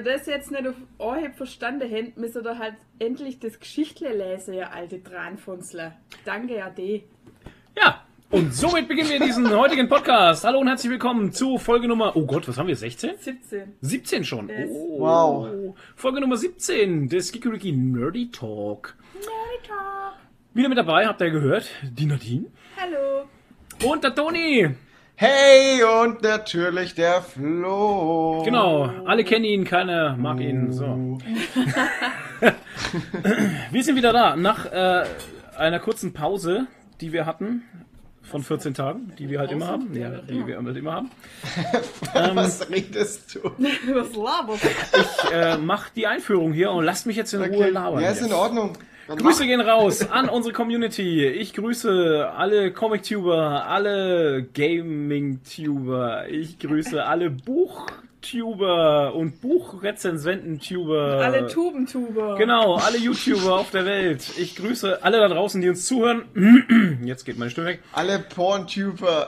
ihr das jetzt nicht auf Anhieb verstanden hättet, müsst ihr doch halt endlich das Geschichtle lesen, ihr alte Dranfunzler. Danke, Ade. Ja, und somit beginnen wir diesen heutigen Podcast. Hallo und herzlich willkommen zu Folge Nummer, oh Gott, was haben wir, 16? 17. 17 schon. Yes. Oh. Wow. Folge Nummer 17 des Kikuriki Nerdy Talk. Wieder mit dabei, habt ihr gehört, die Nadine Hallo. und der Toni. Hey, und natürlich der Flo. Genau, alle kennen ihn, keiner mag ihn. So. wir sind wieder da, nach äh, einer kurzen Pause, die wir hatten. Von 14 Tagen, die wir halt immer haben. Ja, die wir halt immer haben. Was redest du? Was laberst Ich äh, mach die Einführung hier und lasst mich jetzt in Ruhe labern. Ja, ist in jetzt. Ordnung. Grüße gehen raus an unsere Community. Ich grüße alle Comic-Tuber, alle Gaming-Tuber. Ich grüße alle Buch-Tuber und Buchrezensenten-Tuber. Alle Tubentuber. Genau, alle YouTuber auf der Welt. Ich grüße alle da draußen, die uns zuhören. Jetzt geht meine Stimme weg. Alle Porntuber.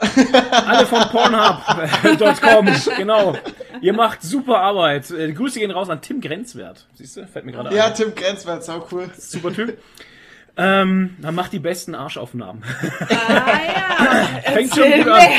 Alle von Pornhub.com. Genau. Ihr macht super Arbeit. Äh, Grüße gehen raus an Tim Grenzwert. Siehst du? Fällt mir gerade ja, ein. Tim Grenzwert, sau cool. Super Typ. Ähm, er macht die besten Arschaufnahmen. Ah ja. Fängt schon gut an.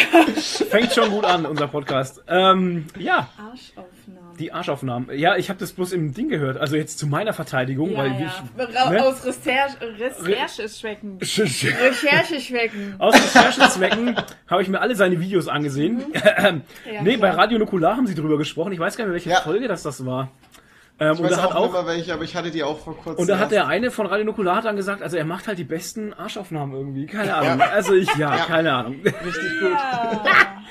Fängt schon gut an, unser Podcast. Ähm, ja, Arschaufnahmen. die Arschaufnahmen. Ja, ich habe das bloß im Ding gehört. Also jetzt zu meiner Verteidigung, ja, weil ja. ich. Ne? Aus Recherche- Rechercheschwecken. Aus Rechercheschwecken. Recherchezwecken habe ich mir alle seine Videos angesehen. Mhm. Ja, nee, bei klar. Radio Nukular haben sie drüber gesprochen. Ich weiß gar nicht welche Ja. Folge das das war. Ähm, Ich und weiß da hat auch, mehr welche, aber ich hatte die auch vor kurzem. Und da hat der eine von Radio Nukular dann gesagt, also er macht halt die besten Arschaufnahmen irgendwie. Keine Ahnung. Also ich, ja, Ja. keine Ahnung. richtig gut. Ja.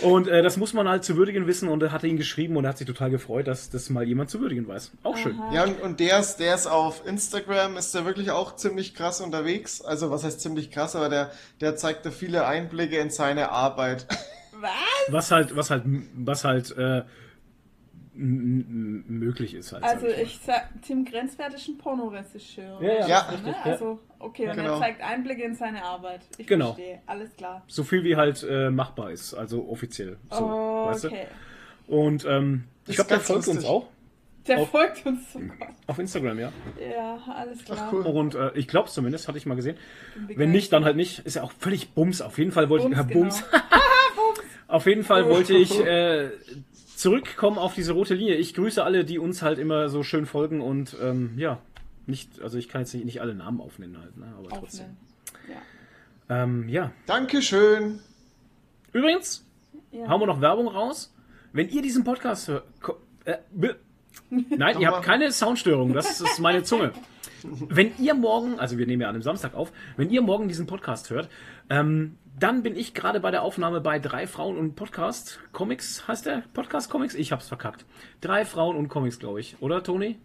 Und äh, das muss man halt zu würdigen wissen und er hatte ihn geschrieben und er hat sich total gefreut, dass das mal jemand zu würdigen weiß. Auch schön. Ja, und, und der ist, der ist auf Instagram, ist der wirklich auch ziemlich krass unterwegs. Also, was heißt ziemlich krass, aber der, der zeigt da viele Einblicke in seine Arbeit. Was? Was halt, was halt, was halt äh, möglich ist halt. Also mal. ich sag, Tim Grenzwert ist ein Pornoregisseur. Ja, ja, Ja. ist Ne? Ja. Also, okay, und Genau. er zeigt Einblicke in seine Arbeit. Ich Genau. verstehe, alles klar. So viel wie halt äh, machbar ist, also offiziell. So, weißt du? okay. Und ähm, ich glaube, der folgt uns lustig. auch Der Auf- folgt uns sogar. auf Instagram, ja. Ja, alles klar. Ach, cool. Und äh, ich glaube zumindest, hatte ich mal gesehen. Wenn nicht, dann halt nicht. Ist ja auch völlig Bums. Auf jeden Fall wollte ich. Bums, Ja, Bums. genau. Auf jeden Fall wollte ich äh, zurückkommen auf diese rote Linie. Ich grüße alle, die uns halt immer so schön folgen und ähm, ja, nicht, also ich kann jetzt nicht, nicht alle Namen aufnehmen halt, ne, aber trotzdem. Aufnehmen. Ja. Ähm, ja. Dankeschön. Übrigens, Ja. hauen wir noch Werbung raus. Wenn ihr diesen Podcast hört, äh, Nein, ihr habt keine Soundstörung, das ist meine Zunge. Wenn ihr morgen, also wir nehmen ja an einem Samstag auf, wenn ihr morgen diesen Podcast hört, ähm, dann bin ich gerade bei der Aufnahme bei Drei Frauen und Podcast Comics, heißt der Podcast Comics? Ich hab's verkackt. Drei Frauen und Comics, glaube ich, oder Toni?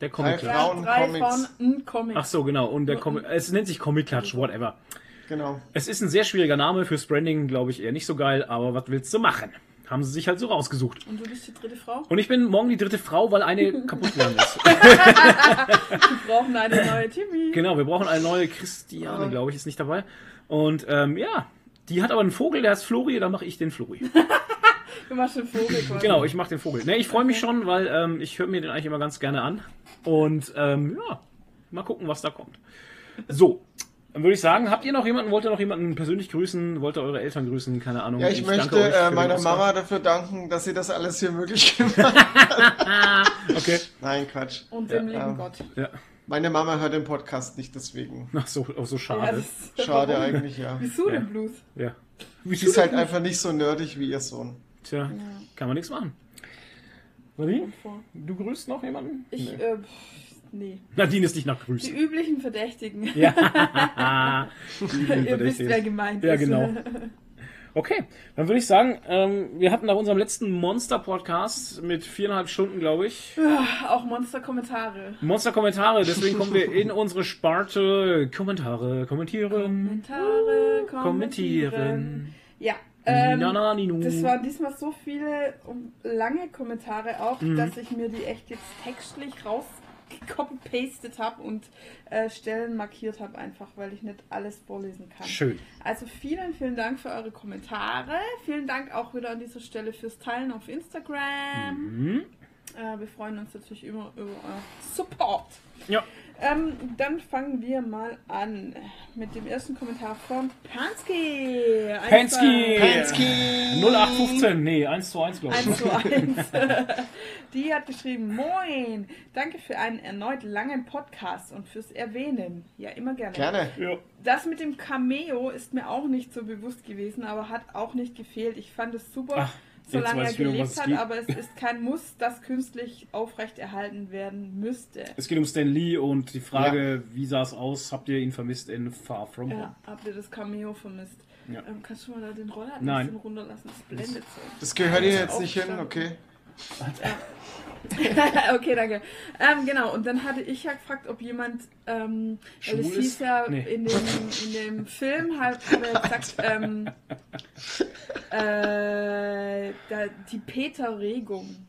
Der Comic. Drei Ja, Frauen, drei Comics. Frauen, ein Comic. Ach so, genau. Und der Comic, es nennt sich Comic Klatsch, whatever. Genau. Es ist ein sehr schwieriger Name fürs Branding, glaube ich, eher nicht so geil, aber was willst du machen? Haben sie sich halt so rausgesucht. Und du bist die dritte Frau? Und ich bin morgen die dritte Frau, weil eine kaputt gegangen ist. Wir brauchen eine neue Timmy. Genau, wir brauchen eine neue Christiane, glaube ich, ist nicht dabei. Und ähm, ja, die hat aber einen Vogel, der heißt Flori, dann mache ich den Flori. Du machst den Vogel quasi. Genau, ich mache den Vogel. Ne, ich freue mich schon, weil ähm, ich höre mir den eigentlich immer ganz gerne an. Und ähm, ja, mal gucken, was da kommt. So, dann würde ich sagen, habt ihr noch jemanden, wollt ihr noch jemanden persönlich grüßen, wollt ihr eure Eltern grüßen, keine Ahnung. Ja, ich, danke möchte äh, meiner. Mama dafür danken, dass sie das alles hier möglich gemacht hat. Okay, Nein, Quatsch. Und dem Ja, lieben ähm, Gott. ja. Meine Mama hört den Podcast nicht, deswegen. Ach so, auch so Ja, schade. das- Schade warum? eigentlich, ja. Wieso Ja. den Blues? Ja. Sie ist halt einfach nicht so nerdig wie ihr Sohn. Tja, kann man nichts machen. Nadine, du grüßt noch jemanden? Ich, Nee. äh, pff, nee. Nadine ist nicht nach Die Grüßen. üblichen Verdächtigen. Ja. Ihr wisst, wer gemeint Ja, ist. genau. Okay, dann würde ich sagen, ähm, wir hatten nach unserem letzten Monster-Podcast mit viereinhalb Stunden, glaube ich, Auch Monster-Kommentare. Monster-Kommentare. Deswegen kommen wir in unsere Sparte Kommentare, kommentieren, Kommentare, kommentieren. kommentieren. Ja. Ähm, Na, na, das waren diesmal so viele lange Kommentare auch, Mhm. dass ich mir die echt jetzt textlich rausgecopy-pastet habe und äh, Stellen markiert habe, einfach weil ich nicht alles vorlesen kann. Schön. Also vielen, vielen Dank für eure Kommentare. Vielen Dank auch wieder an dieser Stelle fürs Teilen auf Instagram. Mhm. Äh, wir freuen uns natürlich immer über euren Support. Ja. Ähm, dann fangen wir mal an mit dem ersten Kommentar von Pansky. Pansky! Pansky! 0815, nee, 1 zu 1, glaube ich. 1 zu 1. Die hat geschrieben, Moin, danke für einen erneut langen Podcast und fürs Erwähnen. Ja, immer gerne. Gerne. Ja. Das mit dem Cameo ist mir auch nicht so bewusst gewesen, aber hat auch nicht gefehlt. Ich fand es super, Ach, solange er gelebt hat, geht. aber es ist kein Muss, das künstlich aufrechterhalten werden müsste. Es geht um Stan Lee und die Frage, wie sah es aus? Habt ihr ihn vermisst in Far From Home? Ja, habt ihr das Cameo vermisst? Ja. Ähm, kannst du mal da den Roller ein bisschen runterlassen? Das blendet so. Das gehört hier jetzt nicht hin, okay? okay, danke. Ähm, genau, und dann hatte ich ja gefragt, ob jemand, ähm, weil es hieß ja Nee. in, dem, in dem Film, halt, hat er gesagt, ähm, äh, da, die Peter-Regung.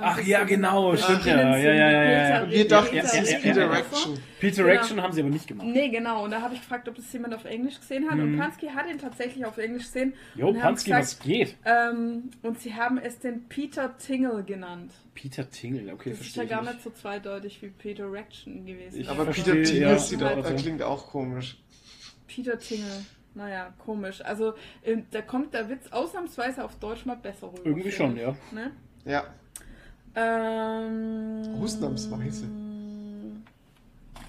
Ach ja, genau, stimmt ja. Ja, ja, ja, ja, Und wir dachten, Peter- es ist Peter Action. Peter Genau. Action haben sie aber nicht gemacht. Nee, genau. Und da habe ich gefragt, ob das jemand auf Englisch gesehen hat. Und Mhm. Pansky hat ihn tatsächlich auf Englisch gesehen. Jo, Pansky, gesagt, was geht? ähm, und sie haben es den Peter Tingle genannt. Peter Tingle, okay, Das ist verstehe ja gar ich nicht so zweideutig wie Peter Rection gewesen. Ich Aber Peter Tingle ja, sieht ja, auch, klingt auch komisch. Peter Tingle. Naja, komisch. Also, ähm, da kommt der Witz ausnahmsweise auf Deutsch mal besser rüber. Irgendwie schon, ich. ja. Ne? Ja. Ähm, Ausnahmsweise.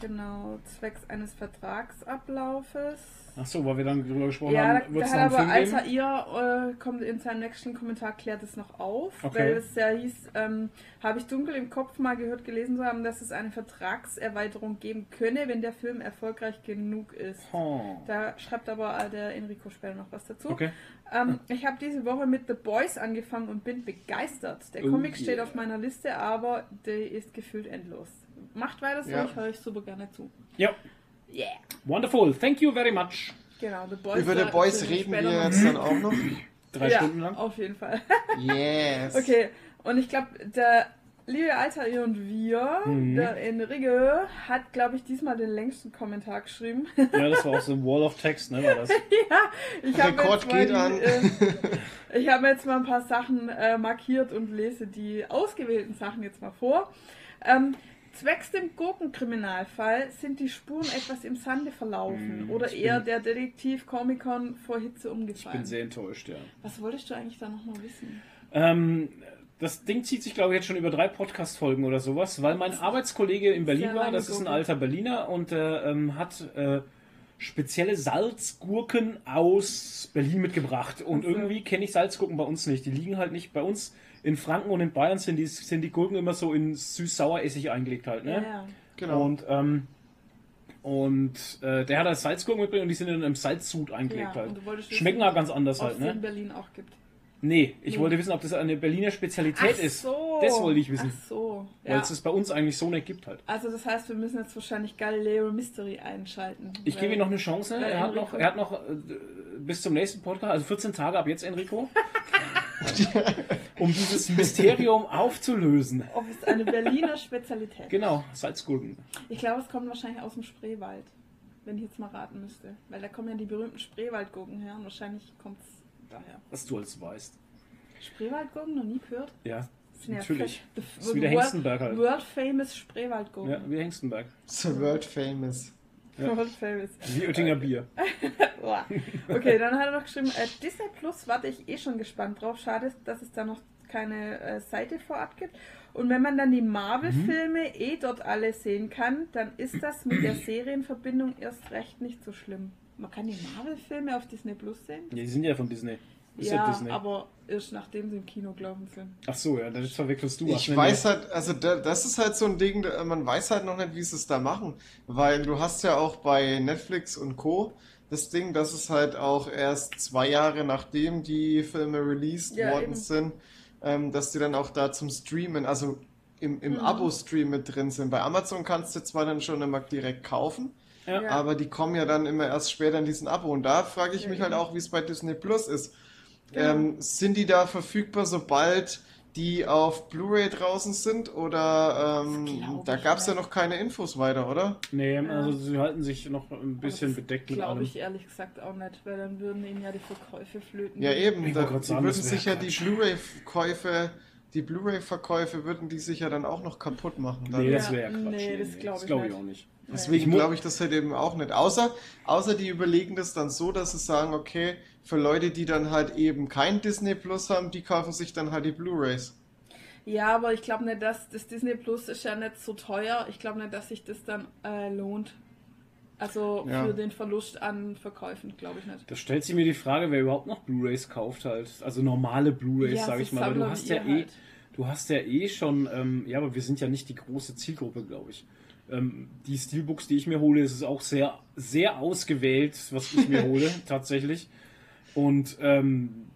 Genau, zwecks eines Vertragsablaufes. Ach so, weil wir dann drüber gesprochen Ja, haben, wird es noch einen aber Alter ihr äh, kommt in seinem nächsten Kommentar klärt es noch auf, Okay. weil es ja hieß, ähm, habe ich dunkel im Kopf mal gehört, gelesen zu haben, dass es eine Vertragserweiterung geben könne, wenn der Film erfolgreich genug ist. Oh. Da schreibt aber äh, der Enrico später noch was dazu. Okay. Ähm, ich habe diese Woche mit The Boys angefangen und bin begeistert. Der Oh Comic steht yeah. auf meiner Liste, aber der ist gefühlt endlos. Macht weiter so, Ja. ich höre euch super gerne zu. Ja, Yeah. wonderful. Thank you very much. Genau, The Boys. Über The Boys reden wir noch. jetzt dann auch noch. Drei ja, Stunden lang. Auf jeden Fall. Yes. Okay, und ich glaube, der liebe Alter und wir, Mhm. der Enrique, hat, glaube ich, diesmal den längsten Kommentar geschrieben. Ja, das war auch so ein Wall of Text, ne? War das? ja, ich habe äh, ich hab jetzt mal ein paar Sachen äh, markiert und lese die ausgewählten Sachen jetzt mal vor. Ähm, zwecks dem Gurkenkriminalfall sind die Spuren etwas im Sande verlaufen Hm, oder ich eher der Detektiv Comic-Con vor Hitze Ich umgefallen. bin sehr enttäuscht, ja. Was wolltest du eigentlich da nochmal wissen? Ähm, das Ding zieht sich, glaube ich, jetzt schon über drei Podcast-Folgen oder sowas, weil mein Arbeitskollege in Berlin war, das ist ein alter Berliner und äh, ähm, hat äh, spezielle Salzgurken aus Berlin mitgebracht. Und irgendwie kenne ich Salzgurken bei uns nicht. Die liegen halt nicht bei uns. In Franken und in Bayern sind die, sind die Gurken immer so in süß-sauer-Essig eingelegt halt, ne? Ja. Genau. Und, ähm, und äh, der hat halt Salzgurken mitgebracht und die sind in einem Salzsud eingelegt Ja, halt. und du wolltest wissen, Schmecken halt ganz anders ob halt, es in ne? Berlin auch gibt. Nee, ich Nee. wollte wissen, ob das eine Berliner Spezialität Ach ist. so. Das wollte ich wissen. Ach so. Weil Ja. es es bei uns eigentlich so nicht gibt halt. Also das heißt, wir müssen jetzt wahrscheinlich Galileo Mystery einschalten. Ich weil- gebe ihm noch eine Chance. weil Er hat noch, er hat noch äh, bis zum nächsten Podcast, also 14 Tage ab jetzt, Enrico, um dieses Mysterium aufzulösen. Ob es eine Berliner Spezialität Genau, Salzgurken. Ich glaube, es kommt wahrscheinlich aus dem Spreewald. Wenn ich jetzt mal raten müsste. Weil da kommen ja die berühmten Spreewaldgurken her und wahrscheinlich kommt es daher. Was du alles weißt. Spreewaldgurken noch nie gehört? Ja, natürlich. Das ist wie der Hengstenberg halt. World famous Spreewaldgurken. Ja, wie Hengstenberg. So world famous. Ja. Famous. Wie Oettinger Bier. Okay, dann hat er noch geschrieben, äh, Disney Plus warte ich eh schon gespannt drauf. Schade, dass es da noch keine äh, Seite vorab gibt. Und wenn man dann die Marvel-Filme eh dort alle sehen kann, dann ist das mit der Serienverbindung erst recht nicht so schlimm. Man kann die Marvel-Filme auf Disney Plus sehen? Ja, die sind ja von Disney. Ist ja, ja, Disney. aber erst nachdem sie im Kino glauben sind. Ach so, ja, das verwechselst du. was, Ich weiß halt, also da, das ist halt so ein Ding, da- man weiß halt noch nicht, wie sie es da machen. Weil du hast ja auch bei Netflix und Co. das Ding, dass es halt auch erst zwei Jahre nachdem die Filme released Ja, worden eben. sind, ähm, dass die dann auch da zum Streamen, also im, im Mhm. Abo-Stream mit drin sind. Bei Amazon kannst du zwar dann schon immer direkt kaufen, Ja. Aber die kommen ja dann immer erst später in diesen Abo. Und da frage ich Ja, mich halt auch, wie es bei Disney Plus ist. Genau. Ähm, sind die da verfügbar, sobald die auf Blu-ray draußen sind? Oder ähm, da ich gab es ja noch keine Infos weiter, oder? Nee, Ja. also sie halten sich noch ein bisschen bedeckt mit Glaube ich ehrlich gesagt auch nicht, weil dann würden ihnen ja die Verkäufe flöten. Ja, eben. Ich Da, die sagen, würden sich ja die. Blu-ray-Käufe die Blu-ray-Verkäufe würden die sich ja dann auch noch kaputt machen. Dann. Nee, das wäre ja Quatsch. nee, das glaub ich glaub nicht. auch nicht. Deswegen Ich glaube ich das halt eben auch nicht. Außer, außer die überlegen das dann so, dass sie sagen, okay, für Leute, die dann halt eben kein Disney Plus haben, die kaufen sich dann halt die Blu-rays. Ja, aber ich glaube nicht, dass das Disney Plus ist ja nicht so teuer. Ich glaube nicht, dass sich das dann äh, lohnt. Also Ja. für den Verlust an Verkäufen, glaube ich nicht. Da stellt sich mir die Frage, wer überhaupt noch Blu-rays kauft halt. Also normale Blu-rays, Ja, sag so ich mal. Weil du hast ja eh, halt. du hast ja eh schon, ähm, ja, aber wir sind ja nicht die große Zielgruppe, glaube ich. Ähm, die Steelbooks, die ich mir hole, ist es auch sehr, sehr ausgewählt, was ich mir hole, tatsächlich. Und ähm,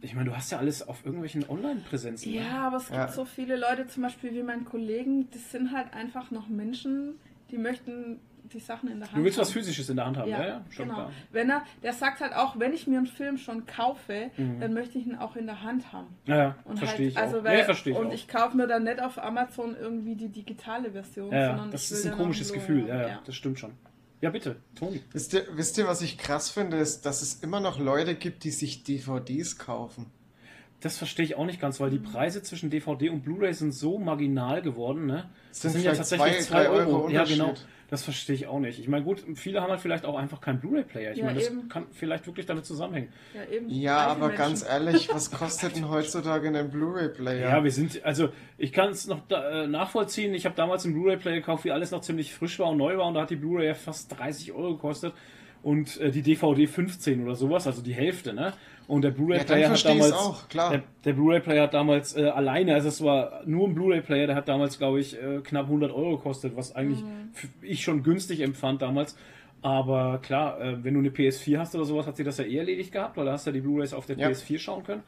ich meine, du hast ja alles auf irgendwelchen Online-Präsenzen. ne? Ja, aber es gibt Ja. so viele Leute, zum Beispiel wie mein Kollegen, das sind halt einfach noch Menschen, die möchten die Sachen in der Hand Du willst haben. was Physisches in der Hand haben, ja, ja, schon genau. klar. Wenn er, der sagt halt auch, wenn ich mir einen Film schon kaufe, Mhm. dann möchte ich ihn auch in der Hand haben. Ja, ja, Und verstehe halt, ich also auch. Weil, ja, verstehe ich und auch. ich kaufe mir dann nicht auf Amazon irgendwie die digitale Version, ja, sondern das ich ist ein komisches Gefühl, haben. ja, ja, das stimmt schon. Ja, bitte, Toni. Wisst ihr, wisst ihr, was ich krass finde, ist, dass es immer noch Leute gibt, die sich DVDs kaufen. Das verstehe ich auch nicht ganz, weil die Mhm. Preise zwischen DVD und Blu-ray sind so marginal geworden, ne? Das Sind sind ja tatsächlich zwei, 2 drei Euro. Euro Ja, genau. Das verstehe ich auch nicht. Ich meine, gut, viele haben halt vielleicht auch einfach keinen Blu-ray-Player. Ich Ja, meine, das eben. kann vielleicht wirklich damit zusammenhängen. Ja, eben. Ja, Reiche aber Menschen. ganz ehrlich, was kostet denn heutzutage ein Blu-ray-Player? Ja, wir sind, also ich kann es noch da, äh, nachvollziehen. Ich habe damals einen Blu-ray-Player gekauft, wie alles noch ziemlich frisch war und neu war und da hat die Blu-ray ja fast 30 Euro gekostet und äh, die DVD 15 oder sowas, also die Hälfte, ne? Und der Ja, Blu-ray-Player dann hat damals auch, klar. Der, der Blu-ray-Player hat damals äh, alleine, also es war nur ein Blu-ray-Player, der hat damals, glaube ich, äh, knapp 100 Euro gekostet, was eigentlich f- ich schon günstig empfand damals. Aber klar, äh, wenn du eine PS4 hast oder sowas, hat sie das ja eh erledigt gehabt, weil da hast du ja die Blu-rays auf der Ja. PS4 schauen können.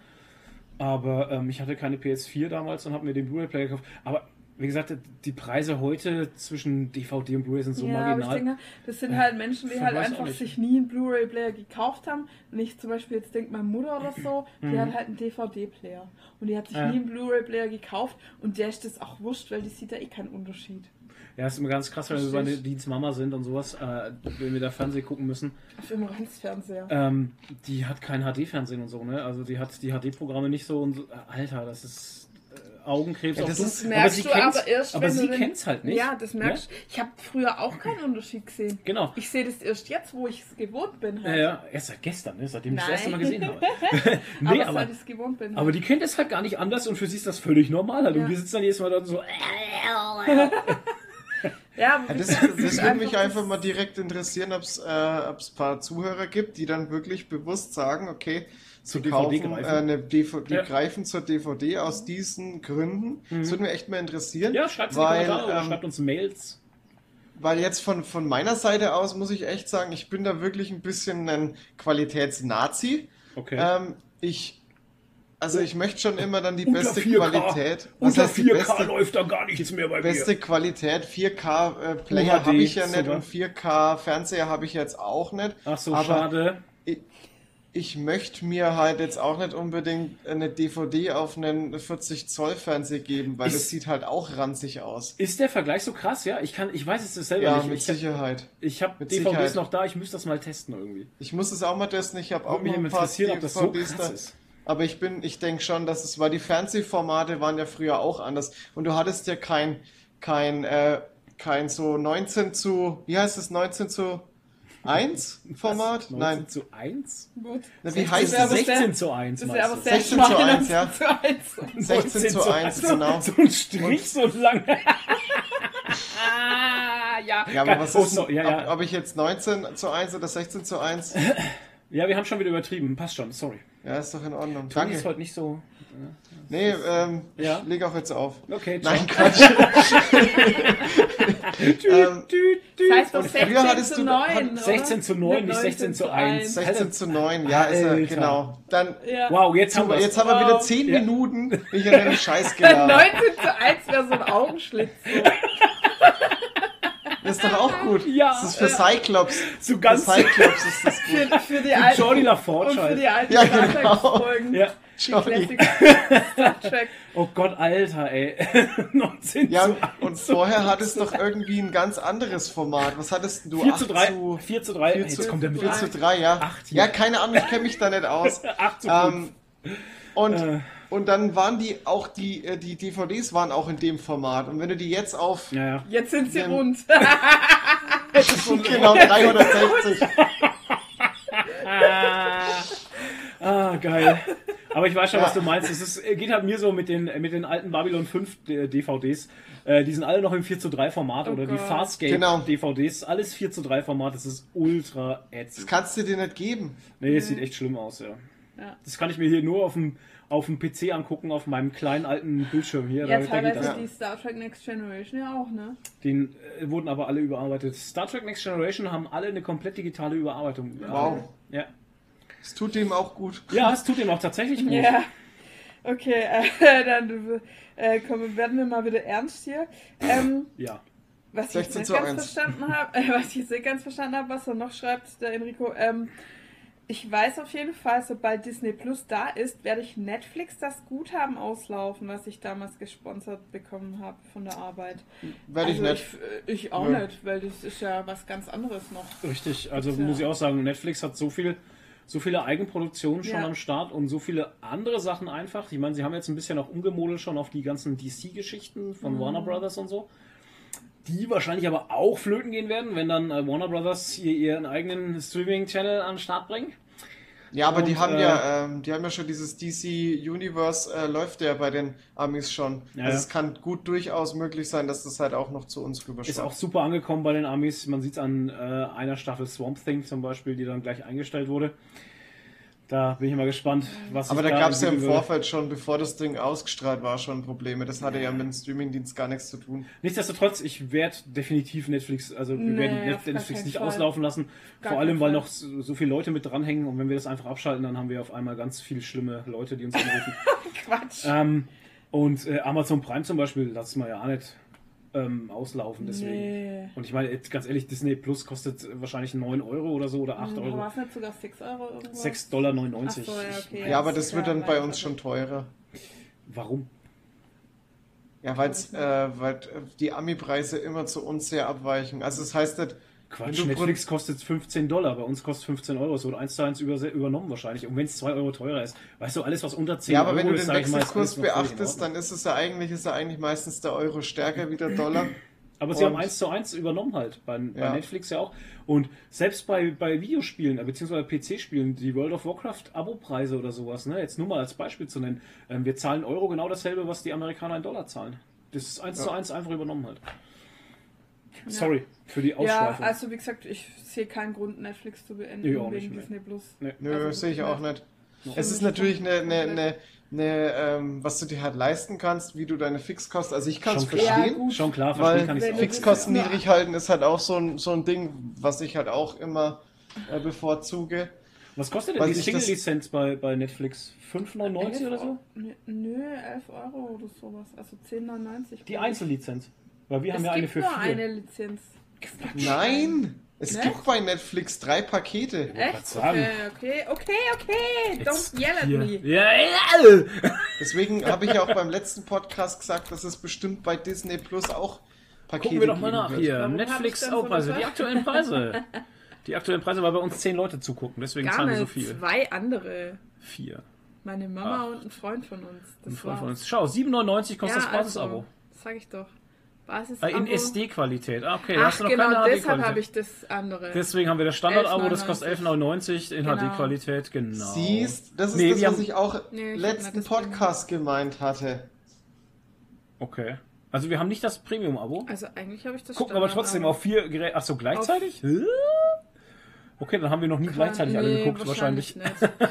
Aber ähm, ich hatte keine PS4 damals und habe mir den Blu-ray-Player gekauft. Aber wie gesagt, die Preise heute zwischen DVD und Blu-ray sind so ja, marginal. denke, das sind halt Menschen, die halt einfach nicht. sich nie einen Blu-ray-Player gekauft haben. Wenn ich zum Beispiel jetzt denke, meine Mutter oder so, die hat halt einen DVD-Player. Und die hat sich Mhm. Ja. nie einen Blu-ray-Player gekauft und der ist das auch wurscht, weil die sieht da eh keinen Unterschied. Ja, ist immer ganz krass, wenn wir bei ich. Dienstmama sind und sowas, äh, wenn wir da Fernsehen gucken müssen. Auf dem Ranzfernseher. Ähm, die hat kein HD-Fernsehen und so, ne? Also die hat die HD-Programme nicht so und so. Alter, das ist Augenkrebs Ja, das aber merkst sie du aber erst, aber wenn sie du den- kennt's halt nicht. Ja, das merkst du. Ich habe früher auch keinen Unterschied gesehen. Genau. Ich sehe das erst jetzt, wo ich es gewohnt bin. Ja, Halt. ja, erst seit gestern, ne? seitdem ich das Nein. erste Mal gesehen habe. nee, aber, aber, seit ich es gewohnt bin. aber die kennt es halt gar nicht anders und für sie ist das völlig normal. Halt. Ja. Und wir sitzen dann jedes Mal dort und so, ja, aber Ja, das, das ist würde mich das- einfach mal direkt interessieren, ob es äh, ob's ein paar Zuhörer gibt, die dann wirklich bewusst sagen, okay, Zur sie DVD kaufen äh, greifen. eine DVD, Ja. greifen zur DVD aus diesen Gründen. Das würde mich echt mal interessieren. ja, schreibt es in weil, Kommentare oder ähm, schreibt uns Mails. Weil jetzt von, von meiner Seite aus muss ich echt sagen, ich bin da wirklich ein bisschen ein Qualitätsnazi. Okay. Ähm, ich, also ich möchte schon immer dann die Unter beste 4K. Qualität. Was Unter heißt die 4K beste, läuft da gar nichts mehr bei beste Qualität? 4K äh, Player habe ich ja nicht sogar. und 4K Fernseher habe ich jetzt auch nicht. mir. Ach so, aber schade. Ich, ich möchte mir halt jetzt auch nicht unbedingt eine DVD auf einen 40 Zoll Fernseher geben, weil Ist- das sieht halt auch ranzig aus. Ist der Vergleich so krass, ja? Ich kann, ich weiß es selber Ja, nicht. mit ich Sicherheit. ich habe DVDs Sicherheit. noch da, ich müsste das mal testen irgendwie. Ich muss es auch mal testen. Ich habe auch mal ein paar interessieren, ob das so DVDs krass da. ist. Aber ich bin, ich denke schon, dass es war, die Fernsehformate waren ja früher auch anders. Und du hattest ja kein, kein, äh, kein so 19 zu, wie heißt es, 19 zu 1 Format? 19 Nein. zu 1? Gut. Na, wie Das heißt sehr- 16 zu 1 Das wäre aber meinst du? sehr 16 zu schmal, 1, ja. 19 zu 1. 16 zu 1, genau. So ein Strich so lang. ja, Ja, aber was oh, ist, so, ja, ja. Ob, ob ich jetzt 19 zu 1 oder 16 zu 1? Ja, wir haben schon wieder übertrieben. Passt schon, sorry. Ja, ist doch in Ordnung. Toni Danke. ist heute nicht so. Nee, ähm, Ja. ich lege auch jetzt auf. Okay, ciao. Nein, Quatsch. ähm, Das heißt doch Und 16 früher hattest zu du- 9, hat- oder? 16 zu 9, nicht 16 zu 1. 16 zu 9, ja, ist er, genau. Dann, Ja. Wow, jetzt haben super, wir jetzt haben wir wieder Wow. 10 Ja. Minuten, bin ich an den Scheiß gelabert. 19 zu 1 wäre so ein Augenschlitz. So. Das ist doch auch gut. Ja, Das ist für. Cyclops. So ganz Für Cyclops ist das gut. Für, für die alten, Jordi LaForge und für halt. die alten Ja, Star genau. Trek-Folgen. Ja. Die Jordi. Classic Star Trek. Oh Gott, Alter, ey. 19 Ja, zu und 1. vorher hattest du doch irgendwie ein ganz anderes Format. Was hattest denn du? 4 zu 8 3. zu 4 zu 3. 4 Jetzt zu, kommt der mit 4 zu 3, ja. Acht hier. ja, keine Ahnung, ich kenne mich da nicht aus. 8 zu 5. ähm, und Äh, Und dann waren die auch die, äh, die DVDs waren auch in dem Format. Und wenn du die jetzt auf Ja, ja. Jetzt sind sie rund. genau 360. Ah, geil. Aber ich weiß schon, Ja. was du meinst. Es ist, geht halt mir so mit den, mit den alten Babylon 5 D- DVDs. Äh, die sind alle noch im 4 zu 3 Format Oh oder die Gott. Farscape Genau. DVDs. Alles 4 zu 3 Format. Das ist ultra Das ätzend. kannst du dir nicht geben. Nee, das sieht echt schlimm aus, ja. Ja. Das kann ich mir hier nur auf dem, auf dem PC angucken, auf meinem kleinen alten Bildschirm hier. Ja, da, da geht teilweise das. die Star Trek Next Generation ja auch, ne? Den äh, wurden aber alle überarbeitet. Star Trek Next Generation haben alle eine komplett digitale Überarbeitung. Wow. Ja. Es tut dem auch gut. Ja, es tut ihm auch tatsächlich gut. Ja. Okay, äh, dann äh, kommen, werden wir mal wieder ernst hier. Ähm, Ja. was ich 16 nicht ganz 1. verstanden habe, äh, was ich jetzt nicht ganz verstanden habe, was er noch schreibt, der Enrico, ähm, ich weiß auf jeden Fall, sobald Disney Plus da ist, werde ich Netflix das Guthaben auslaufen, was ich damals gesponsert bekommen habe von der Arbeit. Werde ich also nicht. Ich, ich auch Nö. nicht, weil das ist ja was ganz anderes noch. Richtig, also Ja. muss ich auch sagen, Netflix hat so viel, so viele Eigenproduktionen schon Ja. am Start und so viele andere Sachen einfach. Ich meine, sie haben jetzt ein bisschen auch umgemodelt schon auf die ganzen DC-Geschichten von Mhm. Warner Brothers und so. Die wahrscheinlich aber auch flöten gehen werden, wenn dann äh, Warner Brothers hier ihren eigenen Streaming-Channel an den Start bringen. Ja, aber die Und, haben äh, ja, ähm, die haben ja schon dieses DC Universe äh, läuft ja bei den Amis schon. Ja, also es kann gut durchaus möglich sein, dass das halt auch noch zu uns Ist rüberschwappt. auch super angekommen bei den Amis. Man sieht es an äh, einer Staffel Swamp Thing zum Beispiel, die dann gleich eingestellt wurde. Da bin ich mal gespannt, was Aber sich da gab es ja im. Vorfeld schon, bevor das Ding ausgestrahlt war, schon Probleme. Das hatte ja mit dem Streamingdienst gar nichts zu tun. Nichtsdestotrotz, ich werde definitiv Netflix, also wir Nee, werden Netflix nicht Fall. auslaufen lassen. Gar Vor allem, weil noch so, so viele Leute mit dranhängen und wenn wir das einfach abschalten, dann haben wir auf einmal ganz viele schlimme Leute, die uns anrufen. Quatsch. ähm, und äh, Amazon Prime zum Beispiel, lassen wir ja auch nicht ähm, auslaufen, deswegen. Nee. Und ich meine, jetzt ganz ehrlich, Disney Plus kostet wahrscheinlich 9 Euro oder so oder 8 War Euro. es nicht sogar 6 Euro irgendwas? 6,99 Dollar. So, ja, okay. Ja, aber das wird dann bei uns schon teurer. Warum? Ja, weil's, äh, weil äh, die Ami-Preise immer zu uns sehr abweichen. Also das heißt nicht, Quatsch, Netflix kostet 15 Dollar, bei uns kostet 15 Euro. Es wird 1 zu 1 über, übernommen wahrscheinlich. Und wenn es 2 Euro teurer ist, weißt du, alles was unter 10 ja, aber Euro wenn du ist, den ist Wechselkurs beachtest, dann ist es ja eigentlich, ist ja eigentlich meistens der Euro stärker wie der Dollar. Aber sie haben Und- 1 zu 1 übernommen halt, bei, bei Ja. Netflix ja auch. Und selbst bei, bei Videospielen, äh, beziehungsweise PC-Spielen, die World of Warcraft Abo-Preise oder sowas, ne, jetzt nur mal als Beispiel zu nennen, ähm, wir zahlen Euro genau dasselbe, was die Amerikaner in Dollar zahlen. Das ist 1 Ja. zu 1 einfach übernommen halt. Sorry für die Ja, Ausschweifung. also wie gesagt, ich sehe keinen Grund, Netflix zu beenden Nee, auch wegen nicht, nee. Disney Plus. Nee. Nö, Also, sehe ich auch ja. nicht. Es ist natürlich eine, eine, eine, eine ähm, was du dir halt leisten kannst, wie du deine Fixkosten, also ich kann es Schon klar. verstehen, Ja. Schon klar, weil verstehen kann ich du Fixkosten das- niedrig halten ist halt auch so ein, so ein Ding, was ich halt auch immer äh, bevorzuge. Was kostet denn Weil die Single-Lizenz bei, bei Netflix? 5,99 oder so? Nö, Nö, 11 Euro oder sowas. Also 10,99. Die Einzellizenz. Weil wir haben es ja eine gibt für nur vier. eine Lizenz. Nein! Es Ne? gibt bei Netflix drei Pakete. Echt? Okay, okay, okay, okay. Don't yell at me. Ja, ja. Deswegen habe ich ja auch beim letzten Podcast gesagt, dass es bestimmt bei Disney Plus auch Pakete Gucken wir doch mal nach wird. hier. Warum Netflix ich denn so Au-Preise, die aktuellen Preise. Die aktuellen Preise, weil bei uns zehn Leute zugucken, deswegen Gar zahlen wir so viel. Zwei andere. Vier. Meine Mama und ein Freund von uns. Das Ein Freund von war's. uns. Schau, 7,99 kostet das Basisabo. Also, sag ich doch. Basis Äh, in SD-Qualität. Ah, okay, Ach, hast du noch genau, keine deshalb habe ich das andere. Deswegen haben wir das Standard-Abo, das 11,99. kostet 11,99 in Genau. HD-Qualität, genau. Siehst, das ist Nee, das, was haben- ich auch Nee, ich letzten Podcast gemeint hatte. Okay. Also wir haben nicht das Premium-Abo. also eigentlich habe ich das Gucken aber trotzdem auf vier Geräte. Achso, gleichzeitig? Hä? Okay, dann haben wir noch nie gleichzeitig alle Nee, geguckt, wahrscheinlich. nicht.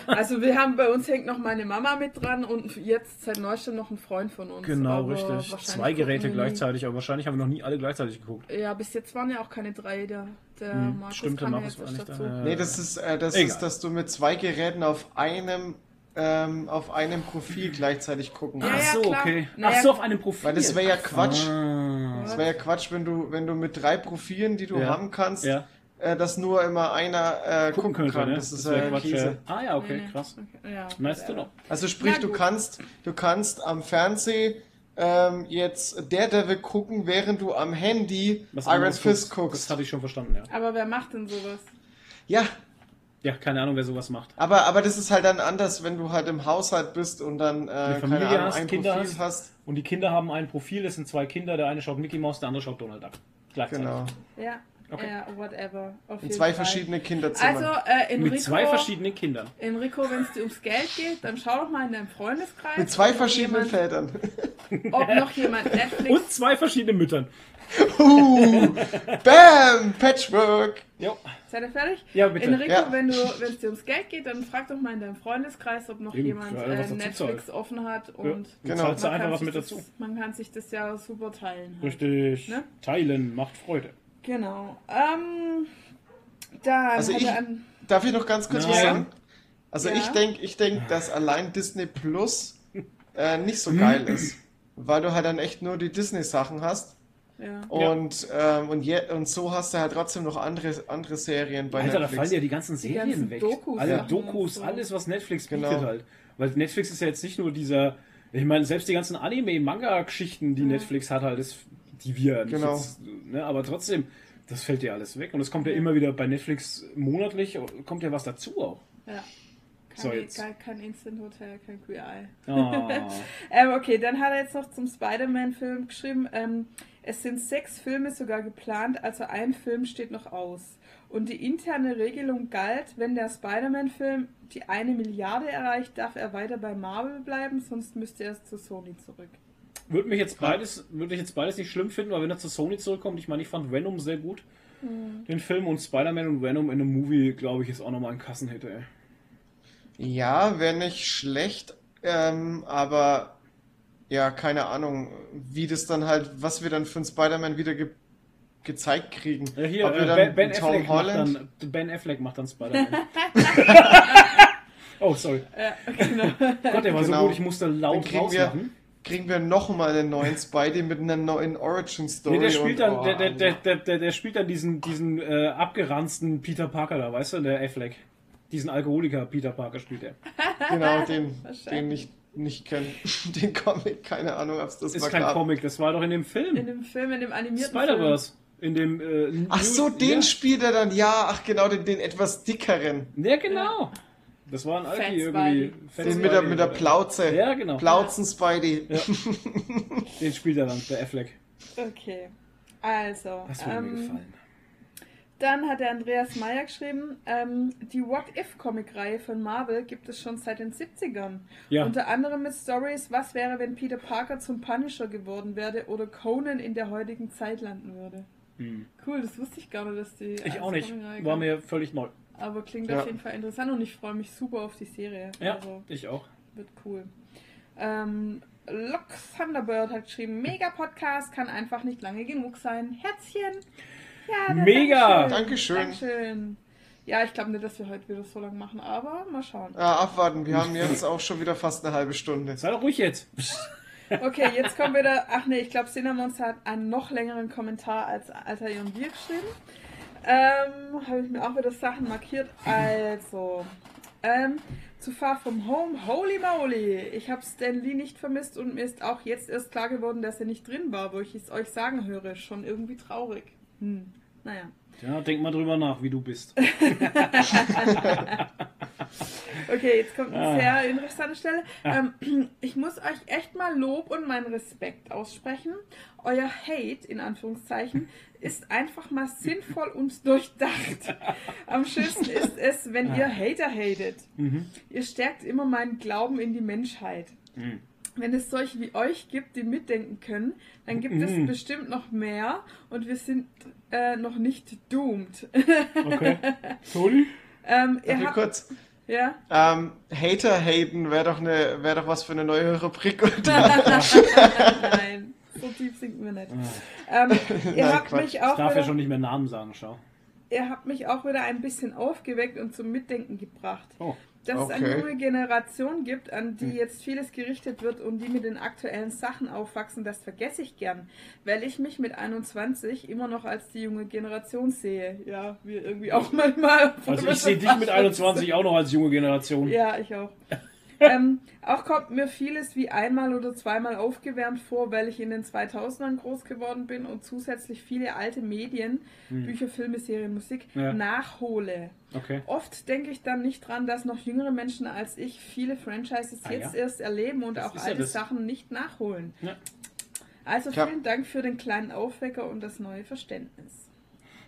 Also wir haben bei uns hängt noch meine Mama mit dran und jetzt seit neuestem noch ein Freund von uns. Genau, Aber richtig. wahrscheinlich Zwei Geräte gleichzeitig, aber wahrscheinlich haben wir noch nie alle gleichzeitig geguckt. Ja, bis jetzt waren ja auch keine drei. Der, der Hm, Markus stimmt, der Markus jetzt war nicht dazu. da. Nee, das ist, äh, das Egal. ist, dass du mit zwei Geräten auf einem ähm, auf einem Profil gleichzeitig gucken Ach ja, so, okay. Naja, Ach so, auf einem Profil. Weil das wäre ja Quatsch. Ah. Das wäre ja Quatsch, wenn du, wenn du mit drei Profilen, die du Ja. haben kannst, Ja, äh, dass nur immer einer äh, gucken könnte, kann. ne? Das ist äh, Quatsch, Käse. Ah ja, okay, krass. Okay, Ja, Nice to know. Also sprich, Na du kannst, du kannst am Fernseh ähm, jetzt Daredevil gucken, während du am Handy Was Iron Fist Das guckst. hatte ich schon verstanden, ja. Aber wer macht denn sowas? Ja, Ja, keine Ahnung, wer sowas macht. Aber, aber das ist halt dann anders, wenn du halt im Haushalt bist und dann äh, Eine keine Familie Ahnung, hast, ein Kinder Profil hast. hast. Und die Kinder haben ein Profil, das sind zwei Kinder, der eine schaut Mickey Mouse, der andere schaut Donald Duck. Gleichzeitig. Genau. Ja, Okay. ja whatever. Auf In jeden zwei Fall. verschiedene Kinderzimmer. Also, äh, Enrico, Mit zwei verschiedenen Kindern. Enrico, wenn es dir ums Geld geht, dann schau doch mal in deinem Freundeskreis. Mit zwei verschiedenen jemand, Vätern. Ob noch jemand Netflix. Und zwei verschiedenen Müttern. Uh, bam! Patchwork! Jo. Seid ihr fertig? Ja, bitte. Enrico, Ja. wenn du, wenn es dir ums Geld geht, dann frag doch mal in deinem Freundeskreis, ob noch Eben, jemand äh, Netflix zahlt. offen hat Ja. und Du Genau. zahlst man einfach kann was sich mit das, dazu. Man kann sich das ja super teilen. Halt. Richtig. Ne? Teilen macht Freude. Genau. Ähm, dann Also ich- Darf ich noch ganz kurz was Nein. sagen? Also Ja. ich denke, ich denk, dass allein Disney Plus äh, nicht so geil ist. Weil du halt dann echt nur die Disney-Sachen hast. ja. Und, ähm, und, je, und so hast du halt trotzdem noch andere, andere Serien bei Alter, da Netflix. fallen ja die ganzen Die Serien ganzen weg. Dokus, Alle ja. Dokus, alles, was Netflix bietet Genau. halt. Weil Netflix ist ja jetzt nicht nur dieser, ich meine, selbst die ganzen Anime-Manga-Geschichten, die Netflix hat, halt, ist, die wir nicht Genau. jetzt, ne, aber trotzdem, das fällt ja alles weg. Und es kommt ja immer wieder bei Netflix monatlich, kommt ja was dazu auch. ja. So, Kein, jetzt. kein, kein Instant Hotel, kein Queer Eye. Ah. Ähm, okay, dann hat er jetzt noch zum Spider-Man-Film geschrieben, ähm, es sind sechs Filme sogar geplant, also ein Film steht noch aus. Und die interne Regelung galt, wenn der Spider-Man-Film die eine Milliarde erreicht, darf er weiter bei Marvel bleiben, sonst müsste er zu Sony zurück. Würde mich jetzt beides, würde ich jetzt beides nicht schlimm finden, weil wenn er zu Sony zurückkommt, ich meine, ich fand Venom sehr gut, Hm. den Film und Spider-Man und Venom in einem Movie, glaube ich, ist auch nochmal ein Kassenhit, ey. Ja, wäre nicht schlecht, ähm, aber ja, keine Ahnung, wie das dann halt, was wir dann für einen Spider-Man wieder ge gezeigt kriegen. Ja, hier, Ob wir äh, dann ben, ben, Tom Affleck macht Holland- dann, ben Affleck macht dann Spider-Man. oh, sorry. Ja, genau. Gott, der war so Genau. gut, ich musste laut rauslachen. Kriegen wir nochmal einen neuen Spidey mit einer neuen Origin-Story. Nee, der spielt und, dann, oh, der, der, der, der, der, der spielt dann diesen, diesen äh, abgeranzten Peter Parker da, weißt du, der Affleck. Diesen Alkoholiker Peter Parker spielt er. Genau, den, den nicht, nicht kennen. Den Comic, keine Ahnung, ob es das Ist kein gab. Comic, das war doch in dem In Film. dem Film, in dem animierten Film. Spider-Verse. In dem. Äh, Ach so, den ja. spielt er dann, ja, ach genau, den, den etwas dickeren. Ja, genau. Das war ein Alki irgendwie. Spidey. Den mit der, Spidey mit der Plauze. Ja, genau. Plauzen-Spidey. Ja. Den spielt er dann, der Affleck. Okay. Also, Das würde mir ähm, gefallen. Dann hat der Andreas Meyer geschrieben, ähm, die What-If-Comic-Reihe von Marvel gibt es schon seit den 70ern. Ja. Unter anderem mit Stories, was wäre, wenn Peter Parker zum Punisher geworden wäre oder Conan in der heutigen Zeit landen würde. Hm. Cool, das wusste ich gar nicht, dass die. Ich auch nicht. War mir völlig neu. Aber klingt Ja. auf jeden Fall interessant und ich freue mich super auf die Serie. Ja, Also ich auch. wird cool. Ähm, Lock Thunderbird hat geschrieben, mega Podcast, kann einfach nicht lange genug sein. Herzchen. Ja, Mega. Dankeschön. Dankeschön. Ja, ich glaube nicht, dass wir heute wieder so lang machen, aber mal schauen. Ah, abwarten, wir haben jetzt auch schon wieder fast eine halbe Stunde. Sei doch ruhig jetzt. Okay, jetzt kommen wieder. Ach nee, ich glaube, Cinnamons hat einen noch längeren Kommentar als Altair und wir geschrieben. Ähm, habe ich mir auch wieder Sachen markiert. Also, ähm, zu Far From Home, holy moly! Ich habe Stan Lee nicht vermisst und mir ist auch jetzt erst klar geworden, dass er nicht drin war, wo ich es euch sagen höre. Schon irgendwie traurig. Hm, naja. Ja, denk mal drüber nach, wie du bist. Okay, jetzt kommt eine Ah. sehr interessante Stelle. Ähm, ich muss euch echt mal Lob und meinen Respekt aussprechen. Euer Hate, in Anführungszeichen, ist einfach mal sinnvoll und durchdacht. Am schönsten ist es, wenn ihr Hater hatet. Mhm. Ihr stärkt immer meinen Glauben in die Menschheit. Mhm. Wenn es solche wie euch gibt, die mitdenken können, dann gibt es Mhm. bestimmt noch mehr und wir sind äh, noch nicht doomed. Okay. Toni? ähm, ihr Darf ich habt, kurz? ja? Ähm, Hater haten wäre doch, eine, wär doch was für eine neue Rubrik. Oder? Nein, so tief sinken wir nicht. Ähm, ihr Nein, habt Quatsch. mich Ich auch darf ja wieder, schon nicht mehr Namen sagen, schau. ihr habt mich auch wieder ein bisschen aufgeweckt und zum Mitdenken gebracht. Oh. Dass es eine Okay. junge Generation gibt, an die jetzt vieles gerichtet wird und die mit den aktuellen Sachen aufwachsen, das vergesse ich gern, weil ich mich mit 21 immer noch als die junge Generation sehe. Ja, wir irgendwie auch manchmal. Also ich sehe dich mit 21 auch noch als junge Generation. Ja, ich auch. ähm, auch kommt mir vieles wie einmal oder zweimal aufgewärmt vor, weil ich in den 2000ern groß geworden bin und zusätzlich viele alte Medien, Bücher, Filme, Serien, Musik Hm. Ja. nachhole. Okay. Oft denke ich dann nicht dran, dass noch jüngere Menschen als ich viele Franchises Ah, jetzt ja. erst erleben und Das auch ja alte das. Sachen nicht nachholen. Ja. Also Ja. vielen Dank für den kleinen Aufwecker und das neue Verständnis.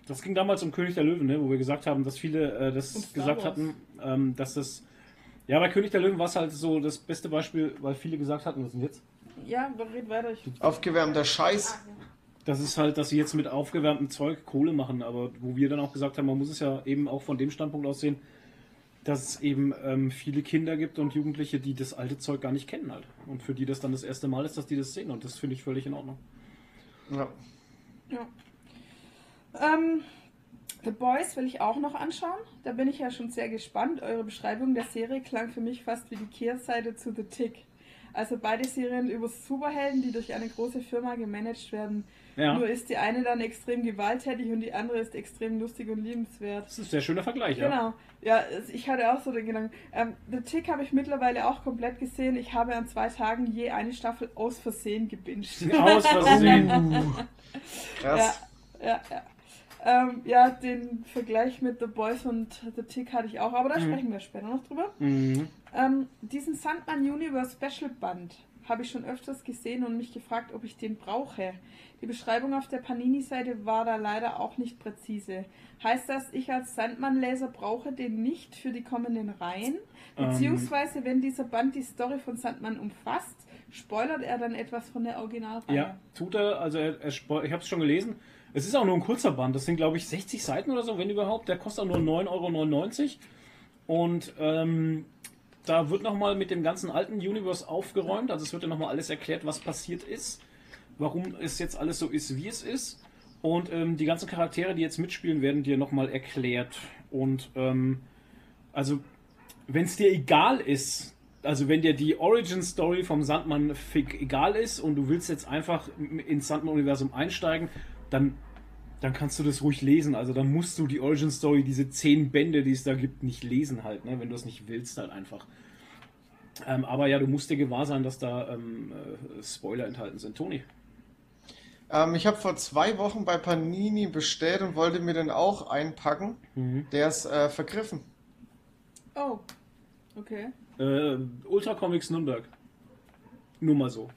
Das ging damals um König der Löwen, ne, wo wir gesagt haben, dass viele äh, das gesagt Wars. hatten, ähm, dass das. Ja, bei König der Löwen war es halt so das beste Beispiel, weil viele gesagt hatten, was ist denn jetzt? Ja, red weiter. Ich Aufgewärmter Scheiß. Das ist halt, dass sie jetzt mit aufgewärmtem Zeug Kohle machen, aber wo wir dann auch gesagt haben, man muss es ja eben auch von dem Standpunkt aus sehen, dass es eben ähm, viele Kinder gibt und Jugendliche, die das alte Zeug gar nicht kennen halt. Und für die das dann das erste Mal ist, dass die das sehen und das finde ich völlig in Ordnung. Ja. Ja. Ähm, The Boys will ich auch noch anschauen. Da bin ich ja schon sehr gespannt. Eure Beschreibung der Serie klang für mich fast wie die Kehrseite zu The Tick. Also beide Serien über Superhelden, die durch eine große Firma gemanagt werden. Ja, Nur ist die eine dann extrem gewalttätig und die andere ist extrem lustig und liebenswert. das ist ein sehr schöner Vergleich, ja. Genau. Ja, ich hatte auch so den Gedanken. Ähm, The Tick habe ich mittlerweile auch komplett gesehen. Ich habe an zwei Tagen je eine Staffel aus Versehen gebinged. Aus Versehen. Krass. Ja, ja, ja. Ähm, ja, den Vergleich mit The Boys und The Tick hatte ich auch, aber da Mhm. sprechen wir später noch drüber. Mhm. Ähm, diesen Sandman Universe Special Band habe ich schon öfters gesehen und mich gefragt, ob ich den brauche. Die Beschreibung auf der Panini-Seite war da leider auch nicht präzise. Heißt das, ich als Sandman-Leser brauche den nicht für die kommenden Reihen? Ähm. Beziehungsweise, wenn dieser Band die Story von Sandman umfasst, spoilert er dann etwas von der Originalreihe? Ja, tut er. Also er, er, ich habe es schon gelesen. Es ist auch nur ein kurzer Band. Das sind, glaube ich, 60 Seiten oder so, wenn überhaupt. Der kostet auch nur 9,99 Euro. Und ähm, da wird nochmal mit dem ganzen alten Universe aufgeräumt. Also es wird ja nochmal alles erklärt, was passiert ist. Warum es jetzt alles so ist, wie es ist. Und ähm, die ganzen Charaktere, die jetzt mitspielen, werden dir nochmal erklärt. Und ähm, also, wenn es dir egal ist, also wenn dir die Origin Story vom Sandmann fick egal ist und du willst jetzt einfach ins Sandmann-Universum einsteigen, dann, dann kannst du das ruhig lesen. Also dann musst du die Origin Story, diese zehn Bände, die es da gibt, nicht lesen halt, ne? wenn du es nicht willst halt einfach. Ähm, aber ja, du musst dir gewahr sein, dass da ähm, äh, Spoiler enthalten sind. Toni. Ähm, ich habe vor zwei Wochen bei Panini bestellt und wollte mir den auch einpacken. Mhm. Der ist äh, vergriffen. Oh, okay. Äh, Ultra Comics Nürnberg. Nur mal so.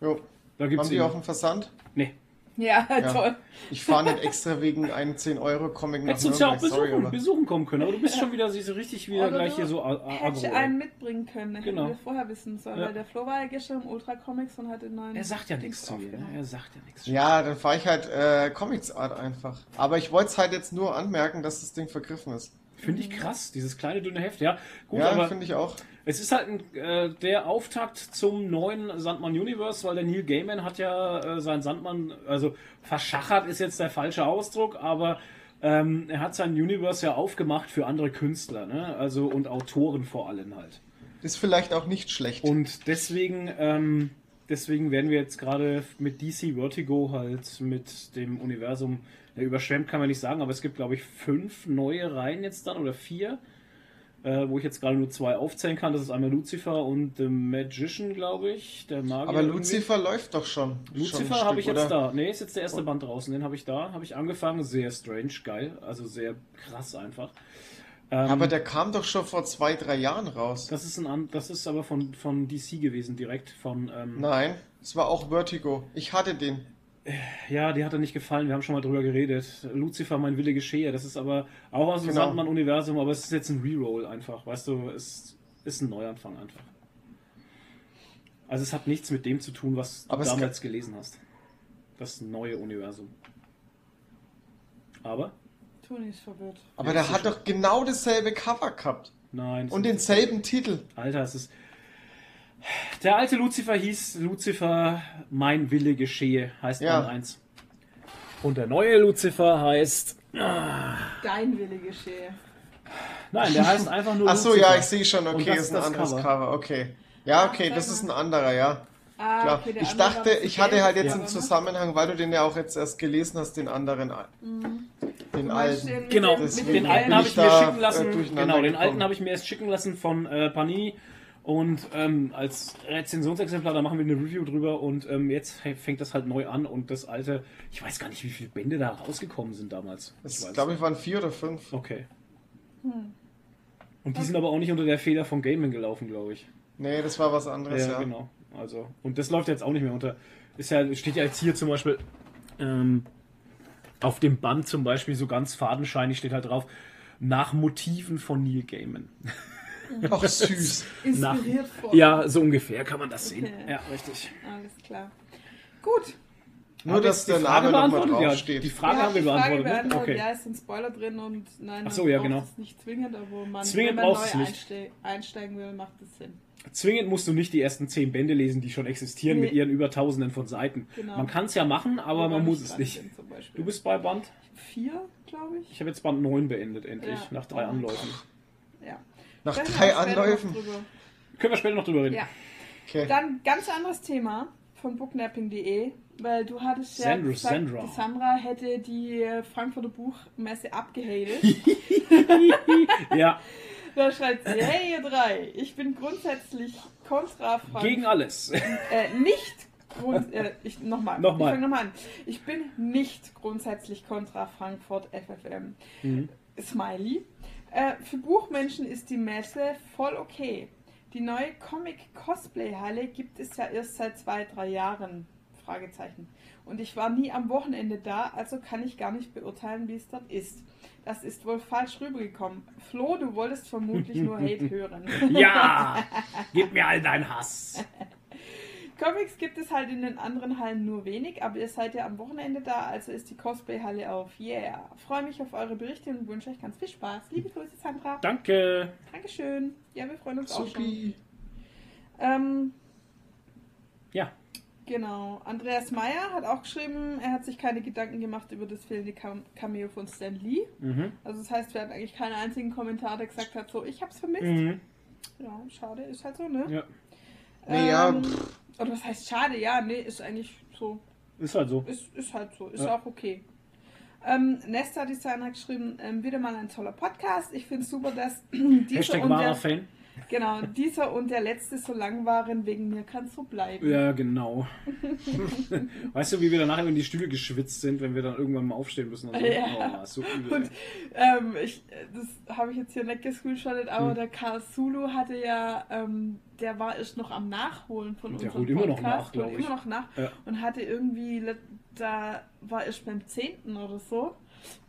Jo. Da gibt's Haben die auch einen Versand? Nee. Ja, toll. Ich fahre nicht extra wegen einem 10-Euro-Comic nach Hättest du uns ja auch Nürnberg, sorry, besuchen, besuchen kommen können, aber du bist schon wieder so richtig wieder Oder gleich hier so a- a- Hätte einen mitbringen können, hätten Genau. wir vorher wissen sollen, Ja. weil der Flo war ja gestern im Ultra Comics und hat den neuen. Er sagt ja nichts zu mir, ne? Er sagt ja nichts. Ja, dann fahre ich halt äh, Comics Art einfach. Aber ich wollte es halt jetzt nur anmerken, dass das Ding vergriffen ist. Finde ich krass, dieses kleine dünne Heft, ja. Gut, ja, finde ich auch. es ist halt ein, äh, der Auftakt zum neuen Sandman Universe, weil der Neil Gaiman hat ja äh, sein Sandmann, also verschachert ist jetzt der falsche Ausdruck, aber ähm, er hat sein Universe ja aufgemacht für andere Künstler, ne? Also und Autoren vor allem halt. Ist vielleicht auch nicht schlecht. Und deswegen, ähm, deswegen werden wir jetzt gerade mit DC Vertigo halt mit dem Universum überschwemmt, kann man nicht sagen, aber es gibt, glaube ich, fünf neue Reihen jetzt dann oder vier, äh, wo ich jetzt gerade nur zwei aufzählen kann. Das ist einmal Lucifer und The Magician, glaube ich. Der Magier aber irgendwie. Lucifer läuft doch schon. Lucifer habe ich jetzt oder? da. Nee, ist jetzt der erste Band draußen. Den habe ich da. Habe ich angefangen. Sehr strange, geil. Also sehr krass einfach. Ähm, Aber der kam doch schon vor zwei, drei Jahren raus. das ist ein das ist aber von, von DC gewesen, direkt von ähm, Nein, es war auch Vertigo. Ich hatte den. Ja, die hat er nicht gefallen. Wir haben schon mal drüber geredet. Lucifer, mein Wille geschehe. Das ist aber auch aus dem Genau. Sandmann-Universum, aber es ist jetzt ein Reroll einfach. Weißt du, es ist ein Neuanfang einfach. Also es hat nichts mit dem zu tun, was du Aber es damals gelesen hast. Das neue Universum. Aber? Toni ist verwirrt. Aber Ja, der hat doch genau dasselbe Cover gehabt. Nein. Und denselben Titel. Alter, es ist. Der alte Lucifer hieß Lucifer, mein Wille geschehe, heißt Ja. Band 1. Und der neue Lucifer heißt. Dein Wille geschehe. Nein, der heißt einfach nur Ach so, Lucifer. ja, ich sehe schon. Okay, das ist ein das anderes Cover. Cover. Okay. Ja, Ah, okay, das ist ein anderer, ja. Ah, Klar. okay, der ich dachte, ich hatte halt jetzt im ne? Zusammenhang, weil du den ja auch jetzt erst gelesen hast, den anderen, Mhm. den alten. Genau, den alten habe ich mir schicken äh, lassen. genau, den gekommen. alten habe ich mir erst schicken lassen von äh, Panini. Und ähm, als Rezensionsexemplar, da machen wir eine Review drüber und ähm, jetzt fängt das halt neu an und das alte, ich weiß gar nicht, wie viele Bände da rausgekommen sind damals. Ich glaube, ich waren vier oder fünf. Okay. Und die sind aber auch nicht unter der Feder von Gaming gelaufen, glaube ich. Nee, das war was anderes, Ja, ja. genau. Also, und das läuft jetzt auch nicht mehr unter. Ist ja, steht ja jetzt hier zum Beispiel ähm, auf dem Band zum Beispiel so ganz fadenscheinig steht halt drauf, nach Motiven von Neil Gaiman. Ach, süß. Nach, Inspiriert von. ja, so ungefähr kann man das sehen. Okay. Ja, richtig. Alles klar. Gut. Nur, dass der Name nochmal beantwortet? Ja, draufsteht. die Frage haben wir beantwortet. ne? beantwortet. Okay. Ja, ist ein Spoiler drin und nein, Ach so, ja, genau. es nicht zwingend, aber man, Zwingend wenn man neu einste einsteigen will, macht es Sinn. Zwingend musst du nicht die ersten zehn Bände lesen, die schon existieren, Nee. mit ihren über Tausenden von Seiten. Genau. Man kann es ja machen, aber man muss es nicht. Du bist bei Band? vier, glaube ich. Ich habe jetzt Band 9 beendet, endlich, Ja. nach drei Oh. Anläufen. Ja. Nach wir drei Anläufen. Können wir später noch drüber reden. Ja. Okay. Dann ganz anderes Thema von booknapping.de, weil du hattest ja Sandra, gesagt, Sandra. die Sandra hätte die Frankfurter Buchmesse abgehatet. Ja, da schreibt sie, hey ihr drei, ich bin grundsätzlich kontra Frankfurt. gegen alles. Äh, nicht grund, äh, ich nochmal. Nochmal. Ich fang nochmal an. Ich bin nicht grundsätzlich kontra Frankfurt FFM. Mhm. Smiley. Äh, für Buchmenschen ist die Messe voll okay. Die neue Comic-Cosplay-Halle gibt es ja erst seit zwei, drei Jahren. Fragezeichen. Und ich war nie am Wochenende da, also kann ich gar nicht beurteilen, wie es dort ist. Das ist wohl falsch rübergekommen. Flo, du wolltest vermutlich nur Hate hören. Ja, gib mir all deinen Hass. Comics gibt es halt in den anderen Hallen nur wenig, aber ihr seid ja am Wochenende da, also ist die Cosplay-Halle auf. Yeah. Freue mich auf eure Berichte und wünsche euch ganz viel Spaß. Liebe Grüße, Sandra. Danke. Dankeschön. Ja, wir freuen uns auch schon. Ähm, Ja, genau. Andreas Meyer hat auch geschrieben, er hat sich keine Gedanken gemacht über das fehlende Cam- Cameo von Stan Lee. mhm. Also das heißt, wir hatten eigentlich keinen einzigen Kommentar, der gesagt hat, so, ich hab's vermisst. Mhm. Ja, schade, ist halt so, ne? ja, Nee, ja, Ähm, pff. Oder was heißt schade? Ja, nee, ist eigentlich so. ist halt so. Ist, ist halt so, ist Ja. auch okay. Ähm, Nesta Design hat geschrieben, ähm, wieder mal ein toller Podcast. Ich finde es super, dass dieser Hashtag und, der, Fan. Genau, dieser und der letzte so lang waren. Wegen mir kann es so bleiben. Ja, genau. weißt du, wie wir danach in die Stühle geschwitzt sind, wenn wir dann irgendwann mal aufstehen müssen? Und so? Ja. Oh, so übel. Und ähm, ich, das habe ich jetzt hier nicht gescreenshottet, aber Hm. der Karl Sulu hatte ja, ähm, der war erst noch am Nachholen von Der unserem holt immer noch Podcast, nach, glaub holt ich. immer noch nach Ja. und hatte irgendwie, da war erst beim 10. oder so.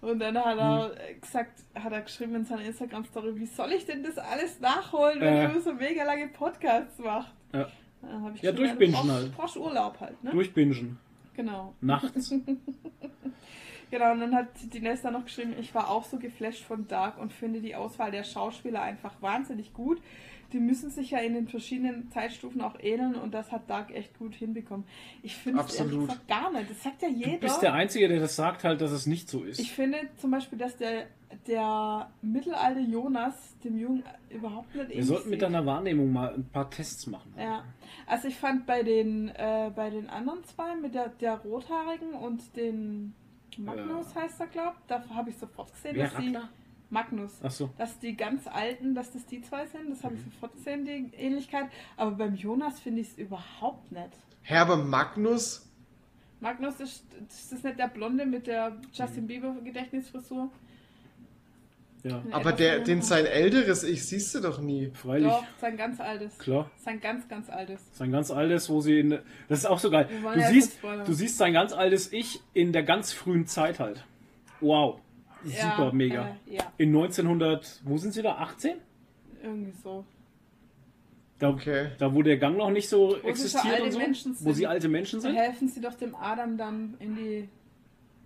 Und dann hat er Hm. äh, gesagt, hat er geschrieben in seiner Instagram-Story, wie soll ich denn das alles nachholen, wenn Äh. du so mega lange Podcasts machst? Ja. Dann hab ich Ja, durchbingen du brauchst, halt. brauchst Urlaub halt, ne? Durchbingen. Genau. Nachts. Genau, und dann hat die Nesta noch geschrieben, ich war auch so geflasht von Dark und finde die Auswahl der Schauspieler einfach wahnsinnig gut. Die müssen sich ja in den verschiedenen Zeitstufen auch ähneln und das hat Dark echt gut hinbekommen. Ich finde es gar nicht. Das sagt ja Du jeder. bist der Einzige, der das sagt halt, dass es nicht so ist. ich finde zum Beispiel, dass der, der mittelalte Jonas dem Jungen überhaupt nicht Wir ähnlich sollten mit deiner Wahrnehmung mal ein paar Tests machen. Ja, also ich fand bei den äh, bei den anderen zwei, mit der, der Rothaarigen und den Magnus heißt er, glaub, da habe ich sofort gesehen, Wer dass Rattler? Magnus, Achso. dass die ganz alten, dass das die zwei sind, das habe Mhm. ich sofort gesehen, die Ähnlichkeit. Aber beim Jonas finde ich es überhaupt nicht. Herbe Magnus. Magnus ist, ist das nicht der Blonde mit der Justin Mhm. Bieber Gedächtnisfrisur? Ja, Ein Aber der, den sein älteres Ich siehst du doch nie. freilich. Doch, sein ganz altes. Klar. Sein ganz, ganz altes. Sein ganz altes, wo sie in. Das ist auch so geil. Du ja siehst, du siehst sein ganz altes Ich in der ganz frühen Zeit halt. Wow. Super, Ja, mega. Äh, ja, In 1900, wo sind sie da? 18? irgendwie so. Da, Okay. da wo der Gang noch nicht so Wo existiert alte und so. Menschen Wo sind. sie alte Menschen Da sind. helfen sie doch dem Adam dann in die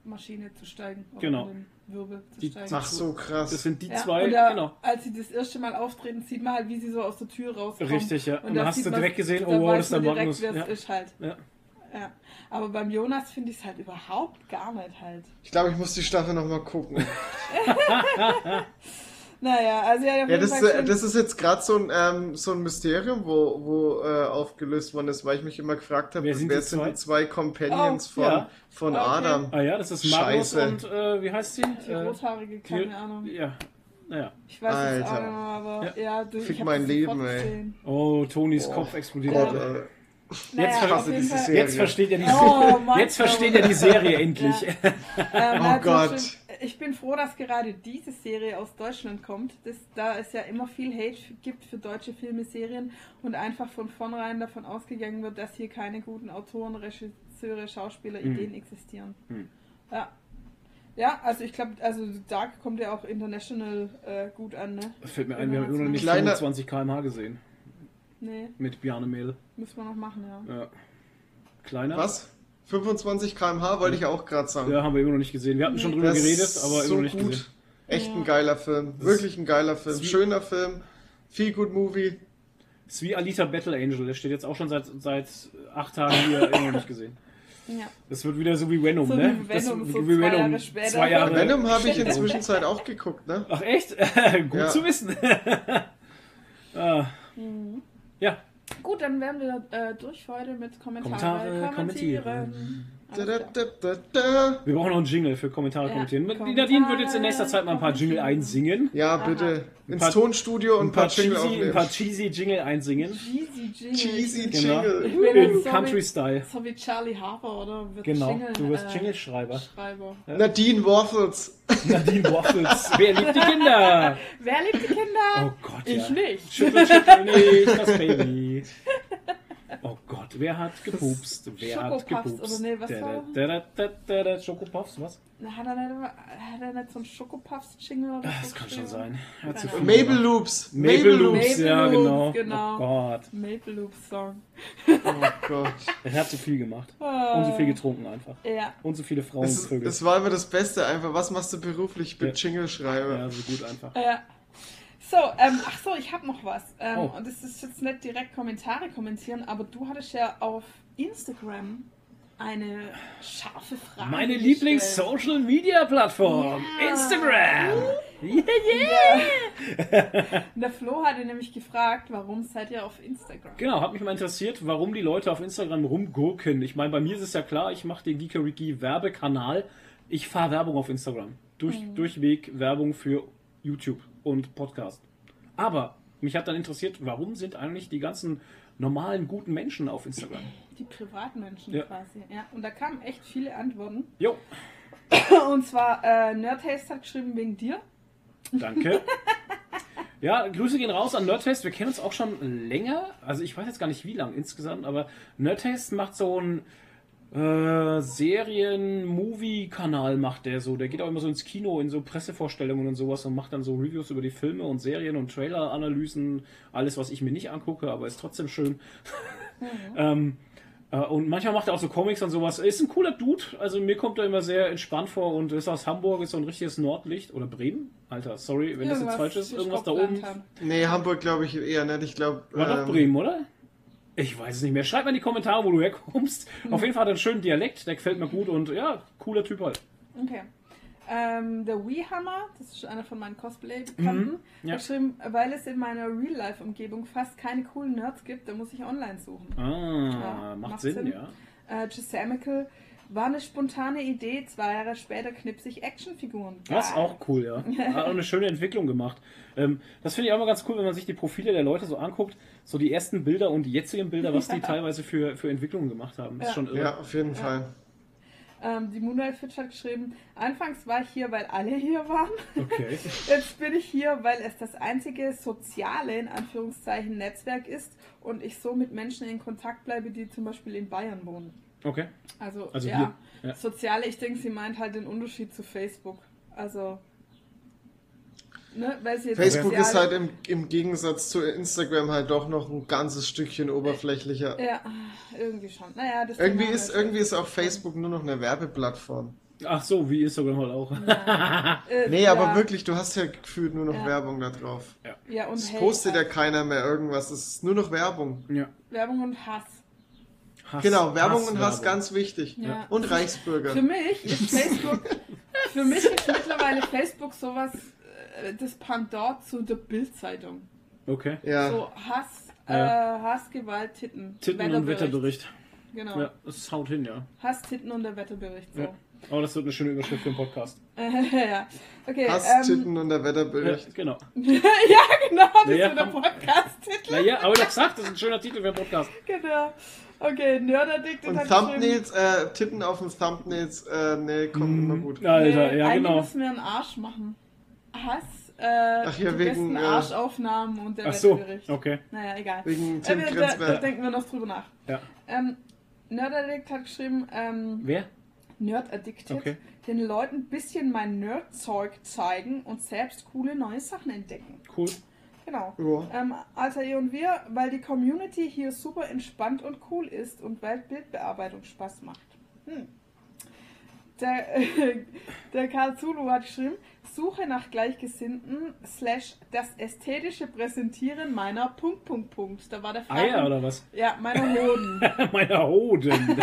Maschine zu steigen. Oder Genau. in den Wirbel zu Die- steigen. Ach so, Das krass. sind die Ja, zwei, und da, genau. als sie das erste Mal auftreten, sieht man halt, wie sie so aus der Tür rauskommen. Richtig, ja. Und da dann hast du direkt gesehen, da oh wow, das ist der direkt, Magnus. es Ja. ist halt. Ja. Ja. Aber beim Jonas finde ich es halt überhaupt gar nicht halt. Ich glaube, ich muss die Staffel nochmal gucken. Naja, also ja, Ja, das, äh, das ist jetzt gerade so ein, ähm, so ein Mysterium, wo, wo äh, aufgelöst worden ist, weil ich mich immer gefragt habe, Wer sind die zwei? die zwei Companions Oh, von, ja. von Okay. Adam. Ah ja, das ist Scheiße. und äh, wie heißt sie? die Äh, rothaarige, keine die- Ahnung. Ja. Naja. Ich weiß es auch Alter. nicht mehr, aber Ja. ja, du, Fick ich mein Leben, ey. gesehen. Oh, Tonys Boah. Kopf explodiert. Gott, Ja. Naja, Jetzt jeden diese. Jetzt versteht er die, Oh, Mann. jetzt versteht er die Serie endlich. Ja. Ähm, Oh zum Gott. Beispiel, Ich bin froh, dass gerade diese Serie aus Deutschland kommt. Das, da es ja immer viel Hate gibt für deutsche Filme, Serien und einfach von vornherein davon ausgegangen wird, dass hier keine guten Autoren, Regisseure, Schauspieler, Mhm. Ideen existieren. Mhm. Ja. Ja, also ich glaube, also Dark kommt ja auch international äh, gut an, ne? Fällt mir ein, wir haben immer noch nicht Kleiner- 25 km/h gesehen. Nee, Mit Bjarne Mädel. müssen wir noch machen, ja. Ja. Kleiner? Was? 25 km/h wollte ich auch gerade sagen. Ja, haben wir immer noch nicht gesehen. Wir hatten schon drüber Das geredet, ist aber immer so noch nicht gut. gesehen. Echt Ja. ein geiler Film. Wirklich ein geiler Film. wie- Schöner Film. Viel gut Movie. Ist wie Alita Battle Angel. Der steht jetzt auch schon seit, seit acht Tagen hier immer noch nicht gesehen. ja. Das wird wieder so wie Venom, So ne? wie Venom, das, so wie zwei Venom. Jahre später. Zwei Jahre. Venom habe ich inzwischen Zeit auch geguckt, ne? Ach echt? Gut Ja. zu wissen. ah. Mhm. Ja, Gut, dann wären wir äh, durch für heute mit Kommentare. Kommentare, kommentieren. Alles da, da, da, da. wir brauchen noch einen Jingle für Kommentare Ja, kommentieren. Die Kommentare, Nadine wird jetzt in nächster Zeit mal ein paar Jingle einsingen. Ja, bitte. Ins paar- Tonstudio und Ein paar, Jingle cheesy, ein paar cheesy Jingle einsingen. Cheesy Jingle. Cheesy Genau. Jingle. Ich bin In jetzt so Country wie, Style. so wie Charlie Harper, oder? Wird Genau, Jingle, du wirst äh, Jingle-Schreiber. Schreiber. Nadine Waffles. Nadine Waffles. Wer liebt die Kinder? Wer liebt die Kinder? Oh Gott, ich ja. nicht. Schüttel, schüttel nicht, das Baby. Gott, wer hat gepupst? Wer hat Schokopuffs, gepupst? oder nee, was da, war- da, da, da, da, da, Schokopuffs, was? Hat er nicht, hat er nicht so einen Schokopuffs-Jingle oder Das so kann schon sein. Hat zu Maple. Loops. Maple Loops, ja, genau. genau. Oh Gott, Maple Loops Song. Oh Gott. er hat zu viel gemacht. Ah. Und so viel getrunken einfach. Ja. Und so viele Frauen Es, war immer das Beste einfach. Was machst du beruflich? Ich bin Ja. Jingle-Schreiber. Ja, so gut einfach. Ja. So, ähm, ach so, ich habe noch was. Ähm, Oh. Und das ist jetzt nicht direkt Kommentare kommentieren, aber du hattest ja auf Instagram eine scharfe Frage. Meine. Lieblings-Social-Media-Plattform, Ja. Instagram. Yeah, yeah. Der Flo hatte nämlich gefragt, warum seid ihr auf Instagram? Genau, hat mich mal interessiert, warum die Leute auf Instagram rumgurken. Ich meine, bei mir ist es ja klar, ich mache den Geekeriki Werbekanal. Ich fahre Werbung auf Instagram. Durch, Mhm. Durchweg Werbung für YouTube und Podcast. Aber mich hat dann interessiert, warum sind eigentlich die ganzen normalen, guten Menschen auf Instagram? Die Privatmenschen Ja. quasi. Ja. Und da kamen echt viele Antworten. Jo, Und zwar, äh, Nerdhaste hat geschrieben wegen dir. danke. Ja, Grüße gehen raus an Nerdtaste. Wir kennen uns auch schon länger. Also ich weiß jetzt gar nicht wie lang insgesamt, aber Nerdtaste macht so einen äh, Serien-Movie-Kanal macht der so. Der geht auch immer so ins Kino, in so Pressevorstellungen und sowas und macht dann so Reviews über die Filme und Serien und Trailer-Analysen. Alles, was ich mir nicht angucke, aber ist trotzdem schön. ähm, äh, und manchmal macht er auch so Comics und sowas. Ist ein cooler Dude. Also mir kommt er immer sehr entspannt vor und ist aus Hamburg, ist so ein richtiges Nordlicht. Oder Bremen? Alter, sorry, wenn das jetzt falsch ist. Irgendwas da oben. haben. Nee, Hamburg glaube ich eher nicht. Ich glaube. War doch Bremen, oder? Ich weiß es nicht mehr. Schreib mal in die Kommentare, wo du herkommst. Auf jeden Fall hat er einen schönen Dialekt, der gefällt mir gut und ja, cooler Typ halt. Okay. Ähm, der Wehammer, das ist einer von meinen Cosplay-Bekannten, Mhm, ja. hat geschrieben, weil es in meiner Real-Life-Umgebung fast keine coolen Nerds gibt, da muss ich online suchen. Ah, Ja, macht, macht Sinn, Sinn. ja. Äh, Gisamical war eine spontane Idee, zwei Jahre später knipsig Actionfiguren. Das ist auch cool, ja. Hat auch eine schöne Entwicklung gemacht. Ähm, das finde ich auch immer ganz cool, wenn man sich die Profile der Leute so anguckt. So die ersten Bilder und die jetzigen Bilder, was die teilweise für, für Entwicklungen gemacht haben. Das ist Ja. schon irre. Ja, auf jeden Fall. Ähm, die Moonlight Fitch hat geschrieben, anfangs war ich hier, weil alle hier waren. Okay. Jetzt bin ich hier, weil es das einzige soziale, in Anführungszeichen, Netzwerk ist und ich so mit Menschen in Kontakt bleibe, die zum Beispiel in Bayern wohnen. Okay. Also, Also ja, ja. soziale, ich denke, sie meint halt den Unterschied zu Facebook. Also, ne, weil sie jetzt Facebook ist halt im, im Gegensatz zu Instagram halt doch noch ein ganzes Stückchen oberflächlicher. Ja, irgendwie schon. Naja, das Irgendwie ist, irgendwie ist auch. Facebook nur noch eine Werbeplattform. Ach so, wie Instagram halt auch. Äh, Nee, ja, aber wirklich, du hast ja gefühlt nur noch Ja. Werbung da drauf. Ja, und Es postet ja halt. keiner mehr irgendwas, es ist nur noch Werbung. Ja. Werbung und Hass. Hass, Genau, Werbung und Hass Hasswerbung. ganz wichtig. Ja. Und Reichsbürger. Für mich ist Facebook, für mich ist mittlerweile Facebook sowas, äh, das Pendant zu der Bildzeitung. Okay. Ja. So Hass, Ja. äh, Hass, Gewalt, Titten. Titten und Wetterbericht. Genau. Ja, das haut hin, ja. Hass, Titten und der Wetterbericht. So. Ja. Oh, das wird eine schöne Überschrift für den Podcast. ja. Okay. Hass, ähm, Titten und der Ja, Wetterbericht. genau. ja, genau, das Ja, ist der. Podcast-Titel. Naja, aber ich gesagt, das ist ein schöner Titel für den Podcast. Genau. Okay, Nerdaddict Und Thumbnails, äh, Titten auf den Thumbnails, äh, nee, kommt immer gut. Alter, nee, ja, eigentlich genau. müssen wir einen Arsch machen. Hass, äh, Ach ja, die wegen, besten äh, Arschaufnahmen und der Ach so, okay. Naja, egal. Wegen Äh, Tim wir, da, da denken wir noch drüber nach. Ja. Ähm, Nerdaddict hat geschrieben, ähm, Wer? Nerd Addicted, Okay. den Leuten ein bisschen mein Nerdzeug zeigen und selbst coole neue Sachen entdecken. Cool. Genau. Ja. Ähm, Alter ihr und wir, weil die Community hier super entspannt und cool ist und Weltbildbearbeitung Spaß macht. Hm. Der, der Karl Zulu hat geschrieben, Suche nach Gleichgesinnten slash das ästhetische Präsentieren meiner Punkt, Punkt, Punkt. Da war der Frage. Eier oder was? Ja, meiner Hoden. Meiner Hoden.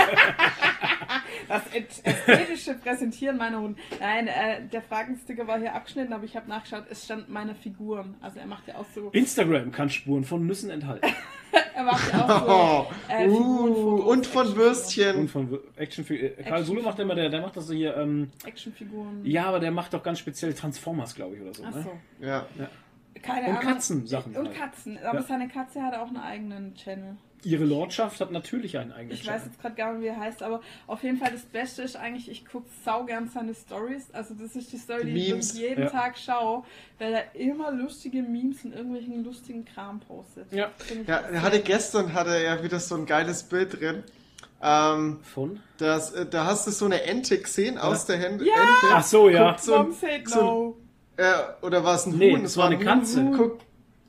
Das ästhetische Präsentieren meiner Hoden. Nein, äh, der Fragensticker war hier abgeschnitten, aber ich habe nachgeschaut, es stand meine Figuren. Also er macht ja auch so. Instagram kann Spuren von Nüssen enthalten. Er macht ja auch so. Äh, uh, und von Und Würstchen. von Action äh, Karl Sulu macht immer, der, der macht das so hier, ähm, Actionfiguren. ja, aber der macht doch ganz speziell Transformers, glaube ich, oder so. Ach Ne? so. Ja. Keine Und Ahnung. Katzensachen Und halt. Katzen. Aber Ja. seine Katze hat auch einen eigenen Channel. Ihre Lordschaft hat natürlich einen eigenen Ich weiß Channel. jetzt gerade gar nicht, wie er heißt, aber auf jeden Fall das Beste ist eigentlich, ich gucke saugern seine Stories. Also das ist die Story, die, ich Memes. wirklich jeden Ja. Tag schaue, weil er immer lustige Memes und irgendwelchen lustigen Kram postet. Ja. Ich Ja, er hatte gestern hatte er wieder so ein geiles Bild drin. Ähm, Von? das, äh, da hast du so eine Ente gesehen aus der Hände. Ja! Ente. Ach so, ja. Guckt so ein, Mom said so ein- no. äh, oder war es ein Nee, Huhn? es war eine ein Katze. Huhn.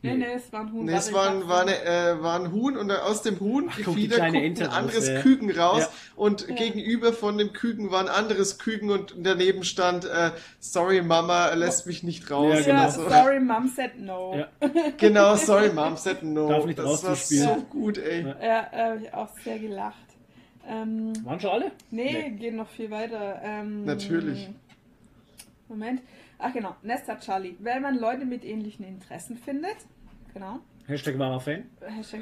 Guck, Nee, nee, es war ein Huhn. nee, es war ein, war, eine, äh, war ein Huhn und aus dem Huhn Ach, guck, die Gefieder kleine guckt Ente ein raus, anderes ja. Küken raus Ja. und Ja. gegenüber von dem Küken war ein anderes Küken und daneben stand äh, Sorry Mama lässt mich nicht raus. Ja, Ja, genau. so. sorry, Mom said no. Ja. Genau, sorry Mom said no. Darf nicht das war so gut, ey. Ja. Ja, äh, hab ich auch sehr gelacht. Ähm, Waren schon alle? nee, gehen noch viel weiter. Ähm, Natürlich. Moment. Ach genau, Nesta Charlie. Weil man Leute mit ähnlichen Interessen findet. Genau. Hashtag wahrer Fan. Hashtag.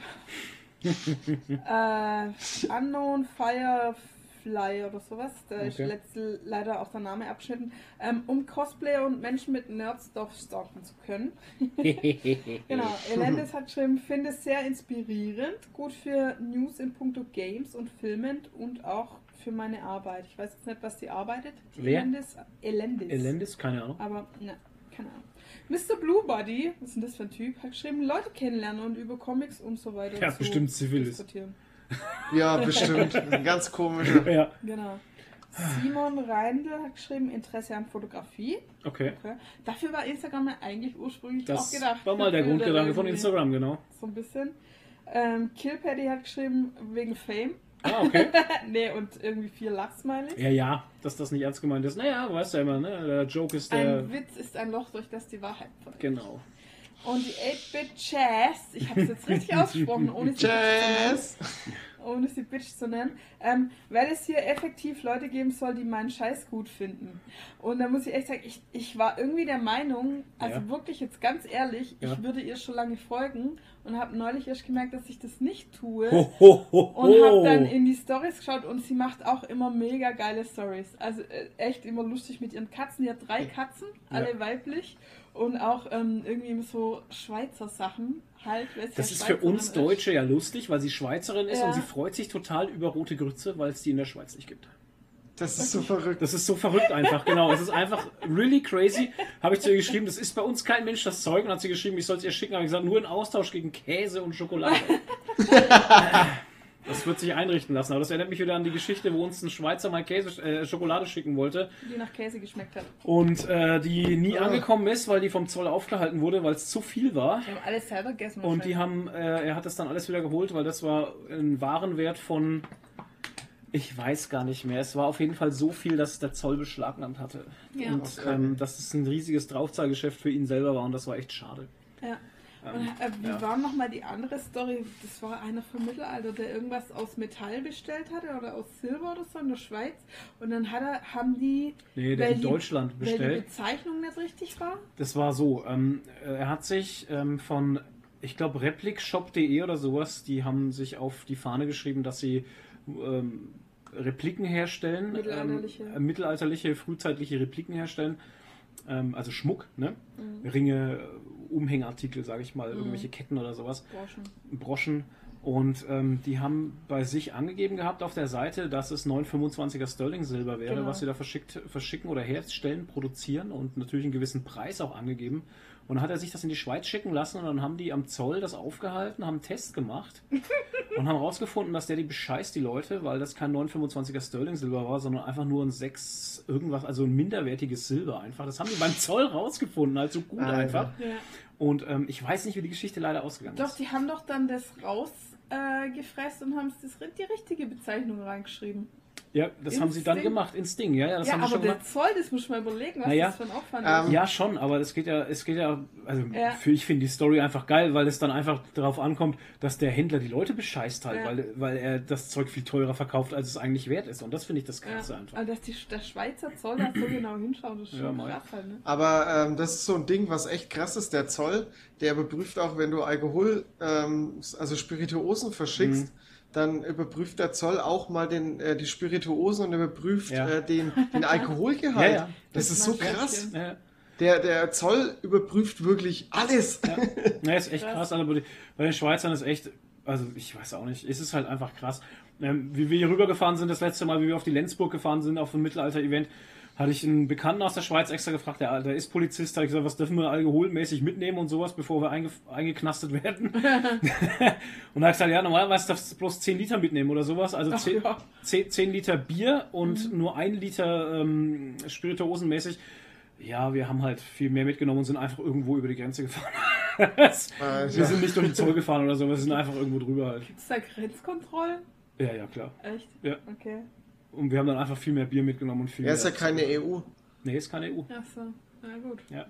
äh, Unknown Firefly oder sowas. Da ist Okay. letzte leider auch der Name abgeschnitten. Ähm, um Cosplayer und Menschen mit Nerdstuff stalken zu können. Genau, Elendis hat geschrieben, finde es sehr inspirierend, gut für News in puncto Games und Filmen und auch für meine Arbeit. Ich weiß jetzt nicht, was die arbeitet. Die Wer? Elendis. Elendis. Elendis, keine Ahnung. Aber, ne, keine Ahnung. Mr. Blue Body, was ist denn das für ein Typ, hat geschrieben, Leute kennenlernen und über Comics und so weiter Ja, bestimmt Zivilis. diskutieren. Ja, bestimmt. Ein ganz komischer. Ja, Genau. Simon Reindl hat geschrieben, Interesse an Fotografie. okay. Okay. Dafür war Instagram ja eigentlich ursprünglich Das auch gedacht. war mal der Grundgedanke von. Instagram, genau. So ein bisschen. Ähm, Killpaddy hat geschrieben, wegen Fame. Ah, okay. nee, und irgendwie vier Lachsmiley. Ja, ja, dass das nicht ernst gemeint ist. Naja, weißt du ja immer, ne? Der Joke ist der. Ein Witz ist ein Loch, durch das die Wahrheit folgt. Genau. Und die 8-Bit Jazz, ich habe es jetzt richtig ausgesprochen, ohne sie, Jazz! ohne sie Bitch zu nennen, ähm, weil es hier effektiv Leute geben soll, die meinen Scheiß gut finden. Und da muss ich echt sagen, ich, ich war irgendwie der Meinung, also Ja. wirklich jetzt ganz ehrlich, Ja. ich würde ihr schon lange folgen und habe neulich erst gemerkt, dass ich das nicht tue. Ho, ho, ho, Und habe dann in die Stories geschaut und sie macht auch immer mega geile Stories. Also äh, echt immer lustig mit ihren Katzen. Die hat drei Katzen, alle Ja. weiblich. Und auch ähm, irgendwie so Schweizer Sachen halt. Das ja ist für uns Deutsche ja lustig, weil sie Schweizerin ist Ja. und sie freut sich total über rote Grütze, weil es die in der Schweiz nicht gibt. Das ist so verrückt. Das ist so verrückt einfach, genau. Es ist einfach really crazy. Habe ich zu ihr geschrieben, das ist bei uns kein Mensch das Zeug. Und hat sie geschrieben, ich soll es ihr schicken. Habe ich gesagt, nur in Austausch gegen Käse und Schokolade. das wird sich einrichten lassen. Aber das erinnert mich wieder an die Geschichte, wo uns ein Schweizer mal Käse, äh, Schokolade schicken wollte. Die nach Käse geschmeckt hat. Und äh, die nie Ah. angekommen ist, weil die vom Zoll aufgehalten wurde, weil es zu viel war. Die haben alles selber gegessen. Und die haben, äh, er hat das dann alles wieder geholt, weil das war ein Warenwert von, ich weiß gar nicht mehr. Es war auf jeden Fall so viel, dass der Zoll beschlagnahmt hatte. Ja. Und Okay. ähm, dass es ein riesiges Draufzahlgeschäft für ihn selber war und das war echt schade. Ja. Und Ähm, äh, wie ja. war nochmal die andere Story? Das war einer vom Mittelalter, der irgendwas aus Metall bestellt hatte oder aus Silber oder so in der Schweiz. Und dann hat er, haben die, Nee, der in die- Deutschland weil die bestellt. Bezeichnung nicht richtig war. Das war so, ähm, äh, er hat sich ähm, von, ich glaube, replikshop.de oder sowas, die haben sich auf die Fahne geschrieben, dass sie ähm, Repliken herstellen, Mittelalterliche. ähm, äh, mittelalterliche, frühzeitliche Repliken herstellen, ähm, also Schmuck, ne? Ringe, äh, Umhängartikel, sage ich mal, irgendwelche Ketten oder sowas, Borschen. Broschen. Und ähm, die haben bei sich angegeben gehabt auf der Seite, dass es 925er Sterling Silber wäre, Genau. was sie da verschickt, verschicken oder herstellen, produzieren und natürlich einen gewissen Preis auch angegeben. Und dann hat er sich das in die Schweiz schicken lassen und dann haben die am Zoll das aufgehalten, haben einen Test gemacht und haben herausgefunden, dass der die bescheißt, die Leute, weil das kein 925er Sterling Silber war, sondern einfach nur ein 6 irgendwas, also ein minderwertiges Silber einfach. Das haben die beim Zoll rausgefunden, also gut Alter. einfach. Ja. Und ähm, ich weiß nicht, wie die Geschichte leider ausgegangen Doch, ist. die haben doch dann das rausgefressen äh, gefressen und haben das, die richtige Bezeichnung reingeschrieben. Ja, das Ins haben sie dann gemacht, ins Ding, ja, ja, das ja, haben sie aber schon der gemacht. Zoll, das muss man überlegen, was Naja, das für ein Aufwand ähm, ist. Ja, schon, aber es geht ja, es geht ja, also Ja. Für, ich finde die Story einfach geil, weil es dann einfach darauf ankommt, dass der Händler die Leute bescheißt halt, Ja. weil, weil er das Zeug viel teurer verkauft, als es eigentlich wert ist. Und das finde ich das Ja. Krasse einfach. Also, dass die, der Schweizer Zoll da so genau hinschaut, ist Ja, schon mal. krass halt, ne? Aber ähm, das ist so ein Ding, was echt krass ist. Der Zoll, der überprüft auch, wenn du Alkohol, ähm, also Spirituosen verschickst, Mhm. Dann überprüft der Zoll auch mal den, äh, die Spirituosen und überprüft Ja. äh, den, den Alkoholgehalt. Ja, ja. Das, Das ist so krass. Ja, Der, der Zoll überprüft wirklich alles. ja, ist echt Krass. die- bei den Schweizern ist echt, also ich weiß auch nicht, es ist halt einfach krass. Ähm, wie wir hier rübergefahren sind, das letzte Mal, wie wir auf die Lenzburg gefahren sind, auf ein Mittelalter-Event, hatte ich einen Bekannten aus der Schweiz extra gefragt, der, der ist Polizist, da habe ich gesagt, was dürfen wir alkoholmäßig mitnehmen und sowas, bevor wir einge, eingeknastet werden. und da habe ich gesagt, ja, normalerweise darfst du bloß 10 Liter mitnehmen oder sowas, also Ach 10, ja. 10, 10 Liter Bier und nur ein Liter ähm, Spirituosenmäßig. Ja, wir haben halt viel mehr mitgenommen und sind einfach irgendwo über die Grenze gefahren. Alter. wir sind nicht durch den Zoll gefahren oder so, wir sind einfach irgendwo drüber halt. Gibt es da Grenzkontrollen? Ja, ja, klar. Echt? Ja. Okay. Und wir haben dann einfach viel mehr Bier mitgenommen und viel Er mehr. ist ja keine E EU. Nee, ist keine EU. Ach so. Na gut. Ja.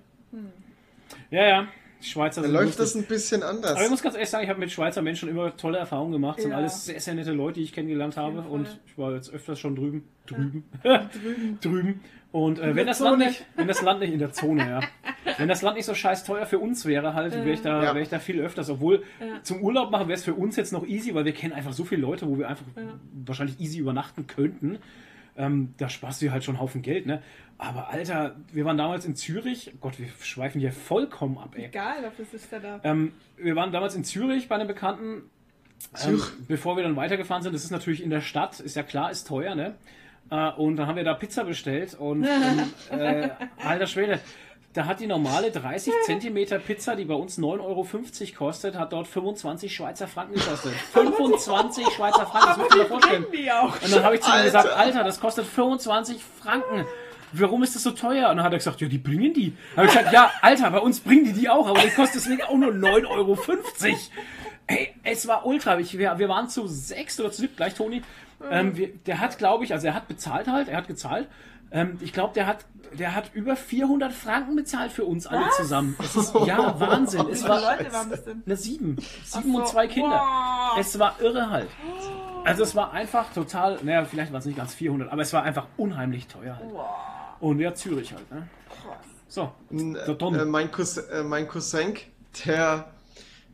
Ja, ja. Schweizer Da sind läuft das lustig. ein bisschen anders. Aber ich muss ganz ehrlich sagen, ich habe mit Schweizer Menschen immer tolle Erfahrungen gemacht. Sind Ja. alles sehr, sehr nette Leute, die ich kennengelernt habe. Und ich war jetzt öfters schon drüben. Drüben. Drüben. drüben. Und äh, wenn, das Land nicht, wenn das Land nicht in der Zone, ja. Wenn das Land nicht so scheiß teuer für uns wäre, halt, wäre ich, da, Ja. wär ich da viel öfters. Obwohl Ja. zum Urlaub machen wäre es für uns jetzt noch easy, weil wir kennen einfach so viele Leute, wo wir einfach Ja. wahrscheinlich easy übernachten könnten. Ähm, da sparst du halt schon einen Haufen Geld, ne? Aber Alter, wir waren damals in Zürich. Gott, wir schweifen hier vollkommen ab, ey. Egal, dafür ist der da. Ähm, wir waren damals in Zürich bei einem Bekannten. Ähm, Zürich. bevor wir dann weitergefahren sind, das ist natürlich in der Stadt, ist ja klar, ist teuer, ne? Äh, und dann haben wir da Pizza bestellt und ähm, äh, alter Schwede, da hat die normale 30 Zentimeter Pizza, die bei uns 9,50 Euro kostet, hat dort 25 Schweizer Franken gekostet. 25 Schweizer Franken, das muss ich mir vorstellen. Und dann habe ich zu ihm gesagt, Alter, das kostet 25 Franken. Warum ist das so teuer? Und dann hat er gesagt, ja, die bringen die. Dann habe ich gesagt, ja, Alter, bei uns bringen die die auch, aber die kostet deswegen auch nur 9,50 Euro. Ey, es war ultra. Ich, wir, wir waren zu sechs oder zu sieben, gleich Toni. Ähm, wir, der hat, glaube ich, also er hat bezahlt halt, er hat gezahlt. Ähm, ich glaube, der hat, der hat über 400 Franken bezahlt für uns alle zusammen. Es ist, ja, Wahnsinn. Wie Es viele war, Leute waren das denn? eine sieben. Sieben und so. zwei Kinder. Wow. Es war irre halt. Also es war einfach total, naja, vielleicht waren es nicht ganz 400, aber es war einfach unheimlich teuer halt. Wow. Und ja, Zürich halt, ne? Krass. So, der Don. Äh, mein, Cousin, äh, mein Cousin, der,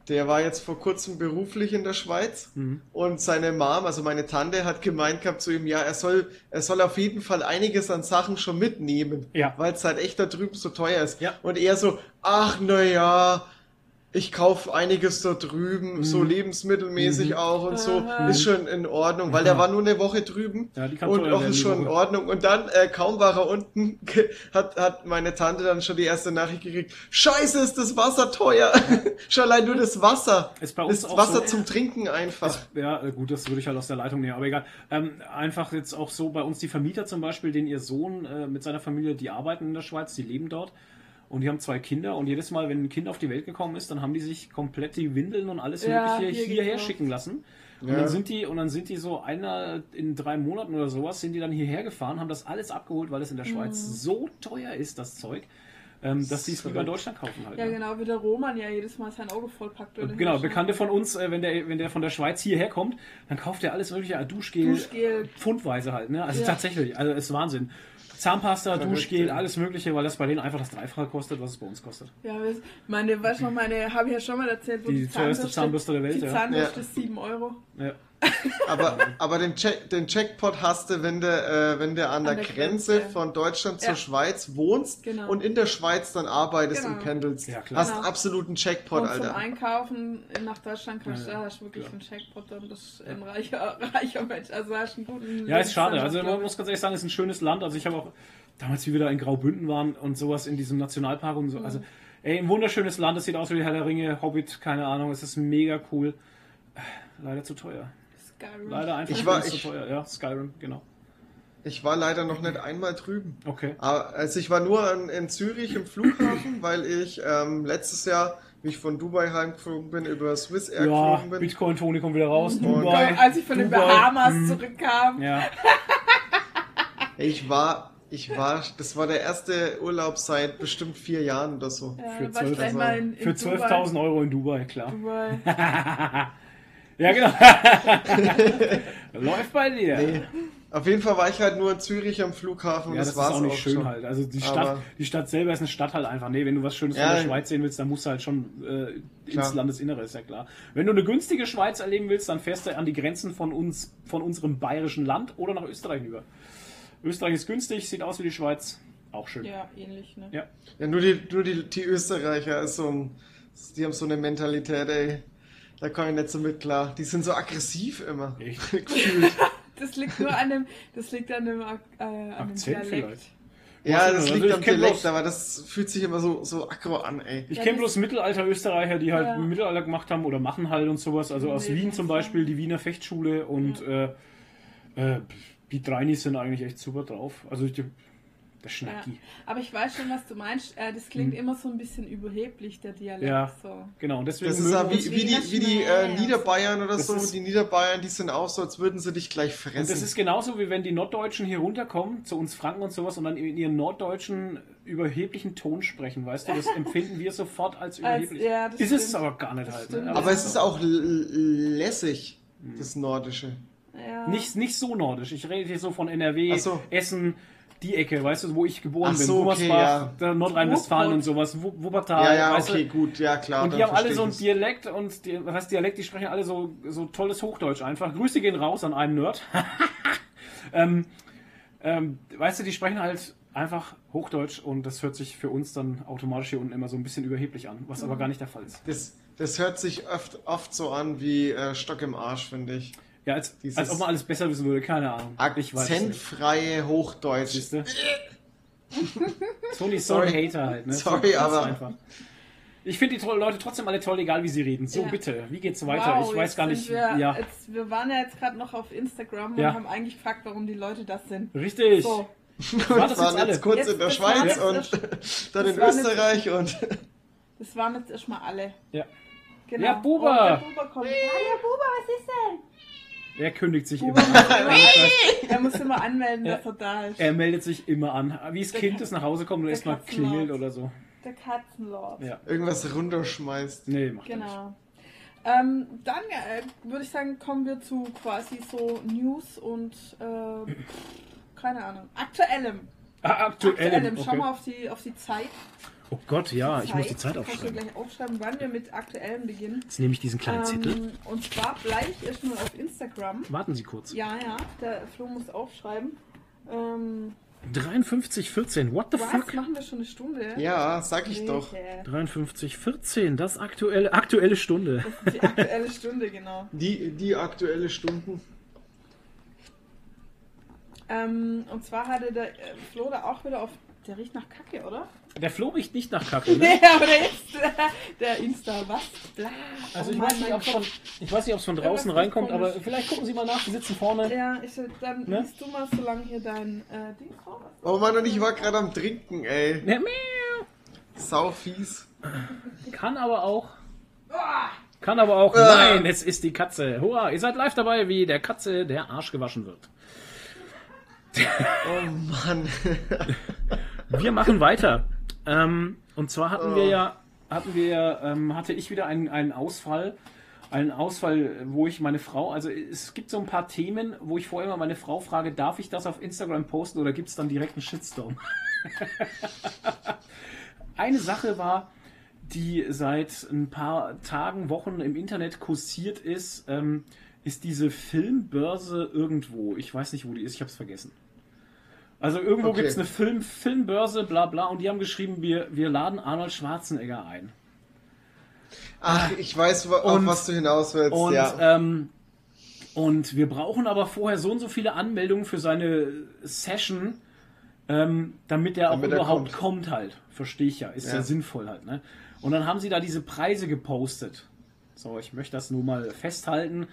der war jetzt vor kurzem beruflich in der Schweiz Mhm. und seine Mom, also meine Tante, hat gemeint gehabt zu ihm, ja, er soll, er soll auf jeden Fall einiges an Sachen schon mitnehmen, Ja. weil es halt echt da drüben so teuer ist. Ja. Und er so, ach na ja, ich kaufe einiges da drüben, so lebensmittelmäßig Mhm. auch und so, Aha. ist schon in Ordnung, weil der war nur eine Woche drüben Ja, die kann und auch ist schon in. Ordnung. Und dann, äh, kaum war er unten, hat, hat meine Tante dann schon die erste Nachricht gekriegt, scheiße, ist das Wasser teuer. schon allein nur das Wasser. Ist bei uns das auch Wasser so. zum Trinken einfach. Ja, äh, gut, das würde ich halt aus der Leitung nehmen, aber egal. Ähm, einfach jetzt auch so bei uns die Vermieter zum Beispiel, den ihr Sohn äh, mit seiner Familie, die arbeiten in der Schweiz, die leben dort und die haben zwei Kinder und jedes Mal, wenn ein Kind auf die Welt gekommen ist, dann haben die sich komplett die Windeln und alles Ja, Mögliche hier hierher schicken lassen. Und Ja. dann sind die, und dann sind die so einer in drei Monaten oder sowas, sind die dann hierher gefahren, haben das alles abgeholt, weil es in der Schweiz Mhm. so teuer ist, das Zeug, ähm, dass die es lieber in Deutschland kaufen halt. Ja, ne? genau, wie der Roman ja jedes Mal sein Auto vollpackt. wenn er Genau, Bekannte von uns, äh, wenn der, wenn der von der Schweiz hierher kommt, dann kauft er alles mögliche, äh, Duschgel, Duschgel. pfundweise halt, ne? Also Ja. tatsächlich, also ist Wahnsinn. Zahnpasta, Duschgel, alles mögliche, weil das bei denen einfach das Dreifache kostet, was es bei uns kostet. Ja, meine, weißt du noch, meine, habe ich ja schon mal erzählt, wo Die teuerste Zahnbürste der Welt, Die. Zahnbürste Ja. ist 7 Euro. Ja. Aber, aber den, Check, den Checkpot hast du, wenn du, äh, wenn du an, der, der Grenze, Grenze. von Deutschland Ja. zur Schweiz wohnst Genau. und in der Schweiz dann arbeitest Genau. und pendelst. Ja, klar. Hast Genau. absoluten Checkpot, und zum Alter. Einkaufen nach Deutschland kannst Ja, du, ja, hast du wirklich klar. einen Checkpot und bist ein reicher, reicher Mensch. Also hast einen guten Ja, ist schade. Also man muss ganz ehrlich sagen, es ist ein schönes Land. Also ich habe auch damals, wie wir da in Graubünden waren und sowas in diesem Nationalpark und so. Mhm. Also ey, ein wunderschönes Land. Es sieht aus wie die Herr der Ringe, Hobbit, keine Ahnung. Es ist mega cool. Äh, Leider zu teuer. Skyrim. Leider einfach Ich war- viel ich- zu teuer. Ja, Skyrim, genau. Ich war leider noch nicht einmal drüben. Okay. Aber, also ich war nur in, in Zürich im Flughafen, weil ich ähm, letztes Jahr, wie ich von Dubai heimgeflogen bin, über Swiss Air Ja, geflogen bin. Bitcoin, Toni kommt wieder raus. Und- Dubai. Als ich von den Dubai, Bahamas mm, zurückkam. Ja, Ich war, ich war, das war der erste Urlaub seit bestimmt vier Jahren oder so. Ja, Für war ich 12 gleich mal in, in für 12.000 Euro in Dubai, klar. Dubai. Ja, genau. Läuft bei dir. Nee. Auf jeden Fall war ich halt nur in Zürich am Flughafen. Ja, das, ist war's auch nicht schön schon. halt. Also die Stadt, Aber- die Stadt selber ist eine Stadt halt einfach. Nee, wenn du was Schönes Ja, von der Schweiz sehen willst, dann musst du halt schon äh, ins Klar. Landesinnere, ist ja klar. Wenn du eine günstige Schweiz erleben willst, dann fährst du an die Grenzen von uns, von unserem bayerischen Land oder nach Österreich über. Österreich ist günstig, sieht aus wie die Schweiz. Auch schön. Ja, ähnlich, ne? Ja. Ja, nur die, nur die, die Österreicher ist so ein, die haben so eine Mentalität, ey. Da komme ich nicht so mit klar. Die sind so aggressiv immer. Echt? Das liegt nur an dem, das liegt an dem, äh, an dem Akzent Dialekt. vielleicht. Ja, das also liegt am Dialekt, bloß- aber das fühlt sich immer so, so aggro an, ey. Ich Ja, kenne bloß Mittelalter-Österreicher, die halt Ja. im Mittelalter gemacht haben oder machen halt und sowas. Also aus Nee, Wien zum Beispiel, ja- die Wiener Fechtschule und äh, äh, die Dreinis sind eigentlich echt super drauf. Also die, der Ja. Schnacki. Aber ich weiß schon, was du meinst. Äh, das klingt immer so ein bisschen überheblich, der Dialekt. Hm. Ja. So. Genau, und deswegen Das ist ja wie, wie die, wie die äh. Niederbayern oder Das so. ist- Die Niederbayern, die sind auch so, als würden sie dich gleich Und fressen. das ist genauso wie wenn die Norddeutschen hier runterkommen, zu uns Franken und sowas, und dann in ihren norddeutschen überheblichen Ton sprechen, weißt du? Das empfinden wir sofort als überheblich. ja, das ist es aber gar nicht halt. Ne? aber es ist auch lässig, Hm. das Nordische. Ja. nicht, nicht so nordisch. Ich rede hier so von NRW, so. Essen, die Ecke, weißt du, wo ich geboren Ach bin. so, okay, ja. Nordrhein-Westfalen und sowas, Wu- Wuppertal, Ja, ja, weißt okay, du? gut, ja klar. Und die haben alle so ein. Dialekt und die, was heißt Dialekt, die sprechen alle so, so tolles Hochdeutsch einfach. Grüße gehen raus an einen Nerd. ähm, ähm, weißt du, die sprechen halt einfach Hochdeutsch und das hört sich für uns dann automatisch hier unten immer so ein bisschen überheblich an, was aber gar nicht der Fall ist. Das, das hört sich oft, oft so an wie äh, Stock im Arsch, finde ich. Ja, als, Dieses- als ob man alles besser wissen würde, keine Ahnung. Akzentfreie Hochdeutsch. Tony ist so ein Sorry. Hater halt, ne? Sorry, So, aber- Einfach. Ich finde die to- Leute trotzdem alle toll, egal wie sie reden. So, Ja. bitte, wie geht's weiter? Wow, ich weiß gar nicht. Wir, ja, jetzt, wir waren ja jetzt gerade noch auf Instagram Ja. und haben eigentlich gefragt, warum die Leute das sind. richtig. So, Und War das waren jetzt jetzt kurz Jetzt- in der das Schweiz und dann das in Österreich und das waren jetzt erstmal alle. Ja. Genau. Ja, Buba. Und der Buba kommt. Hallo Buba, was ist denn? Er kündigt sich immer an. er muss immer anmelden, dass er da ist. Er meldet sich immer an. Wie das Der Kind, das nach Hause kommt und erstmal klingelt oder so. Der Katzenlord. Ja. irgendwas runterschmeißt. Nee, macht er nicht. Genau. Ähm, dann äh, würde ich sagen, kommen wir zu quasi so News und äh, keine Ahnung, aktuellem. Ah, aktuell. Aktuellem. Schau Okay. mal auf die, auf die Zeit. Oh Gott, ja, ich muss die Zeit Kannst du aufschreiben. gleich aufschreiben, wann wir mit aktuellem beginnen. Jetzt nehme ich diesen kleinen Zettel. Ähm, und zwar gleich erstmal auf Instagram. Warten Sie kurz. Ja, ja, der Flo muss aufschreiben. Ähm, 5314, what the was? fuck? Machen wir schon eine Stunde? Ja, sag ich doch. Welche? 5314, das aktuelle, aktuelle Stunde. Das ist die aktuelle Stunde, genau. Die, die aktuelle Stunden. Ähm, und zwar hatte der äh, Flo da auch wieder auf. Der riecht nach Kacke, oder? Der Flo riecht nicht nach Kacke, ne? Nee, aber der ist äh, der Insta, was? Bla. Also Oh ich Mann, weiß nicht, mein ob es von, ich weiß nicht, ob es von draußen Irgendwas reinkommt, komisch. aber vielleicht gucken Sie mal nach, die sitzen vorne. Ja, ich, dann Ne? liest du mal so lange hier dein äh, Ding vor. Oh Mann, und ich war gerade am Trinken, ey. Ja, miau. Sau fies. Kann aber auch. Kann aber auch. Ah. Nein, es ist die Katze. Hurra, ihr seid live dabei, wie der Katze der Arsch gewaschen wird. Oh Mann. Wir machen weiter. Ähm, und zwar hatten wir Oh. ja, hatten wir, ähm, hatte ich wieder einen, einen Ausfall. Einen Ausfall, wo ich meine Frau, also es gibt so ein paar Themen, wo ich vorher mal meine Frau frage, darf ich das auf Instagram posten oder gibt es dann direkt einen Shitstorm? Eine Sache war, die seit ein paar Tagen, Wochen im Internet kursiert ist. Ähm, ist diese Filmbörse irgendwo. Ich weiß nicht, wo die ist, ich habe es vergessen. Also irgendwo Okay. gibt es eine Film, Filmbörse, bla bla, und die haben geschrieben, wir, wir laden Arnold Schwarzenegger ein. Ach, ich weiß, auf Und- was du hinaus willst. Und, ja. ähm, und wir brauchen aber vorher so und so viele Anmeldungen für seine Session, ähm, damit er auch Damit er überhaupt kommt. kommt. halt. Verstehe ich ja. Ist ja. Ja. sinnvoll halt. Ne? Und dann haben sie da diese Preise gepostet. So, ich möchte das nur mal festhalten.